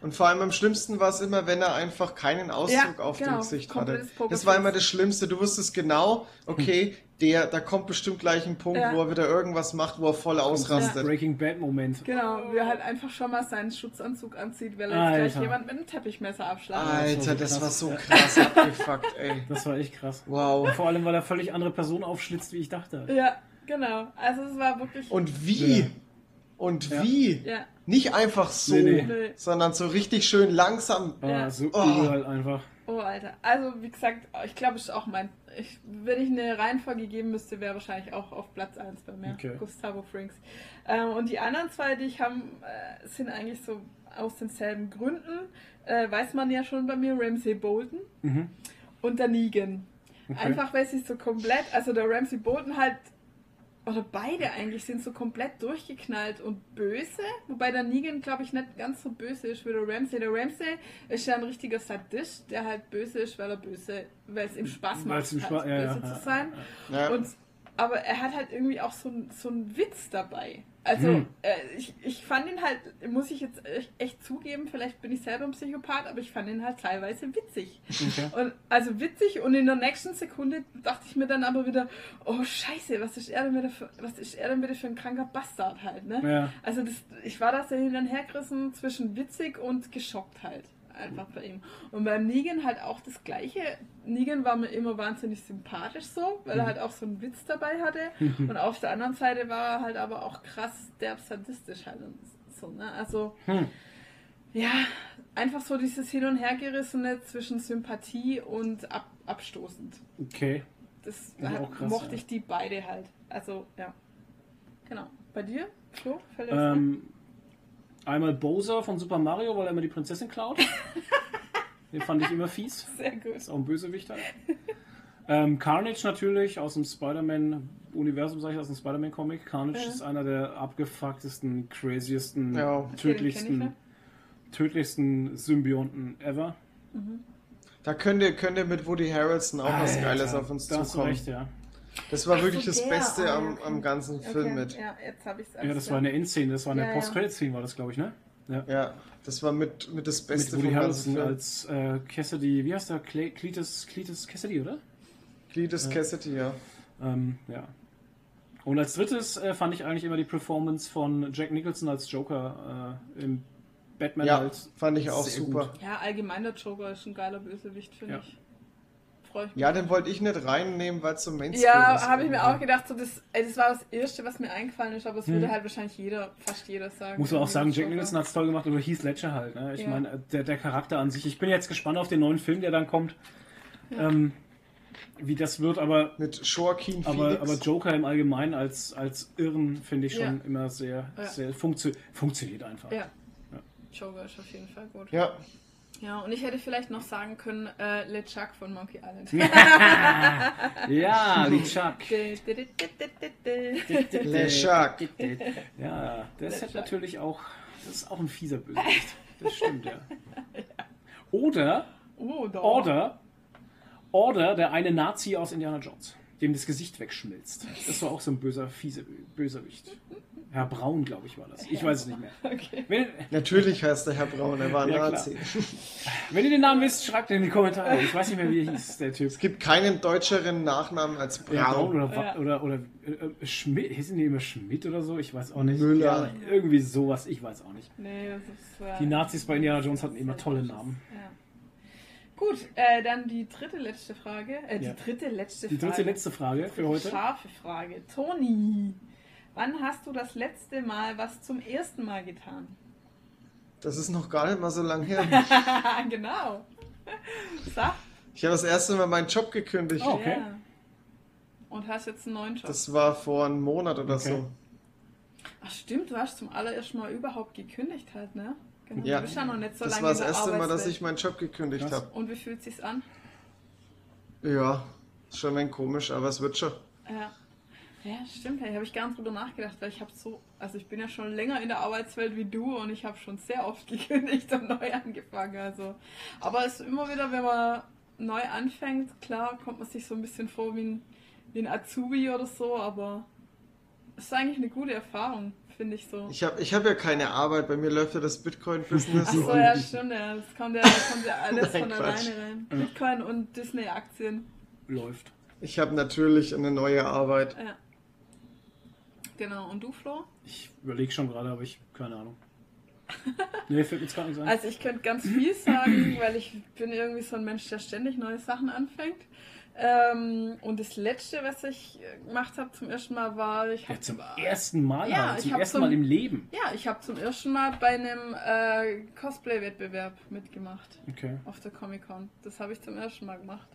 Und vor allem am schlimmsten war es immer, wenn er einfach keinen Ausdruck Ja, auf genau. dem Gesicht hatte. Das war immer das Schlimmste. Du wusstest genau, okay, der, da kommt bestimmt gleich ein Punkt, Ja. wo er wieder irgendwas macht, wo er voll ausrastet. Breaking Bad Moment. Genau, wie er halt einfach schon mal seinen Schutzanzug anzieht, weil er jetzt gleich jemand mit einem Teppichmesser abschlagen Alter, Das war war so so krass abgefuckt, ey. Das war echt krass. Wow. Vor allem, weil er völlig andere Personen aufschlitzt, wie ich dachte. Ja, genau. Also es war wirklich. Und wie? Und Ja. wie? ja, Nicht einfach so, Nee, nee. Sondern so richtig schön langsam. Ah, Ja. so Oh. übel halt einfach. oh Alter. Also wie gesagt, ich glaube, es ist auch mein. Ich, wenn ich eine Reihenfolge geben müsste, wäre wahrscheinlich auch auf Platz 1 bei mir. Okay. Gustavo Frings. Ähm, und die anderen zwei, die ich habe, äh, sind eigentlich so aus denselben Gründen. Äh, weiß man ja schon bei mir, Ramsey Bolton Mhm. und der Negan. Okay. Einfach weil sie so komplett, also der Ramsey Bolton halt, oder beide eigentlich sind so komplett durchgeknallt und böse, wobei der Negan, glaube ich, nicht ganz so böse ist wie der Ramsey. Der Ramsey ist ja ein richtiger Sadist, der halt böse ist, weil er böse, weil es ihm Spaß macht, ihm halt Spaß- ja, böse ja, zu sein. Ja. Und, aber er hat halt irgendwie auch so, ein- so einen Witz dabei. Also Hm. äh, ich, ich fand ihn halt, muss ich jetzt echt, zugeben, vielleicht bin ich selber ein Psychopath, aber ich fand ihn halt teilweise witzig. Okay. Und, also witzig und in der nächsten Sekunde dachte ich mir dann aber wieder, oh scheiße, was ist er denn wieder für, was ist er denn wieder für ein kranker Bastard halt, ne? Ja. Also das, ich war da so hin und her gerissen zwischen witzig und geschockt halt. Einfach bei ihm. Und beim Negan halt auch das Gleiche. Negan war mir immer wahnsinnig sympathisch so, weil er halt auch so einen Witz dabei hatte. Und auf der anderen Seite war er halt aber auch krass derb sadistisch halt und so, ne? Also, Hm. ja, einfach so dieses Hin- und Hergerissene zwischen Sympathie und ab, abstoßend. Okay. Das hat, auch krass, mochte ja. ich die beide halt. Also, ja. Genau. Bei dir? Flo? Ähm, einmal Bowser von Super Mario, weil er immer die Prinzessin klaut. Den fand ich immer fies. Sehr gut. Ist auch ein Bösewicht halt. ähm, Carnage natürlich aus dem Spider-Man-Universum, sag ich, aus dem Spider-Man-Comic. Carnage Ja. ist einer der abgefucktesten, craziesten, Ja. Tödlichsten, tödlichsten Symbionten ever. Da könnte, könnte mit Woody Harrelson auch was Alter, Geiles auf uns da hast du zukommen. recht, ja. Das war Ach wirklich so, das der, Beste ah, am, okay. am ganzen Film Okay, mit. Ja, jetzt habe ich es Ja, das war eine Endszene, das war eine Ja. Post-Credit-Szene, war das, glaube ich, ne? Ja. Ja, das war mit, mit das Beste Mit Woody vom ganzen Harrelson Film. als äh, Cassidy, wie heißt der? Cle Cletus, Cletus Cassidy, oder? Cletus Ja. Cassidy, ja. Ähm, ja. Und als drittes äh, fand ich eigentlich immer die Performance von Jack Nicholson als Joker äh, im Batman Ja, halt. fand ich auch super. gut. Ja, allgemein der Joker ist ein geiler Bösewicht, finde Ja. ich. Freue ich mich. Ja, den wollte ich nicht reinnehmen, weil es so Mainstream ist. Ja, habe ich mir auch gedacht, so das, ey, das war das Erste, was mir eingefallen ist, aber es würde Hm. halt wahrscheinlich jeder, fast jeder sagen. Muss man auch sagen, Jack. Nicholson hat es toll gemacht, oder Heath Ledger halt. Ne? Ich Ja. meine, der, der Charakter an sich. Ich bin jetzt gespannt auf den neuen Film, der dann kommt. Ähm, wie das wird, aber, Mit Joaquin aber, Phoenix. aber Joker im Allgemeinen als, als Irren finde ich schon Ja. immer sehr, Ja. sehr funktio funktioniert einfach. Ja. Joker ist auf jeden Fall gut. ja, Ja, und ich hätte vielleicht noch sagen können, äh, LeChuck von Monkey Island. Ja, LeChuck. Le Shark. Ja, das ist LeChuck. natürlich auch, das ist auch ein fieser Bösewicht. Das stimmt, ja. Oder, oh, da. Order, Order, der eine Nazi aus Indiana Jones, dem das Gesicht wegschmilzt. Das war auch so ein böser, fieser Bösewicht. Herr Braun, glaube ich, war das. Ich weiß es nicht mehr. Okay. Wenn, Natürlich heißt der Herr Braun, er war ein Ja. Nazi. wenn ihr den Namen wisst, schreibt ihn in die Kommentare. Ich weiß nicht mehr, wie er hieß, der Typ. Es gibt keinen deutscheren Nachnamen als Ja, Braun Braun. oder, Ja. oder, oder äh, äh, Schmidt, hießen die immer Schmidt oder so? Ich weiß auch nicht. Müller. Ja, irgendwie sowas, ich weiß auch nicht. Nee, das ist. Äh, Die Nazis bei Indiana Jones hatten immer tolle Namen. Ja. Gut, äh, dann die dritte letzte Frage. Äh, die Ja. dritte letzte Die Frage. dritte, letzte Frage für heute. Scharfe Frage. Toni, wann hast du das letzte Mal was zum ersten Mal getan? Das ist noch gar nicht mal so lang her. genau. Sag. Ich habe das erste Mal meinen Job gekündigt. Oh. Okay. Ja. Und hast jetzt einen neuen Job. Das war vor einem Monat oder Okay. so. Ach stimmt, du hast zum allerersten Mal überhaupt gekündigt halt, ne? Genau. Ja. Du bist ja noch nicht so Das lange war das erste Mal, dass ich meinen Job gekündigt habe. Und wie fühlt sich's an? Ja, ist schon ein wenig komisch, aber es wird schon. Ja. Ja, stimmt. Hey, habe ich gar nicht drüber nachgedacht, weil ich habe so, also ich bin ja schon länger in der Arbeitswelt wie du und ich habe schon sehr oft gekündigt und neu angefangen. Also, aber es ist immer wieder, wenn man neu anfängt, klar, kommt man sich so ein bisschen vor wie ein, wie ein Azubi oder so, aber es ist eigentlich eine gute Erfahrung, finde ich so. Ich habe ich hab ja keine Arbeit, bei mir läuft ja das Bitcoin-Business. Ach so, ja, stimmt, ja. Das kommt ja, das kommt ja alles Nein, von Quatsch. alleine rein. Bitcoin und Disney-Aktien. Läuft. Ich habe natürlich eine neue Arbeit. Ja. Genau. Und du, Flo? Ich überlege schon gerade, aber ich keine Ahnung. Nee, fällt mir jetzt gar nichts ein. Also ich könnte ganz viel sagen, weil ich bin irgendwie so ein Mensch, der ständig neue Sachen anfängt. Ähm, und das letzte, was ich gemacht habe zum ersten Mal, war, ich Ja, habe zum ersten Mal, Ja, ich zum ersten zum- Mal im Leben. ja, ich habe zum ersten Mal bei einem äh, Cosplay-Wettbewerb mitgemacht Okay. auf der Comic Con. Das habe ich zum ersten Mal gemacht.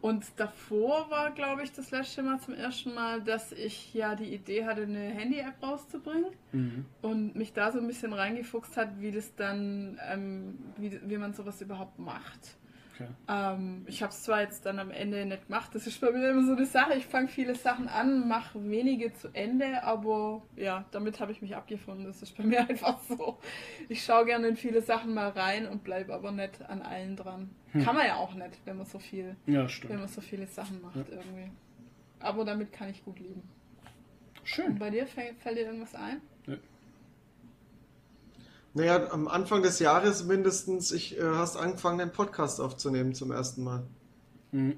Und davor war, glaube ich, das letzte Mal zum ersten Mal, dass ich ja die Idee hatte, eine Handy-App rauszubringen. Mhm. und mich da so ein bisschen reingefuchst hat, wie das dann, ähm, wie, wie man sowas überhaupt macht. Okay. Ähm, ich habe es zwar jetzt dann am Ende nicht gemacht, das ist bei mir immer so eine Sache, ich fange viele Sachen an, mache wenige zu Ende, aber ja, damit habe ich mich abgefunden, das ist bei mir einfach so. Ich schaue gerne in viele Sachen mal rein und bleibe aber nicht an allen dran. Kann man ja auch nicht, wenn man so viel, Ja, wenn man so viele Sachen macht irgendwie. Aber damit kann ich gut leben. Und Schön. bei dir fällt dir irgendwas ein? Naja, am Anfang des Jahres mindestens, ich äh, hast angefangen, den Podcast aufzunehmen zum ersten Mal. Mhm.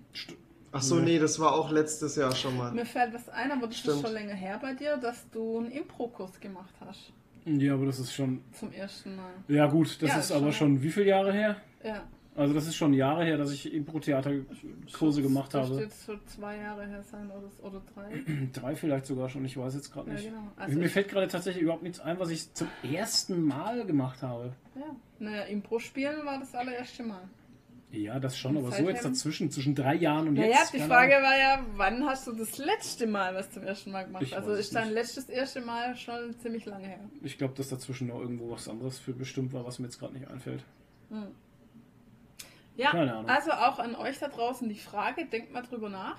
Ach so, Ja. nee, das war auch letztes Jahr schon mal. Mir fällt was ein, aber das Stimmt. ist schon länger her bei dir, dass du einen Impro-Kurs gemacht hast. Ja, aber das ist schon. Zum ersten Mal. Ja, gut, das Ja, ist schon. aber schon wie viele Jahre her? Ja. Also, das ist schon Jahre her, dass ich Impro-Theater-Kurse gemacht Das habe. dürfte jetzt schon zwei Jahre her sein oder, oder drei. Drei vielleicht sogar schon, ich weiß jetzt gerade Ja, nicht. genau. Also Mir fällt gerade tatsächlich überhaupt nichts ein, was ich zum ersten Mal gemacht habe. Ja. Naja, Impro-Spielen war das allererste Mal. Ja, das schon, aber so Seitdem- jetzt dazwischen, zwischen drei Jahren und Naja, jetzt. die keine Frage Ahnung. war ja, wann hast du das letzte Mal was zum ersten Mal gemacht? Ich also ist dein letztes erste Mal schon ziemlich lange her. Ich glaube, dass dazwischen noch irgendwo was anderes für bestimmt war, was mir jetzt gerade nicht einfällt. Ja, Keine Ahnung. also auch an euch da draußen die Frage, denkt mal drüber nach.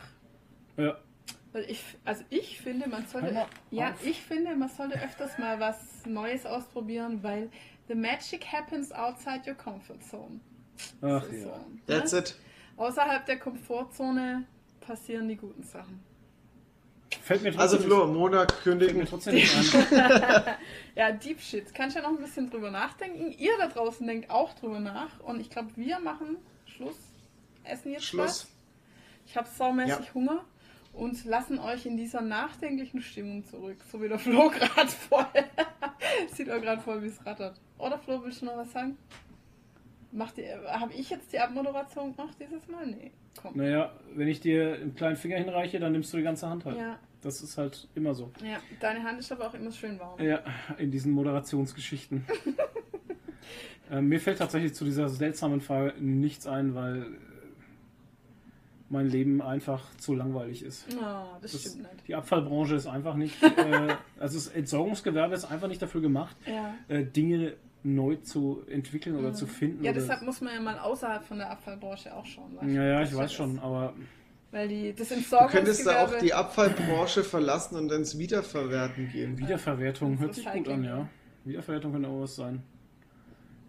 Ja, Weil ich, also ich finde, man sollte, ja, ich finde, man sollte öfters mal was Neues ausprobieren, weil the magic happens outside your comfort zone. ach ja. so, That's ne? it. Außerhalb der Komfortzone passieren die guten Sachen. Fällt mir Also Flo, Monat fällt kündigen. mir trotzdem nicht ein. Ja, Deep Shit. Kannst ja noch ein bisschen drüber nachdenken. Ihr da draußen denkt auch drüber nach. Und ich glaube, wir machen Schluss. Essen jetzt Schluss. was. Ich habe saumäßig Ja. Hunger. Und lassen euch in dieser nachdenklichen Stimmung zurück. So wie der Flo gerade voll. Sieht auch gerade voll, wie es rattert. Oder Flo, willst du noch was sagen? Habe ich jetzt die Abmoderation gemacht dieses Mal? Nee. Komm. Naja, wenn ich dir einen kleinen Finger hinreiche, dann nimmst du die ganze Hand halt. Ja, Das ist halt immer so. ja. Deine Hand ist aber auch immer schön warm. Ja, in diesen Moderationsgeschichten. ähm, mir fällt tatsächlich zu dieser seltsamen Frage nichts ein, weil äh, mein Leben einfach zu langweilig ist. Oh, das, Das, stimmt nicht. die Abfallbranche ist einfach nicht, äh, also das Entsorgungsgewerbe ist einfach nicht dafür gemacht, Ja. äh, Dinge neu zu entwickeln oder zu finden. Ja, oder deshalb muss man ja mal außerhalb von der Abfallbranche auch schauen. ja, ja, ich weiß ist. schon, aber Weil die, das Du könntest da auch die Abfallbranche verlassen und ins Wiederverwerten gehen. Wiederverwertung hört sich gut an, ja. Wiederverwertung könnte auch was sein.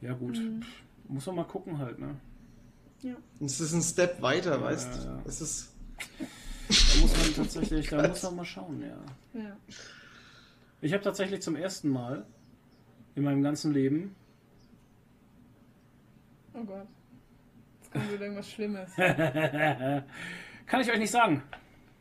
Ja, gut. Mhm. Muss man mal gucken halt, ne? Und es ist ein Step weiter, Ja, weißt ja, ja. du? Es ist. Da muss man tatsächlich, da muss man mal schauen, ja. ja. Ich habe tatsächlich zum ersten Mal in meinem ganzen Leben Oh Gott. Jetzt kommt wieder irgendwas Schlimmes. Kann ich euch nicht sagen.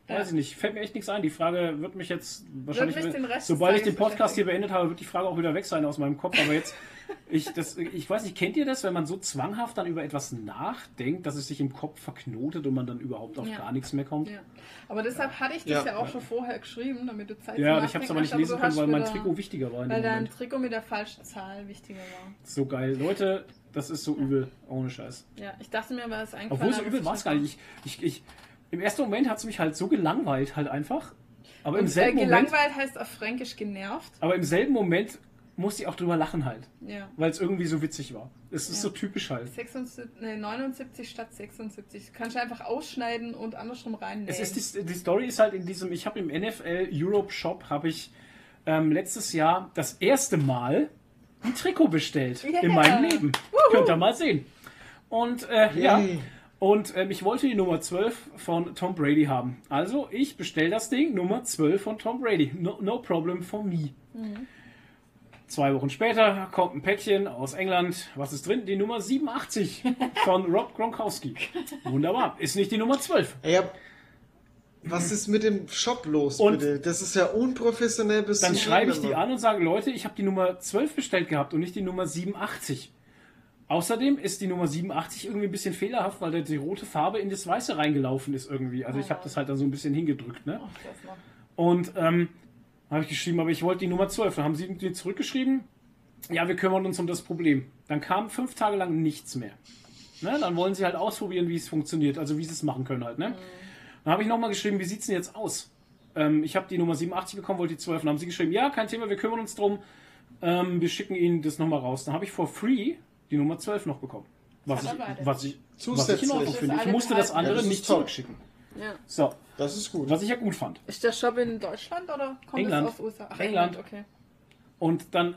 Weiß ich nicht. Fällt mir echt nichts ein. Die Frage wird mich jetzt wahrscheinlich. mich Rest des sobald ich den Podcast hier beendet habe, wird die Frage auch wieder weg sein aus meinem Kopf. Aber jetzt, ich, das, ich weiß nicht, kennt ihr das, wenn man so zwanghaft dann über etwas nachdenkt, dass es sich im Kopf verknotet und man dann überhaupt auf Ja. gar nichts mehr kommt? Ja. Aber deshalb hatte ich das ja, Ja. auch schon vorher geschrieben, damit du Zeit Ja, zum ich habe es aber nicht lesen können, weil mein Trikot wichtiger war in Weil dein. Trikot mit der falschen Zahl wichtiger war. So geil. Leute, das ist so übel. Ohne Scheiß. Ja, ich dachte mir, war es eigentlich. Obwohl so übel war es gar nicht. Ich, ich, ich, Im ersten Moment hat es mich halt so gelangweilt halt einfach. Aber im Und, äh, selben Moment, gelangweilt heißt auf Fränkisch genervt. aber im selben Moment musste ich auch drüber lachen halt. Ja. Weil es irgendwie so witzig war. Es ist Ja. so typisch halt. 76, nee, 79 statt 76. Kannst du einfach ausschneiden und andersrum reinnehmen. Es ist die, die Story ist halt in diesem, ich habe im NFL Europe Shop habe ich ähm, letztes Jahr das erste Mal ein Trikot bestellt Yeah. in meinem Leben. Könnt ihr mal sehen. Und äh, ja, Yay. und ähm, ich wollte die Nummer 12 von Tom Brady haben. Also ich bestelle das Ding, Nummer 12 von Tom Brady. No, no problem for me. Zwei Wochen später kommt ein Päckchen aus England. Was ist drin? Die Nummer 87 von Rob Gronkowski. Wunderbar. Ist nicht die Nummer 12. Ey, ja, was ist mit dem Shop los, Und- bitte? Das ist ja unprofessionell bis Dann schreibe ich die an und sage, Leute, ich habe die Nummer 12 bestellt gehabt und nicht die Nummer 87. Außerdem ist die Nummer 87 irgendwie ein bisschen fehlerhaft, weil da die rote Farbe in das Weiße reingelaufen ist irgendwie. Also ich habe das halt dann so ein bisschen hingedrückt. Ne? Und ähm, habe ich geschrieben, aber ich wollte die Nummer 12. Dann haben sie die zurückgeschrieben. Ja, wir kümmern uns um das Problem. Dann kam fünf Tage lang nichts mehr. Ne? Dann wollen sie halt ausprobieren, wie es funktioniert, also wie sie es machen können halt. Ne? Dann habe ich nochmal geschrieben, wie sieht's denn jetzt aus? Ähm, ich habe die Nummer 87 bekommen, wollte die 12. Dann haben sie geschrieben, ja, kein Thema, wir kümmern uns drum. Ähm, wir schicken Ihnen das nochmal raus. Dann habe ich for free die Nummer 12 noch bekommen. Was ich, was ich, was ich in Zusätzlich. Ordnung finde. Ich musste das andere Ja, das nicht top. zurückschicken. Ja. So, Das ist gut. was ich ja gut fand. Ist der Shop in Deutschland oder kommt England. es aus USA? Ach, England. okay. Und dann,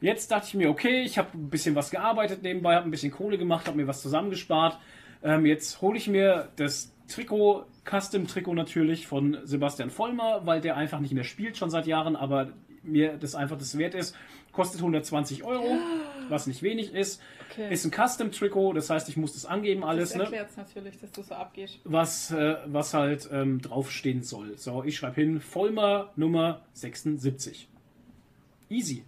jetzt dachte ich mir, okay, ich habe ein bisschen was gearbeitet nebenbei, habe ein bisschen Kohle gemacht, habe mir was zusammengespart. Ähm, jetzt hole ich mir das Trikot, Custom-Trikot natürlich von Sebastian Vollmer, weil der einfach nicht mehr spielt schon seit Jahren, aber mir das einfach das wert ist. Kostet 120 Euro, was nicht wenig ist. Okay. Ist ein Custom-Trikot, das heißt, ich muss das angeben alles. das Ne? erklärt es natürlich, dass du so abgehst. was, äh, was halt ähm, draufstehen soll. So, ich schreibe hin, Vollmer Nummer 76. Easy.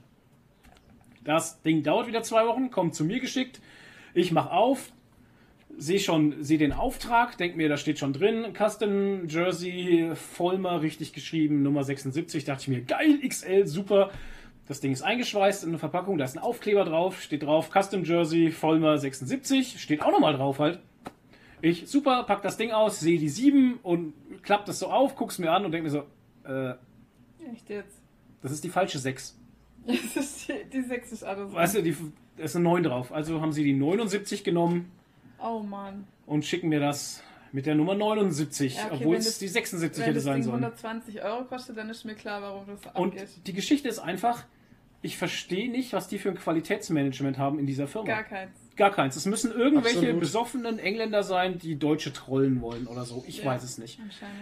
Das Ding dauert wieder zwei Wochen, kommt zu mir geschickt. Ich mache auf, sehe schon, sehe den Auftrag, denke mir, da steht schon drin, Custom Jersey Vollmer richtig geschrieben, Nummer 76. Dachte ich mir, geil, XL, super. Das Ding ist eingeschweißt in eine Verpackung, da ist ein Aufkleber drauf, steht drauf, Custom Jersey Vollmer 76, steht auch nochmal drauf halt. Ich, super, pack das Ding aus, sehe die 7 und klapp das so auf, guck's mir an und denke mir so, äh, Echt jetzt? das ist die falsche 6. Das ist die, die 6 ist alles. Weißt du, die, da ist eine 9 drauf. Also haben sie die 79 genommen Oh Mann. und schicken mir das mit der Nummer 79, Ja, okay, obwohl wenn es das- die 76 Wenn hätte das sein Ding sollen. 120 Euro kostet, dann ist mir klar, warum das Und abgeht. die Geschichte ist einfach, ich verstehe nicht, was die für ein Qualitätsmanagement haben in dieser Firma. Gar keins. Gar keins. Es müssen irgendwelche Absolut. besoffenen Engländer sein, die Deutsche trollen wollen oder so. Ich Ja. weiß es nicht.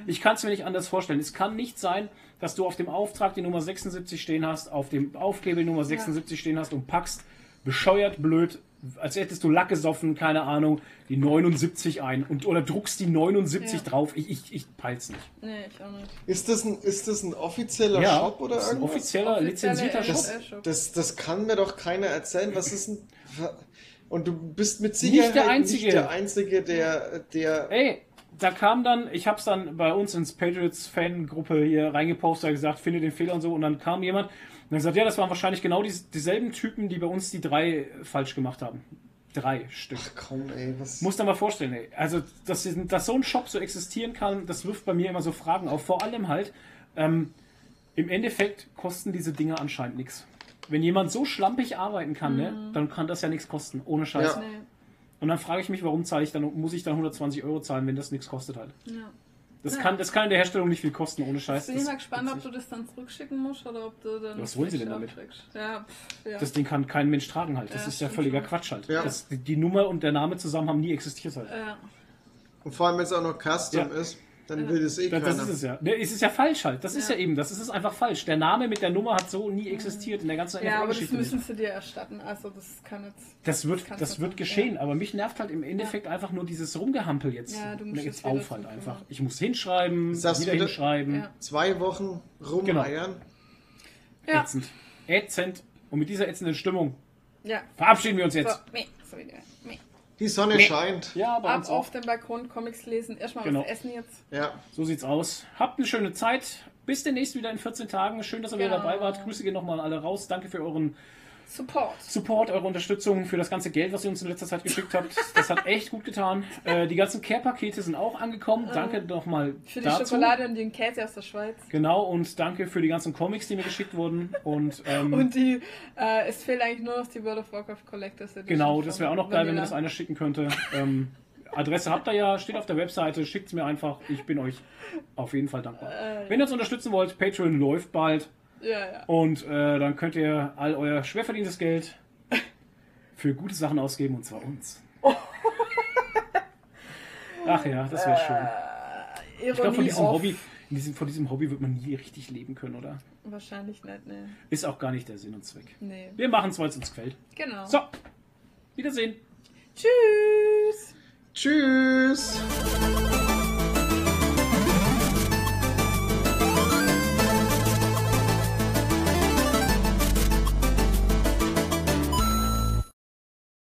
Ich kann es mir nicht anders vorstellen. Es kann nicht sein, dass du auf dem Auftrag die Nummer 76 stehen hast, auf dem Aufkleber Nummer 76 stehen hast und packst bescheuert blöd, als hättest du Lack gesoffen, keine Ahnung, die 79 ein und oder druckst die 79 Ja. drauf. Ich, ich, ich peil's nicht. Nee, ich auch nicht. Ist das ein, ist das ein offizieller Ja, Shop oder ist ein irgendwas? offizieller, Offizielle lizenzierter Shop. Das, Shop. das, das kann mir doch keiner erzählen. Was ist ein. Und du bist mit Sicherheit der Einzige. nicht der Einzige, der. der Ey, da kam dann, ich hab's dann bei uns ins Patriots-Fangruppe hier reingepostet, gesagt, finde den Fehler und so, und dann kam jemand und hat gesagt, ja, das waren wahrscheinlich genau die, dieselben Typen, die bei uns die drei falsch gemacht haben. Drei Stück. Ach komm, ey, was. Muss dir mal vorstellen, ey. Also, dass, dass so ein Shop so existieren kann, das wirft bei mir immer so Fragen auf. Vor allem halt, ähm, im Endeffekt kosten diese Dinge anscheinend nichts. wenn jemand so schlampig arbeiten kann, ne, dann kann das ja nichts kosten, ohne Scheiß. Ja. Nee. Und dann frage ich mich, warum zahle ich dann, muss ich dann 120 Euro zahlen, wenn das nichts kostet halt. Ja. Das Ja. kann, das kann in der Herstellung nicht viel kosten, ohne Scheiß. Bin ich Das, mal gespannt, ob du das dann zurückschicken musst oder ob du dann. Was wollen sie denn damit? Ja, pff, ja. das Ding kann kein Mensch tragen halt. Das Ja, ist ja völliger schon. Quatsch halt. Ja. Das, die, die Nummer und der Name zusammen haben nie existiert halt. ja. Und vor allem, wenn es auch noch Custom Ja. ist, dann will es eh Das, keiner. das ist es ja. Es ist ja falsch halt. Das ist ja Ja. eben, das ist es einfach falsch. Der Name mit der Nummer hat so nie existiert in der ganzen ja, aber das NFL-Geschichte. müssen sie dir erstatten. Also, das kann jetzt. Das wird, das du wird geschehen, aber mich nervt halt im Endeffekt einfach nur dieses Rumgehampel jetzt. Ja, du musst jetzt auf halt einfach. Ich muss hinschreiben, Das wieder hinschreiben. Ja. Zwei Wochen rumeiern. Ja. Ätzend. Ätzend. Und mit dieser ätzenden Stimmung Ja. verabschieden wir uns So, jetzt. so wieder. Meh. Die Sonne scheint. Ja, bei Ab uns auch. auf den Balkon, Comics lesen, erstmal Genau. was essen jetzt. Ja. So sieht's aus. Habt eine schöne Zeit. Bis demnächst wieder in 14 Tagen. Schön, dass ihr wieder Genau. dabei wart. Grüße gehen nochmal alle raus. Danke für euren Support. Support, eure Unterstützung, für das ganze Geld, was ihr uns in letzter Zeit geschickt habt. Das hat echt gut getan. Äh, die ganzen Care-Pakete sind auch angekommen. Danke nochmal Für die dazu. Schokolade und den Käse aus der Schweiz. Genau, und danke für die ganzen Comics, die mir geschickt wurden. Und, ähm, Und die, äh, es fehlt eigentlich nur noch die World of Warcraft Collectors Edition. genau, das wäre auch noch geil, wenn mir Vanilla. das einer schicken könnte. Ähm, Adresse habt ihr ja, steht auf der Webseite, schickt es mir einfach. Ich bin euch auf jeden Fall dankbar. Äh, Wenn ihr uns unterstützen wollt, Patreon läuft bald. Ja, ja. Und äh, dann könnt ihr all euer schwer verdientes Geld für gute Sachen ausgeben, und zwar uns. Ach ja, das wäre schön. Ironie Ich glaube, von diesem off. Hobby, in diesem, von diesem Hobby wird man nie richtig leben können, oder? Wahrscheinlich nicht, ne. Ist auch gar nicht der Sinn und Zweck. Nee. Wir machen es, weil es uns gefällt. Genau. So, Wiedersehen. Tschüss. Tschüss.